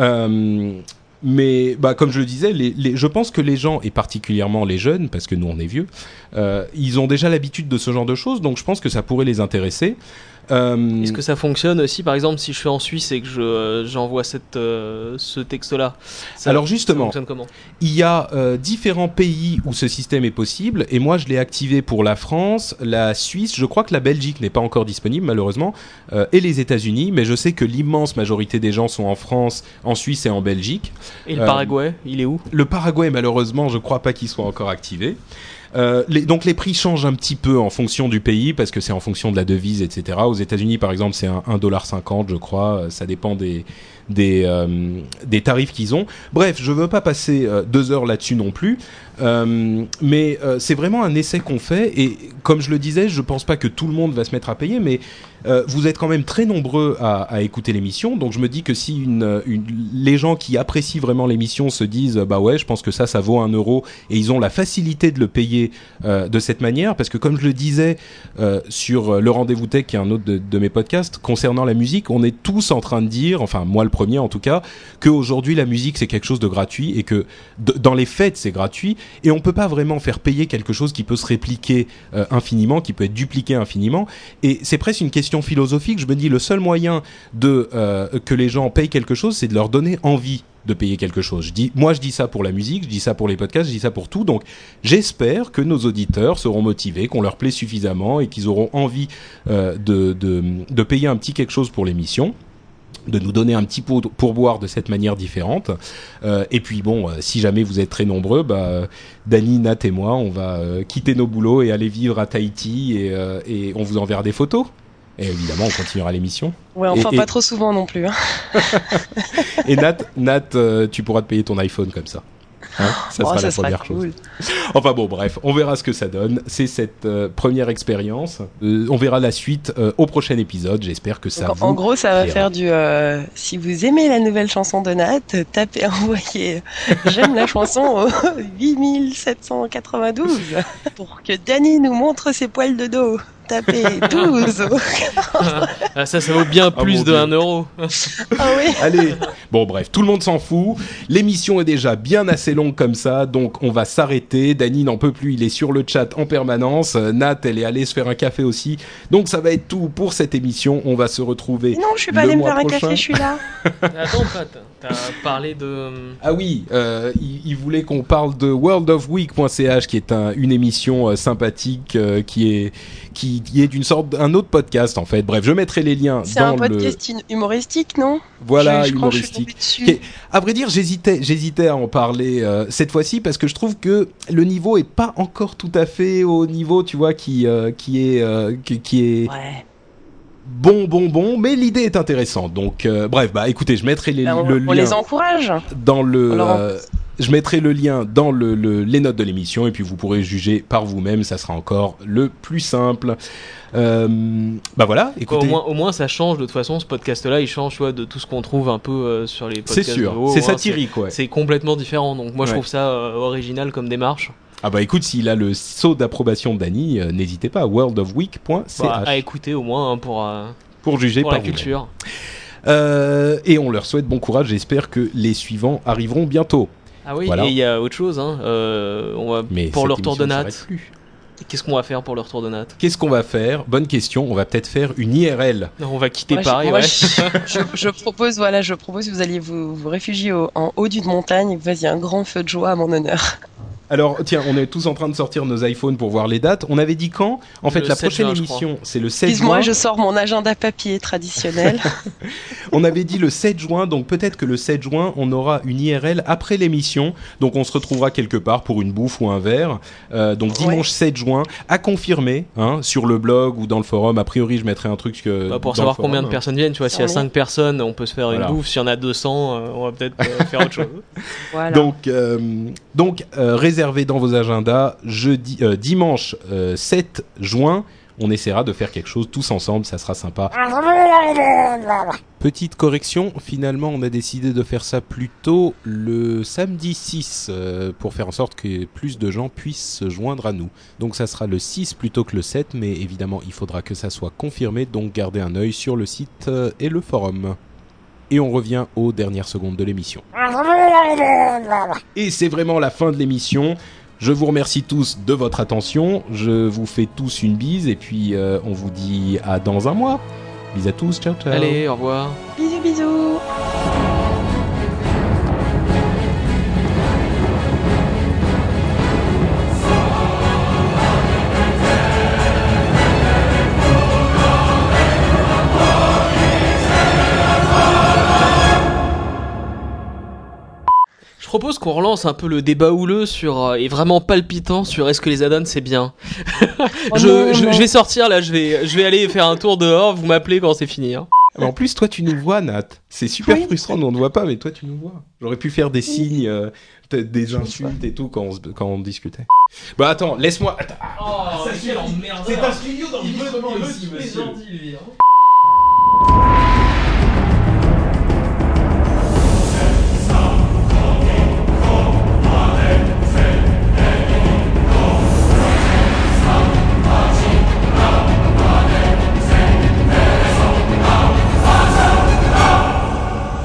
Euh, mais bah, comme je le disais, les, les- je pense que les gens, et particulièrement les jeunes, parce que nous on est vieux, euh, ils ont déjà l'habitude de ce genre de choses, donc je pense que ça pourrait les intéresser. Euh, Est-ce que ça fonctionne aussi, par exemple, si je suis en Suisse et que je euh, j'envoie cette euh, ce texte-là ça- Alors justement, comment? Il y a différents pays où ce système est possible, et moi je l'ai activé pour la France, la Suisse, je crois que la Belgique n'est pas encore disponible malheureusement, et les États-Unis, mais je sais que l'immense majorité des gens sont en France, en Suisse et en Belgique. Et le Paraguay, il est où? Le Paraguay, malheureusement, je crois pas qu'il soit encore activé. Euh, les- donc les prix changent un petit peu en fonction du pays parce que c'est en fonction de la devise, etc. Aux États-Unis, par exemple, c'est un 1,50$, je crois. Euh, Ça dépend des des, euh, des tarifs qu'ils ont. Bref, je veux pas passer euh, deux heures là-dessus non plus, Euh, mais c'est vraiment un essai qu'on fait. Et comme je le disais, je pense pas que tout le monde va se mettre à payer, mais vous êtes quand même très nombreux à, écouter l'émission. Donc je me dis que si les gens qui apprécient vraiment l'émission se disent bah ouais, je pense que ça, ça vaut un euro, et ils ont la facilité de le payer de cette manière, parce que comme je le disais sur le rendez-vous tech, qui est un autre de, de mes podcasts, concernant la musique, on est tous en train de dire, enfin moi le premier en tout cas, qu'aujourd'hui la musique c'est quelque chose de gratuit et que dans les fêtes c'est gratuit et on peut pas vraiment faire payer quelque chose qui peut se répliquer euh, infiniment, qui peut être dupliqué infiniment. Et c'est presque une question philosophique. Je me dis le seul moyen de euh, que les gens payent quelque chose, c'est de leur donner envie de payer quelque chose. Je dis, moi, je dis ça pour la musique, je dis ça pour les podcasts, je dis ça pour tout. Donc, j'espère que nos auditeurs seront motivés, qu'on leur plaît suffisamment et qu'ils auront envie euh, de, de, de payer un petit quelque chose pour l'émission de nous donner un petit pot pourboire de cette manière différente. Euh, et puis bon, euh, si jamais vous êtes très nombreux, bah, euh, Dany, Nat et moi, on va euh, quitter nos boulots et aller vivre à Tahiti et, euh, et on vous enverra des photos. Et évidemment, on continuera l'émission. Ouais, enfin Et- pas et- trop souvent non plus. hein. Et Nat, Nat euh, tu pourras te payer ton iPhone comme ça. Hein ça Oh, sera ça la sera première chose. Enfin bon, bref, on verra ce que ça donne. C'est cette euh, première expérience. Euh, on verra la suite euh, au prochain épisode. J'espère que ça Donc, vous en gros, ça va plaira. faire du. euh, si vous aimez la nouvelle chanson de Nat, tapez, envoyez. J'aime la chanson au 8792 pour que Danny nous montre ses poils de dos. Tapez 12. Ah, Ça, ça vaut bien Oh, plus de Dieu. 1 euro. ah oui. Allez, bon bref, tout le monde s'en fout. L'émission est déjà bien assez longue comme ça, donc on va s'arrêter. Dany n'en peut plus, il est sur le chat en permanence. Nat, elle est allée se faire un café aussi. Donc ça va être tout pour cette émission. On va se retrouver. Non, je suis pas Le allée me mois faire un prochain. café, je suis là. Attends, parlé de. Ah oui, euh, il, il voulait qu'on parle de worldofweek.ch, qui est un- une émission euh, sympathique, euh, qui est qui, qui est d'une sorte un autre podcast en fait. Bref, je mettrai les liens C'est dans un podcast humoristique, non? Voilà Je- je crois que je suis humoristique. est- À vrai dire, j'hésitais, j'hésitais à en parler euh, cette fois-ci parce que je trouve que le niveau est pas encore tout à fait au niveau, tu vois, qui euh, qui est euh, qui, qui est Ouais. Bon, bon, bon. Mais l'idée est intéressante. Donc, euh, bref, bah écoutez, je mettrai les, Bah, on, le on lien les encourage. dans le. Euh, je mettrai le lien dans le, le- les notes de l'émission et puis vous pourrez juger par vous-même. Ça sera encore le plus simple. Euh, bah voilà, écoutez. au, moins, au moins, ça change de toute façon. Ce podcast-là, il change tu vois, de tout ce qu'on trouve un peu euh, sur les c'est podcasts. sûr, de haut, c'est hein, satirique, ouais. C'est complètement différent. Donc, moi, je Ouais. trouve ça euh, original comme démarche. Ah bah écoute, s'il a le saut d'approbation de Dany, euh, n'hésitez pas, worldofweek.ch Bah, à écouter au moins hein, pour, euh, pour juger pour par la culture. Euh, et on leur souhaite bon courage. J'espère que les suivants arriveront bientôt. Ah oui, Voilà. et il y a autre chose. Hein. euh, on va, Mais pour le retour de Nat, qu'est-ce qu'on va faire pour le retour de Nat? Qu'est-ce qu'on va faire? Bonne question. On va peut-être faire une IRL. On va quitter je- Paris, moi, ouais. je, je- je propose, voilà, je propose que vous alliez vous, vous réfugier au- en haut d'une montagne et que vous fassiez un grand feu de joie à mon honneur. Alors, tiens, on est tous en train de sortir nos iPhones pour voir les dates. On avait dit quand? En fait, Le la 7 prochaine juin, émission, c'est le 7 Excuse-moi, juin. je sors mon agenda papier traditionnel. On avait dit le 7 juin, donc peut-être que le 7 juin, on aura une IRL après l'émission. Donc on se retrouvera quelque part pour une bouffe ou un verre. Euh, donc dimanche 7 juin, à confirmer hein, sur le blog ou dans le forum. A priori, je mettrai un truc que. Bah, pour savoir forum. combien de personnes viennent, tu vois, s'il y a Oui. 5 personnes, on peut se faire Voilà. une bouffe. S'il y en a 200, euh, on va peut-être euh, faire autre chose. voilà. Donc, euh, donc euh, réservez dans vos agendas jeudi, euh, dimanche euh, 7 juin. On essaiera de faire quelque chose tous ensemble, ça sera sympa. Petite correction, finalement on a décidé de faire ça plutôt le samedi 6 euh, pour faire en sorte que plus de gens puissent se joindre à nous. Donc ça sera le 6 plutôt que le 7, mais évidemment il faudra que ça soit confirmé, donc gardez un œil sur le site euh, et le forum. Et on revient aux dernières secondes de l'émission. Et c'est vraiment la fin de l'émission. Je vous remercie tous de votre attention. Je vous fais tous une bise et puis euh, on vous dit à dans un mois. Bis à tous, ciao ciao. Allez, au revoir. Bisous, bisous. Je propose qu'on relance un peu le débat houleux sur euh, et vraiment palpitant sur est-ce que les add-ons c'est bien. Oh je, non, je- non. je vais sortir là, je vais, je vais aller faire un tour dehors. Vous m'appelez quand c'est fini. hein. Mais En plus, toi, tu nous vois, Nat. C'est super Oui. frustrant, nous on ne voit pas, mais toi, tu nous vois. J'aurais pu faire des signes, euh, peut-être des insultes et tout quand on, se- quand on discutait. Bah attends, laisse-moi. Attends. Oh, quel emmerdeur. C'est un studio veut ici, monsieur.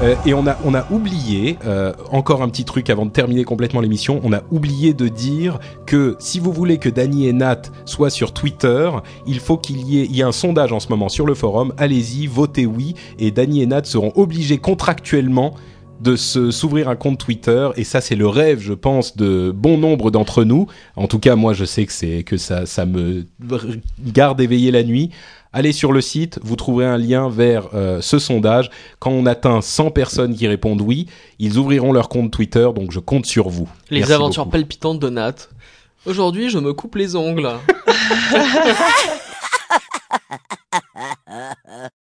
Euh, et on a, on a oublié, euh, encore un petit truc avant de terminer complètement l'émission, on a oublié de dire que si vous voulez que Danny et Nat soient sur Twitter, il faut qu'il y ait, il y a un sondage en ce moment sur le forum, allez-y, votez oui, et Danny et Nat seront obligés contractuellement de s'ouvrir un compte Twitter. Et ça c'est le rêve je pense de bon nombre d'entre nous. En tout cas moi je sais que c'est que ça ça me garde éveillé la nuit allez sur le site vous trouverez un lien vers euh, ce sondage quand on atteint 100 personnes qui répondent oui ils ouvriront leur compte Twitter donc je compte sur vous Les Merci aventures beaucoup. palpitantes de Nat. Aujourd'hui, je me coupe les ongles.